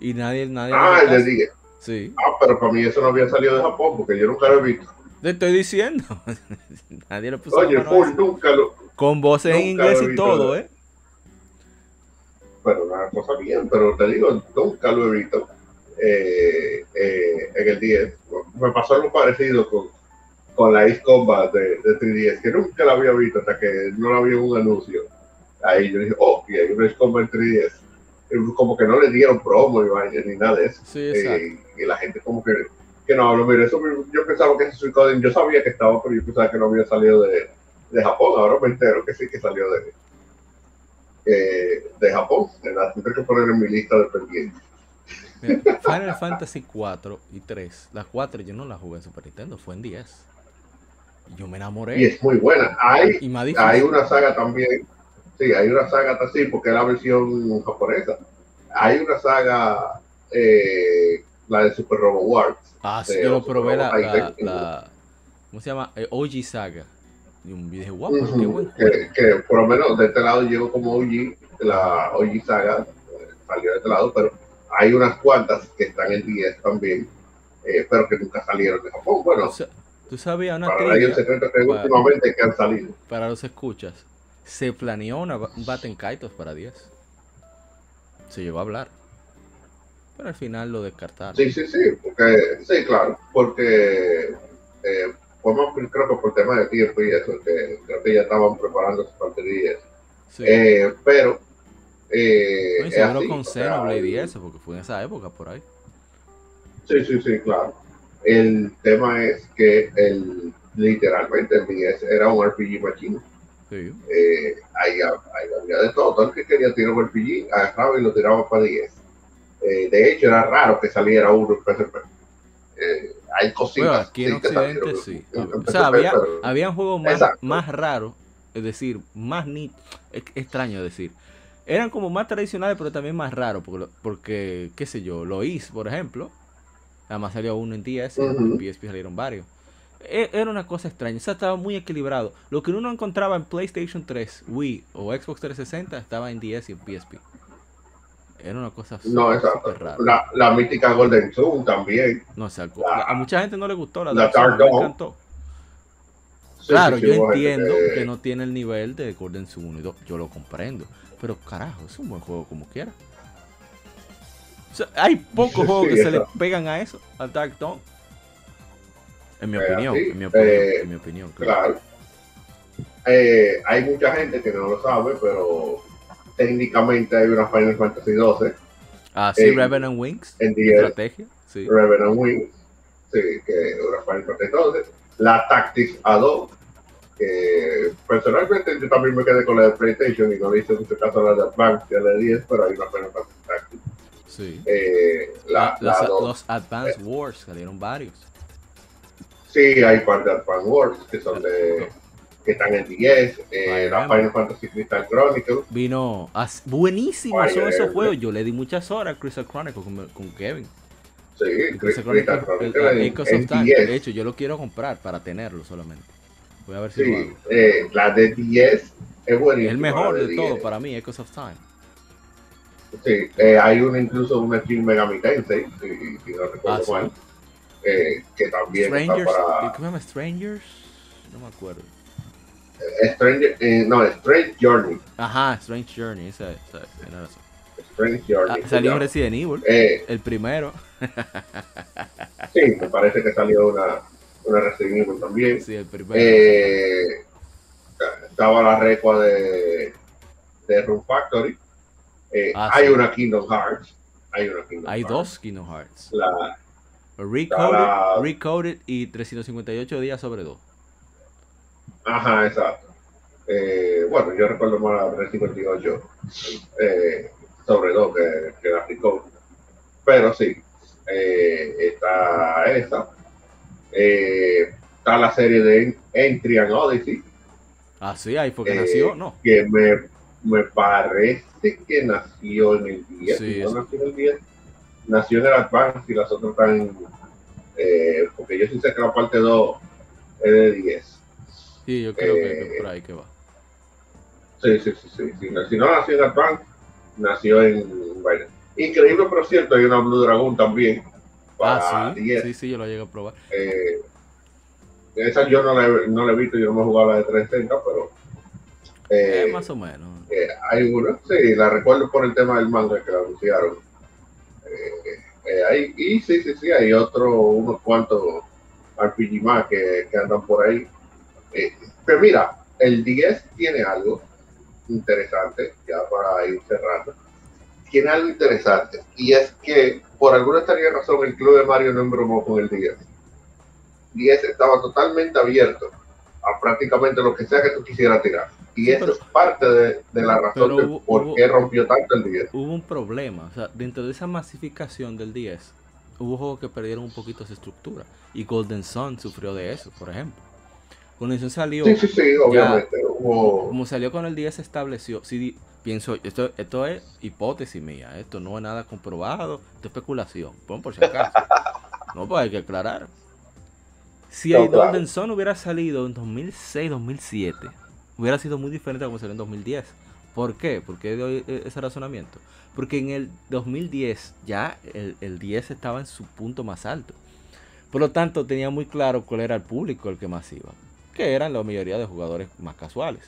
Y nadie, nadie. Ah, le caso. dije. Sí. Ah, pero para mí eso no había salido de Japón porque yo nunca lo he visto. Te estoy diciendo. <laughs> nadie le puso Oye, eso. nunca lo. Con voces en inglés lo y visto. todo, ¿eh? Pero una cosa bien, pero te digo, nunca lo he visto eh, eh, en el 10. Me pasó algo parecido con, con la Ace Combat de, de 3DS, que nunca la había visto hasta que no la vi en un anuncio. Ahí yo dije, oh, y hay una Ace Combat en 3DS. Y Como que no le dieron promo ni, nada de eso. Sí. Eh, y la gente como que, que no habló. Mira, eso yo pensaba que ese Suicoden, yo sabía que estaba, pero yo pensaba que no había salido de, de Japón. Ahora me entero que sí que salió de, eh, de Japón. La tendré que poner en mi lista de pendientes. Mira, Final Fantasy 4 y 3. Las 4 yo no las jugué en Super Nintendo, fue en 10. Y yo me enamoré. Y es muy buena. Hay, Y hay una saga también. Sí, hay una saga así, porque es la versión japonesa. Hay una saga, eh, la de Super Robo Wars. Ah, sí, yo lo probé la, la, la- ¿Cómo se llama? Eh, OG Saga. Y un video, guau, pero qué Ujú, buen juego. que, que por lo menos de este lado llegó como OG, la OG saga eh, salió de este lado, pero hay unas cuantas que están en 10 también, eh, pero que nunca salieron de Japón. Bueno, O sea, Tú sabías una para secreto que para- últimamente que han salido. para los escuchas. Se planeó una, un Batten Kaitos para 10. Se llegó a hablar. Pero al final lo descartaron. Sí, sí, sí, porque, sí, claro, porque eh, más, creo que por tema de tiempo y eso, que creo que ya estaban preparando su parte de 10. Sí. Eh, pero, eh, No, y seguro así, con o sea, Xenoblade y eso, porque fue en esa época por ahí. Sí, sí, sí, claro. El tema es que el, literalmente el 10 era un RPG machine. Sí. Eh, ahí, ahí había de todo. Todo el que quería tirar un RPG agarraba y lo tiraba para 10. Eh, de hecho, era raro que saliera uno en PSP. Eh, hay cositas. Bueno, aquí en que Occidente sí. O sea, había, habían juegos más, Exacto. más raros, es decir, más ni es extraño decir. Eran como más tradicionales, pero también más raros, porque, porque qué sé yo, Lois, por ejemplo, además salió uno en DS, Ujú. en PSP salieron varios. E- Era una cosa extraña, o sea, estaba muy equilibrado. Lo que uno encontraba en PlayStation 3, Wii o Xbox 360 estaba en DS y en PSP. Era una cosa No, súper, rara. La, la mítica Golden Sun también. No, o sea, La- a mucha gente no le gustó la la Dark me encantó. Sí, Claro, sí, yo entiendo que- que no tiene el nivel de Golden Sun 1 y 2, yo lo comprendo, pero carajo, es un buen juego como quiera. O sea, hay pocos Sí, juegos que se le pegan a eso, al Dark Dawn. En mi Eh, opinión, en mi opinión, eh, en mi opinión, claro. Claro. Eh, hay mucha gente que no lo sabe, pero técnicamente hay una Final Fantasy 12 Ah, sí, eh, Revenant Wings, en 10, estrategia, sí. Revenant Wings, sí, que una Final Fantasy 12. La Tactics A2, que personalmente yo también me quedé con la de PlayStation y no le hice mucho caso a la de Advance y a la de 10, pero hay una Final Fantasy Tactics. sí. Eh, la, Los- la 2. los Advanced Wars salieron varios. Sí, hay par de Advance Wars que son de que están en 10, eh. Final Fantasy Crystal Chronicles. Vino, Fire son esos Emblem. juegos. Yo le di muchas horas a Crystal Chronicle con, con Kevin. Sí, Crystal Crystal Chronicles el en- Echoes en of Time. 10. De hecho, yo lo quiero comprar para tenerlo solamente. Voy a ver si lo hago. eh, la de 10 es buenísima. el mejor de 10. todo para mí, Echoes of Time. Sí, eh, hay una incluso una Shin Megami Tensei, si, si no recuerdo Ah, sí. eh, que también Strangers, está para ¿cómo se llama? Strangers? No me acuerdo. Stranger, eh, no, Strange Journey. Ajá, Strange Journey, esa, esa. Strange Journey. Ah, salió. Resident Evil, Eh, el primero. sí, me parece que salió una, una Resident Evil también. Sí, el primero. Eh, estaba la recua de, de Room Factory. Ah, hay sí. una Kingdom Hearts. Hay una Kingdom Hay Hearts. dos Kingdom Hearts. La, Recoded, la- Recoded y 358 días sobre dos. Ajá, exacto. Eh, bueno, yo recuerdo más la 358 eh, sobre todo que, que la Recode. Pero sí, eh, está esa. Eh, está la serie de Entry and Odyssey. Ah, sí, ahí fue que Eh, nació, ¿no? que me, me parece que nació en el 10, Sí, no nació en el 10, nació en el Advance y las otras están, eh, porque yo sí sé que la parte 2 es de 10. Sí, yo creo que, eh, que por ahí que va. Sí, sí, sí, sí, sí. Si no nació en Advance, nació en, bueno, increíble pero cierto, hay una Blue Dragon también Ah, sí, 10. sí, sí, yo lo llegué a probar. Eh, esa yo no la, he- no la he visto, yo no me he jugado la de 360, pero... Eh, eh, más o menos. Eh, hay una, sí, la recuerdo por el tema del manga que la anunciaron. Eh, eh, hay- y sí, sí, sí, hay otro, unos cuantos RPG más que, que andan por ahí. Eh, pero mira, el 10 tiene algo interesante, ya para ir cerrando. Tiene algo interesante, y es que por alguna extraña razón el club de Mario no embromó con el 10. 10 estaba totalmente abierto a prácticamente lo que sea que tú quisieras tirar. Y Sí, eso pero- es parte de, de la razón de hubo- por hubo- qué rompió tanto el 10. Hubo un problema, o sea, dentro de esa masificación del 10, hubo juegos que perdieron un poquito esa estructura. Y Golden Sun sufrió de eso, por ejemplo. Golden Sun salió, Sí, sí, sí, obviamente. Hubo, como salió con el 10 se estableció, sí, pienso, esto, esto es hipótesis mía, esto no es nada comprobado, esto es especulación, pon por si acaso. <laughs> no, pues hay que aclarar. Si No, el claro. Golden Sun hubiera salido en 2006, 2007, hubiera sido muy diferente a como salió en 2010. ¿Por qué? ¿Por qué doy e- ese razonamiento? Porque en el 2010 ya el, el 10 estaba en su punto más alto. Por lo tanto, tenía muy claro cuál era el público el que más iba. Que eran la mayoría de jugadores más casuales.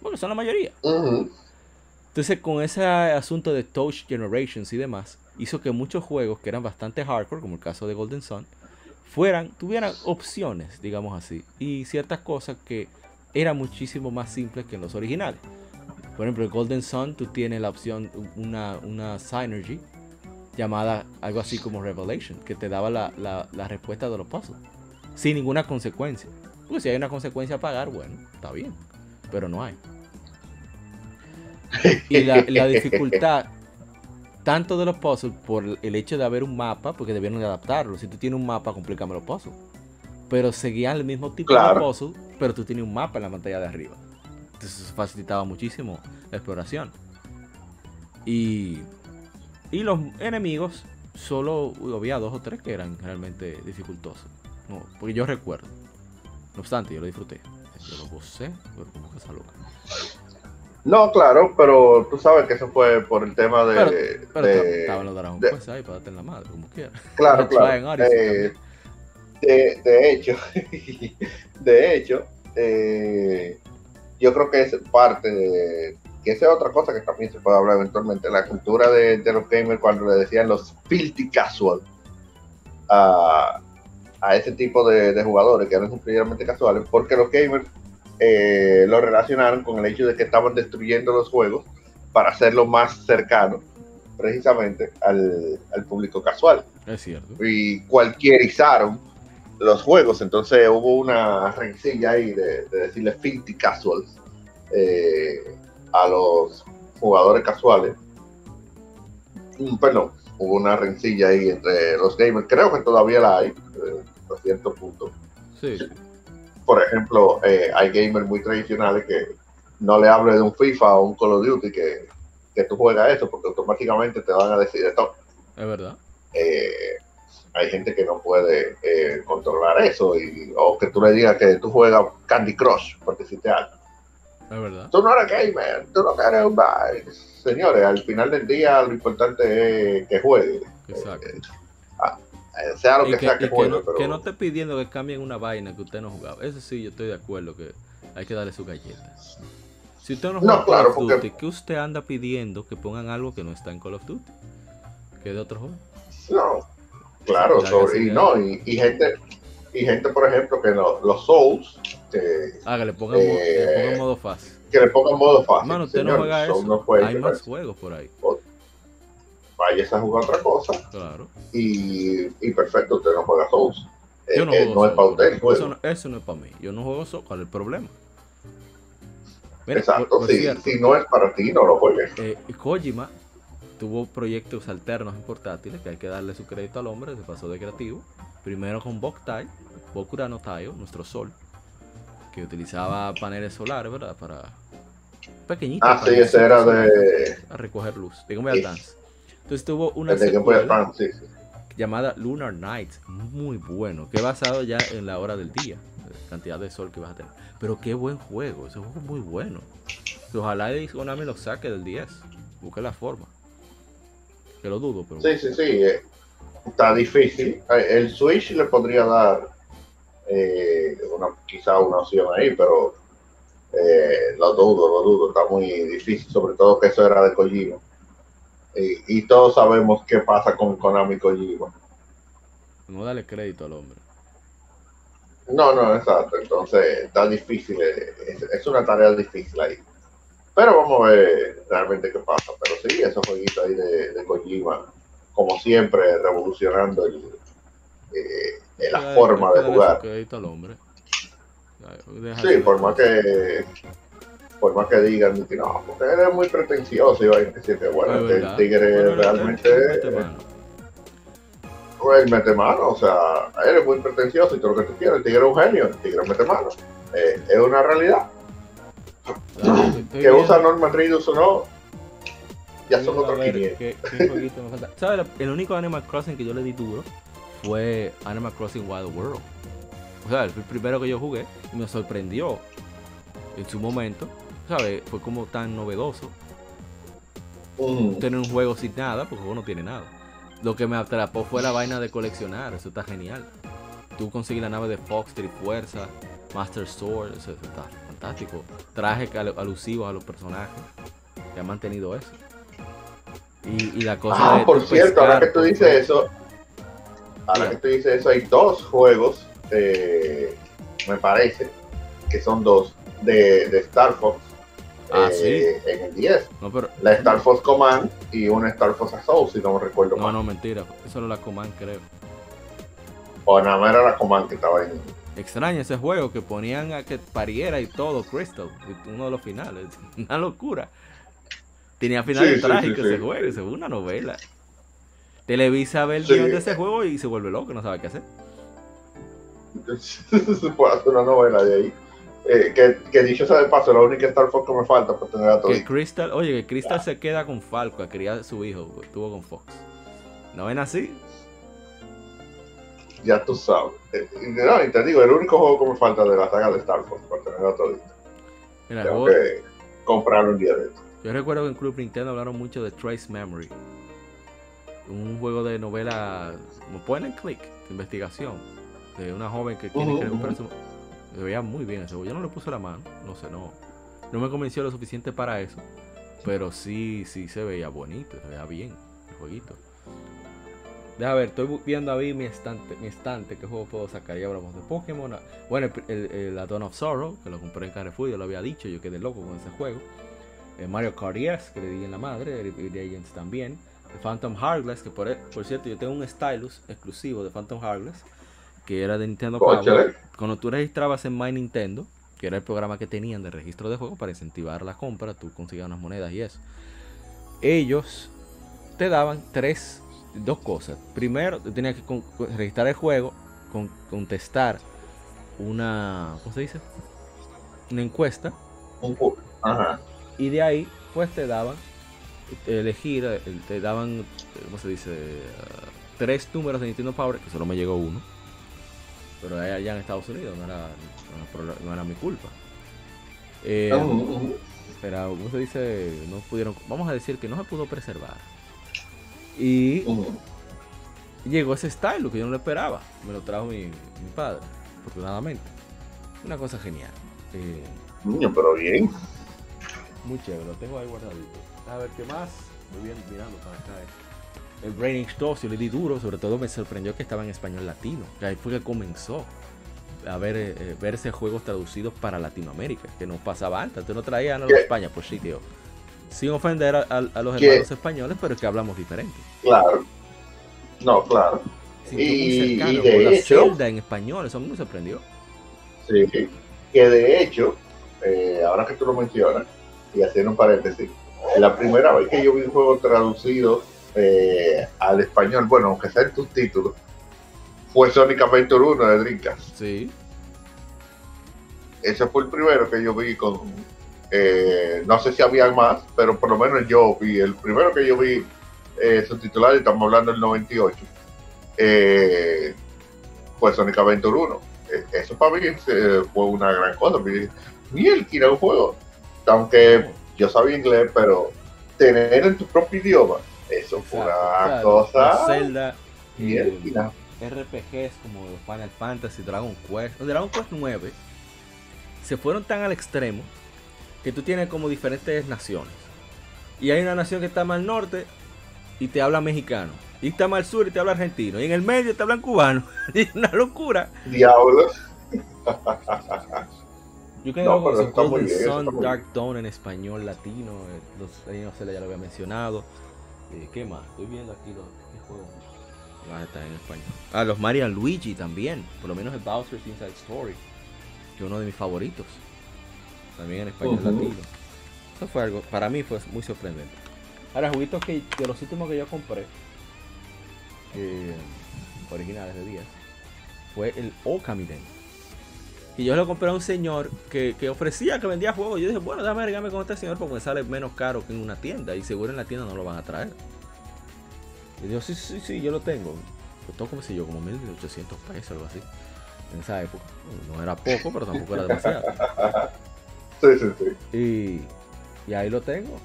Porque son la mayoría. Entonces, con ese asunto de Touch Generations y demás, hizo que muchos juegos que eran bastante hardcore, como el caso de Golden Sun, fueran, tuvieran opciones, digamos así, y ciertas cosas que eran muchísimo más simples que en los originales. Por ejemplo, en Golden Sun tú tienes la opción, una, una Synergy llamada algo así como Revelation, que te daba la, la, la respuesta de los puzzles, sin ninguna consecuencia. Porque si hay una consecuencia a pagar, bueno, está bien, pero no hay. Y la, la dificultad, tanto de los puzzles, por el hecho de haber un mapa, porque debieron de adaptarlo. Si tú tienes un mapa, complícame los puzzles. Pero seguían el mismo tipo Claro. de puzzle, pero tú tienes un mapa en la pantalla de arriba. Entonces eso facilitaba muchísimo la exploración. Y, y los enemigos, solo había dos o tres que eran realmente dificultosos. No, porque yo recuerdo. No obstante, yo lo disfruté. Yo lo gocé, pero como que esa loca. No, claro, pero tú sabes que eso fue por el tema de. Pero, pero de- estaban los Dragon Quest ahí para darte en la madre, como quiera. claro, <laughs> claro. Eh, de, de hecho, <laughs> de hecho, eh, yo creo que es parte de. Que esa es otra cosa que también se puede hablar eventualmente. La cultura de, de los gamers cuando le decían los filthy casual a, a ese tipo de, de jugadores que eran simplemente casuales, porque los gamers eh, lo relacionaron con el hecho de que estaban destruyendo los juegos para hacerlo más cercano precisamente al, al público casual Es cierto. y cualquierizaron los juegos. Entonces hubo una rencilla ahí de, de decirle filthy casuals eh, a los jugadores casuales. Mm, Perdón, hubo una rencilla ahí entre los gamers. Creo que todavía la hay, eh, a cierto punto. Sí. Por ejemplo, eh, hay gamers muy tradicionales que no le hable de un FIFA o un Call of Duty que, que tú juegas eso, porque automáticamente te van a decir esto Es verdad. eh, hay gente que no puede eh, controlar eso y, o que tú le digas que tú juegas Candy Crush porque si te algo. Es verdad. Tú no eres gamer, tú no eres un. Señores, al final del día lo importante es que juegue. Exacto. Eh, eh, sea lo que, que, sea que no, pero que no esté pidiendo que cambien una vaina que usted no jugaba. Eso sí, yo estoy de acuerdo que hay que darle su galleta. Si usted no No, juega Call claro, porque- ¿qué usted anda pidiendo que pongan algo que no está en Call of Duty? Que es de otro juego. No, claro, sobre- y no, y, y gente, y gente, por ejemplo, que no, los Souls, que, Ah, que le pongan, mo- Eh, modo fácil. que le pongan modo fácil. Mano, usted no juega eso. Hay más juegos por ahí. Vayas a jugar otra cosa Claro. y, y perfecto, usted no juega Souls. Yo Eh, no eh, juego no es para usted el eso, juego. no, eso no es para mí. Yo no juego solo. ¿Cuál es el problema? Mira, Exacto, por- si, no es para ti, no lo juegues. eh, Kojima tuvo proyectos alternos en portátiles que hay que darle su crédito al hombre, se pasó de creativo. Primero con Boktai, Bokura no Taio, nuestro sol, que utilizaba paneles solares, ¿verdad? Para pequeñitos. Ah, sí, ese era de, a recoger luz. De Game Boy Sí. Advance. Entonces tuvo una el secuela sí, sí. llamada Lunar Night, muy bueno, que basado ya en la hora del día, la cantidad de sol que vas a tener. Pero qué buen juego, ese juego es muy bueno. Ojalá y Konami lo saque del 10, busque la forma. Que lo dudo, pero Sí, sí, sí. eh, está difícil. El Switch le podría dar eh, una, quizá una opción ahí, pero eh, lo dudo, lo dudo. Está muy difícil, sobre todo que eso era de Kojima. Y, y todos sabemos qué pasa con Konami Kojima. no dale crédito al hombre. No, no, exacto. Entonces está difícil. eh, Es, es una tarea difícil ahí. Pero vamos a ver realmente qué pasa. Pero sí, esos jueguitos ahí de, de Kojima, como siempre, revolucionando el, eh, la Hay forma hay de jugar. crédito al hombre. Sí, por más que por más que digan que no, porque eres muy pretencioso y va a decir que bueno, Es este verdad. tigre Bueno, realmente mete mano. él mete mano, o sea, eres muy pretencioso y todo lo que tú quieras, el tigre es un genio, el tigre mete mano. Eh, es una realidad. <clears throat> Que usa Norman Reedus o no, ya son otros ver 500. ¿Qué, qué jueguito me falta? ¿Sabes? El único Animal Crossing que yo le di duro fue Animal Crossing Wild World. O sea, el primero que yo jugué y me sorprendió en su momento. ¿Sabes? Fue como tan novedoso Mm. tener un juego sin nada, porque el juego no tiene nada. Lo que me atrapó fue la vaina de coleccionar, eso está genial. Tú conseguir la nave de Fox, Trifuerza, Master Sword, eso está fantástico. Trajes al- alusivos a los personajes que han mantenido eso. Y, y la cosa Ah, de por cierto, ahora que tú dices eso, ahora que tú dices eso, hay dos juegos, eh, me parece, que son dos, de, de Star Fox Ah, eh, en el 10. No, pero. La Star Fox Command y una Star Fox Assault, si no me recuerdo No, mal. no, mentira. Eso era la Command, creo. O nada más era la Command que estaba en. Extraño ese juego que ponían a que pariera y todo, Crystal, uno de los finales. <laughs> Una locura. Tenía finales Sí, sí, trágicos sí, ese sí. juego, eso fue una novela. Televisa ve el Sí. guion de ese juego y se vuelve loco, no sabe qué hacer. <laughs> Se puede hacer una novela de ahí. Eh, que, que dicho sea de paso, la única Star Fox que me falta para tener a todo. Que Crystal, oye, que Crystal se queda con Falco a criar a su hijo, estuvo con Fox. ¿No ven así? Ya tú sabes. Eh, no, y te digo, el único juego que me falta de la saga de Star Fox para tener a todo. Mira, Tengo que comprarlo un día de esto. Yo recuerdo que en Club Nintendo hablaron mucho de Trace Memory. Un juego de novela, como point and click, de investigación. De una joven que tiene Ujú, que recuperar su... Se veía muy bien ese juego. Yo no le puse la mano, no sé, no. No me convenció lo suficiente para eso. Pero sí, sí se veía bonito, se veía bien el jueguito. Deja ver, estoy viendo ahí mi estante, mi estante, qué juego puedo sacar. Ya hablamos de Pokémon. ah, Bueno, el, el, el Dawn of Sorrow, que lo compré en Carrefour, ya lo había dicho, yo quedé loco con ese juego. Eh, Mario Kart 10, que le di en la madre, el Legends también. The Phantom Hourglass, que por, e, por cierto yo tengo un stylus exclusivo de Phantom Hourglass, que era de Nintendo Power. Cuando tú registrabas en My Nintendo, que era el programa que tenían de registro de juegos para incentivar la compra, tú conseguías unas monedas y eso. Ellos te daban tres, dos cosas. Primero, tú tenías que con- con- registrar el juego, con- contestar una, ¿cómo se dice? Una encuesta Un Ajá. y de ahí pues te daban elegir eh, te daban cómo se dice Ah, tres números de Nintendo Power que solo me llegó uno pero allá en Estados Unidos no era, no era, pro- no era mi culpa Eh, pero cómo se dice no pudieron vamos a decir que no se pudo preservar y llegó ese style que yo no lo esperaba me lo trajo mi, mi padre afortunadamente una cosa genial Eh, Niño, pero bien. Muy chévere, lo tengo ahí guardadito. A ver qué más. Muy bien mirando para acá. eh. El Brain 2 yo le di duro, sobre todo me sorprendió que estaba en español latino. Que ahí fue que comenzó a ver eh, eh, verse juegos traducidos para Latinoamérica, que no pasaba antes. No traías a ¿Qué? España, pues sí, tío. Sin ofender a, a- a los ¿Qué? hermanos españoles, pero es que hablamos diferente. Claro. No, claro. Sí, fue muy Y- cercano, y de la hecho- Zelda en español, eso a mí me sorprendió. Sí. Que de hecho, eh, ahora que tú lo mencionas, y haciendo un paréntesis, la primera vez que yo vi un juego traducido eh, al español, bueno, aunque sea en tus títulos, fue Sonic Adventure 1 de Dreamcast. Sí. Ese fue el primero que yo vi con. eh, no sé si había más, pero por lo menos yo vi. El primero que yo vi eh, subtitulado, y estamos hablando del 98, eh, fue Sonic Adventure 1. Eh, eso para mí eh, fue una gran cosa. Miel, que era un juego. Aunque yo sabía inglés, pero tener en tu propio idioma, eso fue una claro. cosa. Zelda, eh, mira. RPGs como Final Fantasy, Dragon Quest, o Dragon Quest 9 se fueron tan al extremo que tú tienes como diferentes naciones. Y hay una nación que está más al norte y te habla mexicano. Y está más al sur y te habla argentino. Y en el medio te hablan cubano. Y <laughs> es una locura. Diablos. Yo creo No, que Golden Sun, Dark Dawn en español latino. eh, Los Legend of Zelda ya lo había mencionado. Eh, ¿Qué más? Estoy viendo aquí los ¿qué juegos. Ah, está en español. Ah, los Mario Luigi también. Por lo menos el Bowser's Inside Story. Que es uno de mis favoritos. También en español latino. Eso fue algo, para mí fue muy sorprendente. Ahora, juguitos que de los últimos que yo compré, eh, originales de 10, fue el Okami Den. Y yo lo compré a un señor que, que ofrecía, que vendía juegos. Yo dije, bueno, déjame agregarme con este señor porque me sale menos caro que en una tienda. Y seguro en la tienda no lo van a traer. Y dijo, sí, sí, sí, yo lo tengo. Costó como si yo, como 1800 pesos, algo así. En esa época. No era poco, pero tampoco era demasiado. Sí, sí, sí. Y, y ahí lo tengo.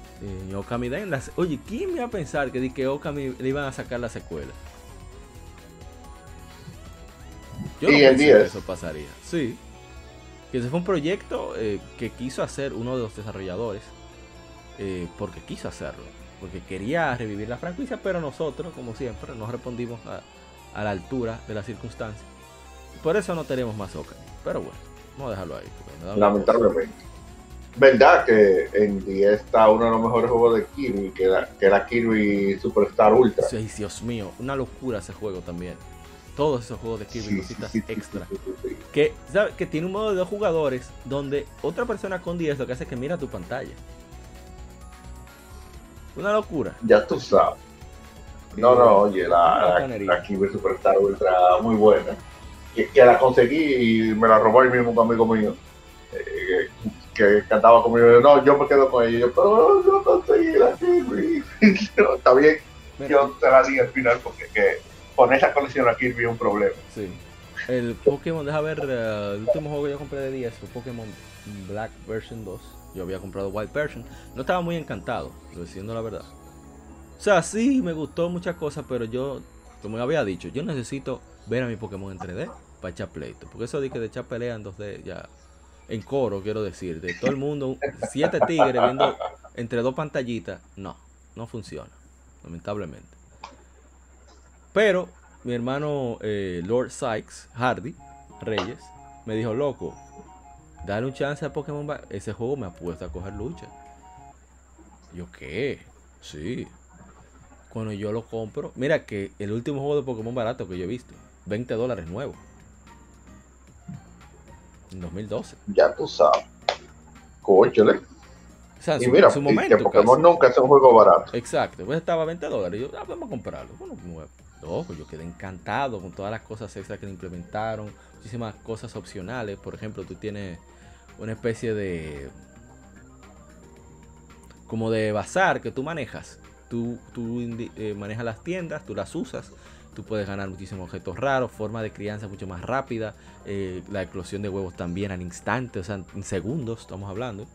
Y Okami las- oye, ¿quién me iba a pensar que, di que Okami le iban a sacar la secuela? Yo Y no que 10. eso pasaría. Sí. Que ese fue un proyecto eh, que quiso hacer uno de los desarrolladores. eh, porque quiso hacerlo. Porque quería revivir la franquicia, pero nosotros, como siempre, no respondimos a, a la altura de las circunstancias. Por eso no tenemos más Okami. Pero bueno, vamos a dejarlo ahí. lamentablemente. ¿Verdad que en 10 está uno de los mejores juegos de Kirby, que era, que era Kirby Superstar Ultra? Sí, Dios mío, una locura ese juego también. Todos esos juegos de Kirby, sí, cositas sí, sí, extra. Que, ¿sabe? que tiene un modo de dos jugadores donde otra persona con 10 lo que hace es que mira tu pantalla. Una locura. Ya tú sabes. No, no, oye, la, la, la Kirby Superstar Ultra muy buena. Que, que la conseguí y me la robó el mismo amigo mío. eh, que cantaba conmigo. No, yo me quedo con ella. Yo, pero yo conseguí la Kirby. <laughs> No, Está bien, Mira, yo te la di al final porque que con esa colección a Kirby es un problema. sí. El Pokémon, deja ver, eh, el último juego que yo compré de 10 fue Pokémon Black Version 2. Yo había comprado White Version. No estaba muy encantado, diciendo la verdad. O sea, sí, me gustó muchas cosas, pero yo, como había dicho, yo necesito ver a mi Pokémon en 3D para echar pleito. Porque eso de que de echar pelea en 2D, ya, en coro, quiero decir, de todo el mundo, siete tigres viendo entre dos pantallitas, no, no funciona, lamentablemente. Pero mi hermano eh, Lord Sykes, Hardy, Reyes, me dijo, loco, dale un chance a Pokémon. Ba- Ese juego me ha puesto a coger lucha. Yo, ¿qué? Sí. Cuando yo lo compro, mira que el último juego de Pokémon barato que yo he visto, 20 dólares nuevo. En 2012. Ya tú sabes. Cóchale. O sea, en Y su, mira, momento. Pokémon casi. nunca es un juego barato. Exacto, pues estaba a 20 dólares. Y yo, ah, vamos a comprarlo. Bueno, nuevo. Loco, yo quedé encantado con todas las cosas extras que le implementaron. Muchísimas cosas opcionales. Por ejemplo, tú tienes una especie de. Como de bazar que tú manejas. Tú, tú eh, manejas las tiendas, tú las usas. Tú puedes ganar muchísimos objetos raros, forma de crianza mucho más rápida. eh, la eclosión de huevos también al instante, o sea, en segundos estamos hablando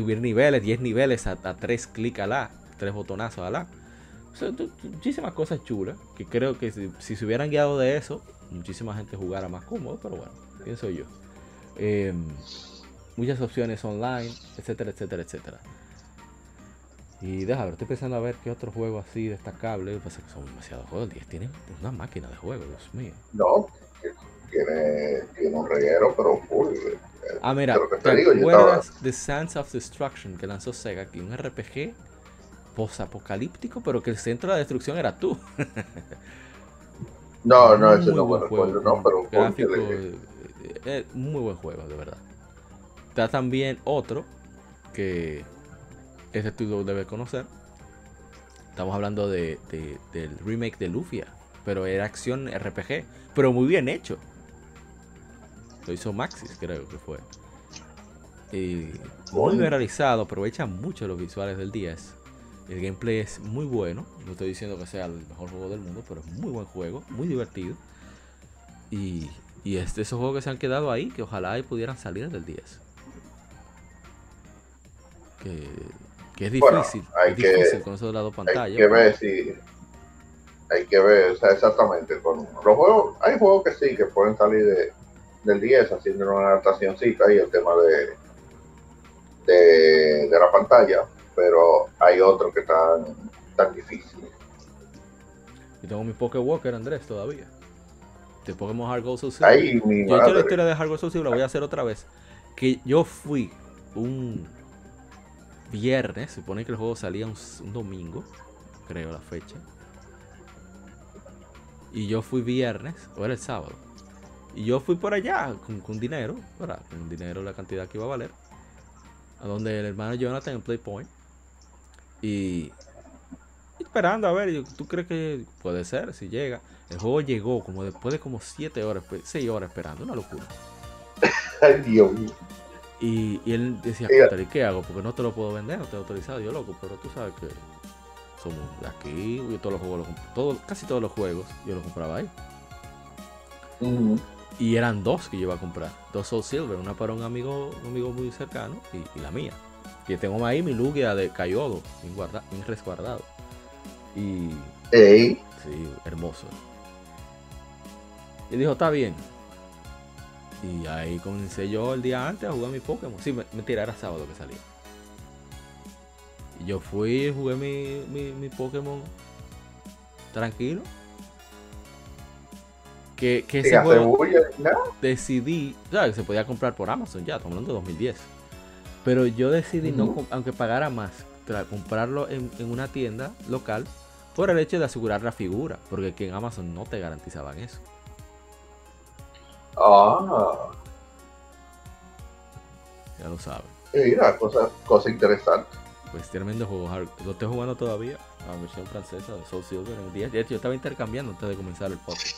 subir niveles, 10 niveles a, 3 clics a la, 3 botonazos a la. O sea, muchísimas cosas chulas que creo que si, si se hubieran guiado de eso, muchísima gente jugara más cómodo, pero bueno, pienso yo. Eh, muchas opciones online, etcétera, etcétera, etcétera. Y déjame ver, estoy pensando a ver qué otro juego así destacable. Pasa que son demasiados juegos. El 10 tiene una máquina de juego, Dios mío. No, tiene, tiene un reguero, pero full. eh, Ah, mira, lo que ¿te te estaba- de Sands of Destruction que lanzó Sega aquí? Un RPG posapocalíptico, pero que el centro de la destrucción era tú. No, no, ese Muy no me buen recuerdo, juego, no, pero full gráfico, le- eh, eh, muy buen juego, de verdad. Está también otro que ese tú debes conocer. Estamos hablando de, de- del remake de Lufia, pero era acción RPG, pero muy bien hecho. Lo hizo Maxis, creo que fue. Y muy bien realizado, aprovecha mucho los visuales del 10. El gameplay es muy bueno. No estoy diciendo que sea el mejor juego del mundo, pero es muy buen juego, muy divertido. Y, y es de esos juegos que se han quedado ahí, que ojalá y pudieran salir del 10. Que, que es Bueno, difícil, hay es que- difícil con eso de las dos pantallas. Hay que ver si. Hay que ver, o sea, exactamente. Con los juegos, hay juegos que sí, que pueden salir de, del 10 haciendo una adaptacióncita y el tema de, de, de la pantalla, pero hay otros que están tan difíciles. Y tengo mi Poké Walker Andrés todavía. De Pokémon Heart Gold Soul Silver. Yo he hecho la historia de Heart Gold Soul Silver, la voy a hacer otra vez. Que yo fui un viernes, supone que el juego salía un, domingo, creo la fecha. Y yo fui viernes, o era el sábado. Y yo fui por allá con, con dinero, ¿verdad? Con dinero la cantidad que iba a valer. A donde el hermano Jonathan en Playpoint. Y esperando a ver, ¿tú crees que puede ser? Si llega. El juego llegó como después de como 7 horas, 6 horas esperando, una locura. <laughs> Ay, Dios mío. Y, y él decía, Mira. "Contra, ¿y qué hago? Porque no te lo puedo vender, no te he autorizado. Yo loco, pero tú sabes que somos de aquí, yo todos los juegos los todo- casi todos los juegos yo los compraba ahí. Y eran dos que yo iba a comprar, dos Soul Silver, una para un amigo, un amigo muy cercano y, y la mía. Y tengo ahí mi Lugia de Cayodo, bien, guarda, bien resguardado. Y Ey, Sí, hermoso. Y dijo, está bien. Y ahí comencé yo el día antes a jugar mi Pokémon. Sí, me- mentira, era sábado que salía. Y yo fui, jugué mi, mi, mi Pokémon tranquilo. Que, que ese juego bulla, nada. decidí, ¿sabes? Se podía comprar por Amazon ya, estamos hablando de 2010. Pero yo decidí, no, aunque pagara más, comprarlo en, en una tienda local por el hecho de asegurar la figura, porque aquí en Amazon no te garantizaban eso. Ah, Ya lo sabes. mira, cosa, cosa interesante. Pues tremendo juego. Lo estoy jugando todavía, la versión francesa de Soul Silver en 10. De hecho, yo estaba intercambiando antes de comenzar el podcast.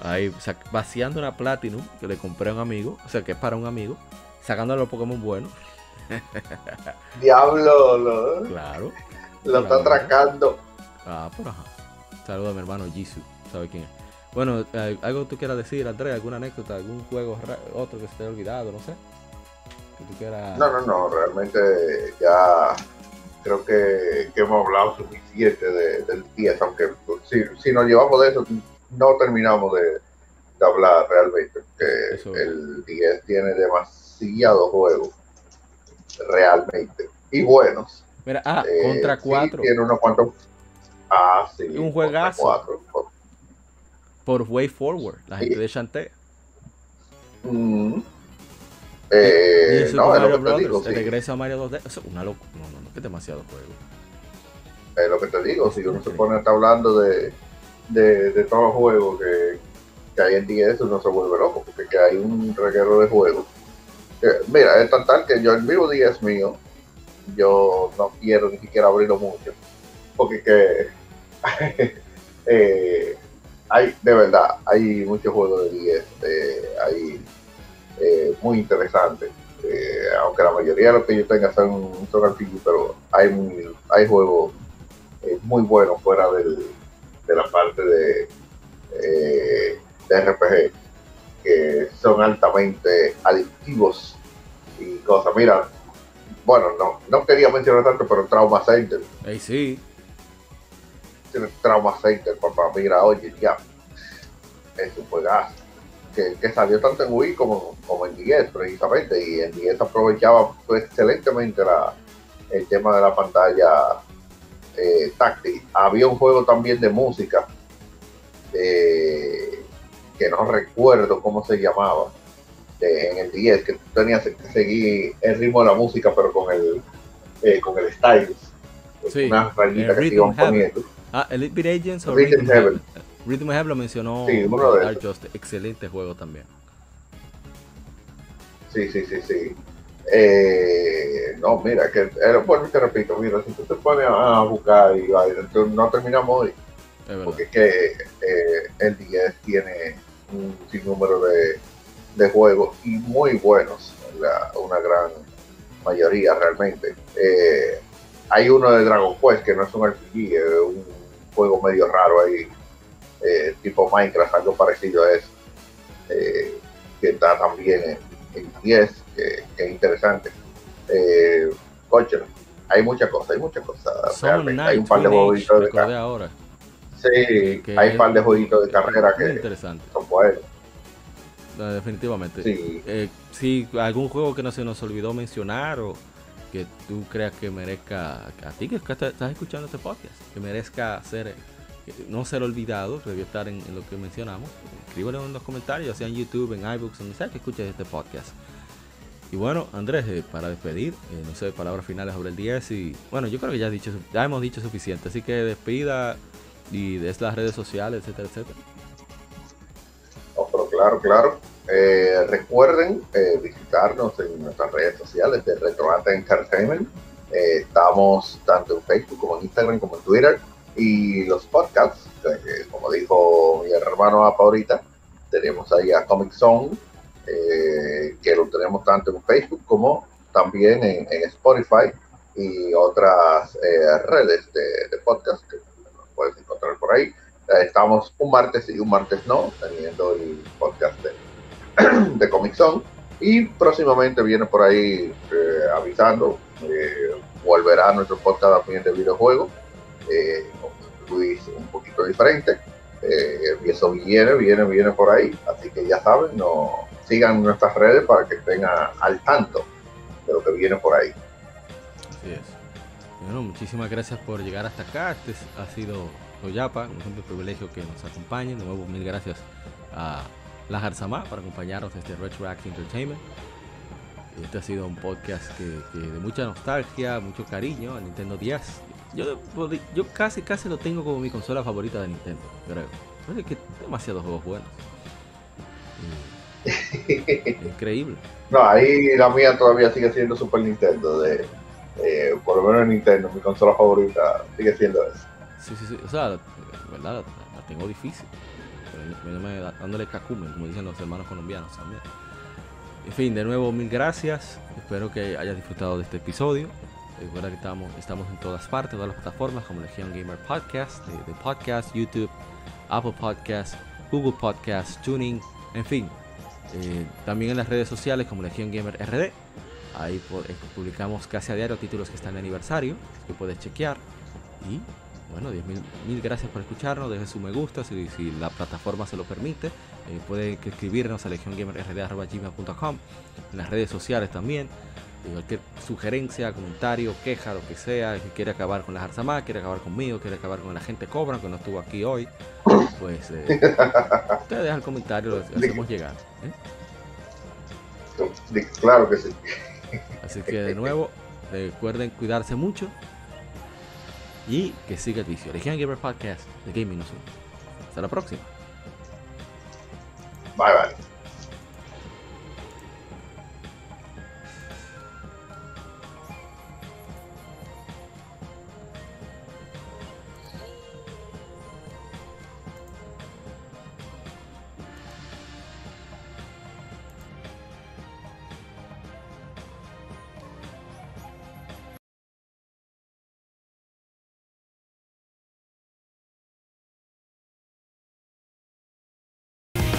Ahí, vaciando una Platinum que le compré a un amigo, o sea, que es para un amigo, sacando los Pokémon buenos. <laughs> Diablo, lo, Claro. lo está atracando. Ah, por ajá. Saludos a mi hermano Jisoo, ¿sabe quién es? Bueno, eh, algo que tú quieras decir, Andrés, alguna anécdota, algún juego, otro que se te haya olvidado, no sé. Que tú quieras. No, no, no, realmente ya creo que, que hemos hablado suficiente de- del 10, aunque pues, si, si nos llevamos de eso, no terminamos de, de hablar realmente, porque Eso. el 10 tiene demasiados juegos, realmente, y buenos. Mira, ah, Eh, contra sí, 4 tiene unos cuantos. Ah, sí. Un juegazo. 4. por Way Forward, la gente Sí. de Shantae. Mm. Eh, y no, es lo que te Brothers, digo, el sí. Mario 2D. Eso es una locura. No, no, no, que demasiado juego. Es lo que te digo, si uno se pone a estar hablando de, de, de todos los juegos que, que hay en 10, uno se vuelve loco, porque que hay un reguero de juegos. Que, mira, es tan tal que yo el vivo 10 mío, yo no quiero ni siquiera abrirlo mucho, porque que <laughs> eh, hay, de verdad, hay muchos juegos de 10, eh, hay eh, muy interesantes. Eh, aunque la mayoría de los que yo tenga son, son RPG, pero hay, hay juegos eh, muy buenos fuera del, de la parte de, eh, de RPG que son altamente adictivos y cosas. Mira, bueno, no, no quería mencionar tanto, pero Trauma Center, Ey, sí. Trauma Center, papá, mira, oye, ya, es un juegazo. Que, que salió tanto en Wii como, como en 10 precisamente y en 10 aprovechaba pues, excelentemente la, el tema de la pantalla eh, táctil. Había un juego también de música eh, que no recuerdo cómo se llamaba en el 10, que tú tenías que seguir el ritmo de la música, pero con el, eh, con el stylus. Sí, unas rayitas que se iban poniendo. Ah, Elite Beat Agents o Rhythm Rhythm Heaven. Heaven. Rhythm Heaven lo mencionó Sí, uno de. Just. Excelente juego también. Sí, sí, sí, sí. Eh, no, mira, que eh, bueno, te repito, mira, si tú te pones a buscar y no terminamos hoy, Es porque es que eh, el 10 tiene un sinnúmero de, de juegos y muy buenos, la- una gran mayoría realmente. Eh, hay uno de Dragon Quest que no es un RPG, es un juego medio raro ahí, eh, tipo Minecraft, algo parecido a eso, eh, que está también en, en 10, que, que es interesante. Eh, coche, hay muchas cosas, hay muchas cosas. Hay un par de jueguitos de ahora. Sí, que- hay un par de jueguitos de carrera que interesante. son buenos. No, definitivamente. Sí. Eh, si algún juego que no se nos olvidó mencionar o que tú creas que merezca, a ti que estás escuchando este podcast, que merezca ser, no ser olvidado, debió estar en, en lo que mencionamos, escríbelo en los comentarios, sea en YouTube, en iBooks, donde sea que escuches este podcast. Y bueno, Andrés, eh, para despedir, eh, no sé, palabras finales sobre el 10 y bueno, yo creo que ya, dicho, ya hemos dicho suficiente, así que despida y des las redes sociales, etcétera, etcétera. Pero claro, claro. Eh, recuerden eh, visitarnos en nuestras redes sociales de Retrobate Entertainment. Eh, estamos tanto en Facebook como en Instagram como en Twitter. Y los podcasts, eh, como dijo mi hermano Apa ahorita, tenemos ahí a Comic Zone, eh, que lo tenemos tanto en Facebook como también en, Spotify y otras redes de, de podcast encontrar por ahí. Eh, estamos un martes y un martes no, teniendo el podcast de, <clears throat> de Comic Zone. Y próximamente viene por ahí eh, avisando, eh, volverá nuestro podcast también de videojuegos, eh, Luis un poquito diferente. Eh, y eso viene, viene, viene por ahí. Así que ya saben, no sigan nuestras redes para que estén a- al tanto de lo que viene por ahí. Así es. Bueno, muchísimas gracias por llegar hasta acá. Este es- ha sido Toyapa, como siempre, un privilegio que nos acompañen. De nuevo, mil gracias a La Jarzamá por acompañarnos desde Retroact Entertainment. Este ha sido un podcast que, que de mucha nostalgia, mucho cariño a Nintendo 10. Yo, yo casi, casi lo tengo como mi consola favorita de Nintendo, creo. Pero es que demasiados juegos buenos. <laughs> Increíble. No, ahí la mía todavía sigue siendo Super Nintendo. De, eh, por lo menos Nintendo, mi consola favorita sigue siendo esa. Sí, sí, sí. O sea, en verdad la, la tengo difícil. Dándole cacumen, como dicen los hermanos colombianos también. En fin, de nuevo, mil gracias. Espero que hayas disfrutado de este episodio. Recuerda que estamos, estamos en todas partes, todas las plataformas como Legion Gamer Podcast, de, Podcast, YouTube, Apple Podcast, Google Podcast, Tuning, en fin. Eh, también en las redes sociales como Legion Gamer RD. Ahí eh, publicamos casi a diario títulos que están de aniversario, que puedes chequear. Y bueno, 10 mil, mil gracias por escucharnos. Deje su me gusta si, si la plataforma se lo permite. Eh, puede que escribirnos a legiongamerrd.gmail.com en las redes sociales también. Y cualquier sugerencia, comentario, queja, lo que sea, si quiere acabar con la Jarzamá, quiere acabar conmigo, quiere acabar con la gente Cobra, que no estuvo aquí hoy, pues eh, <laughs> usted deja el comentario, lo hacemos llegar. ¿eh? Claro que sí. Así que de nuevo, recuerden cuidarse mucho y que siga el vicio. Legion Gamer Podcast de Gaming. Hasta la próxima. Bye bye.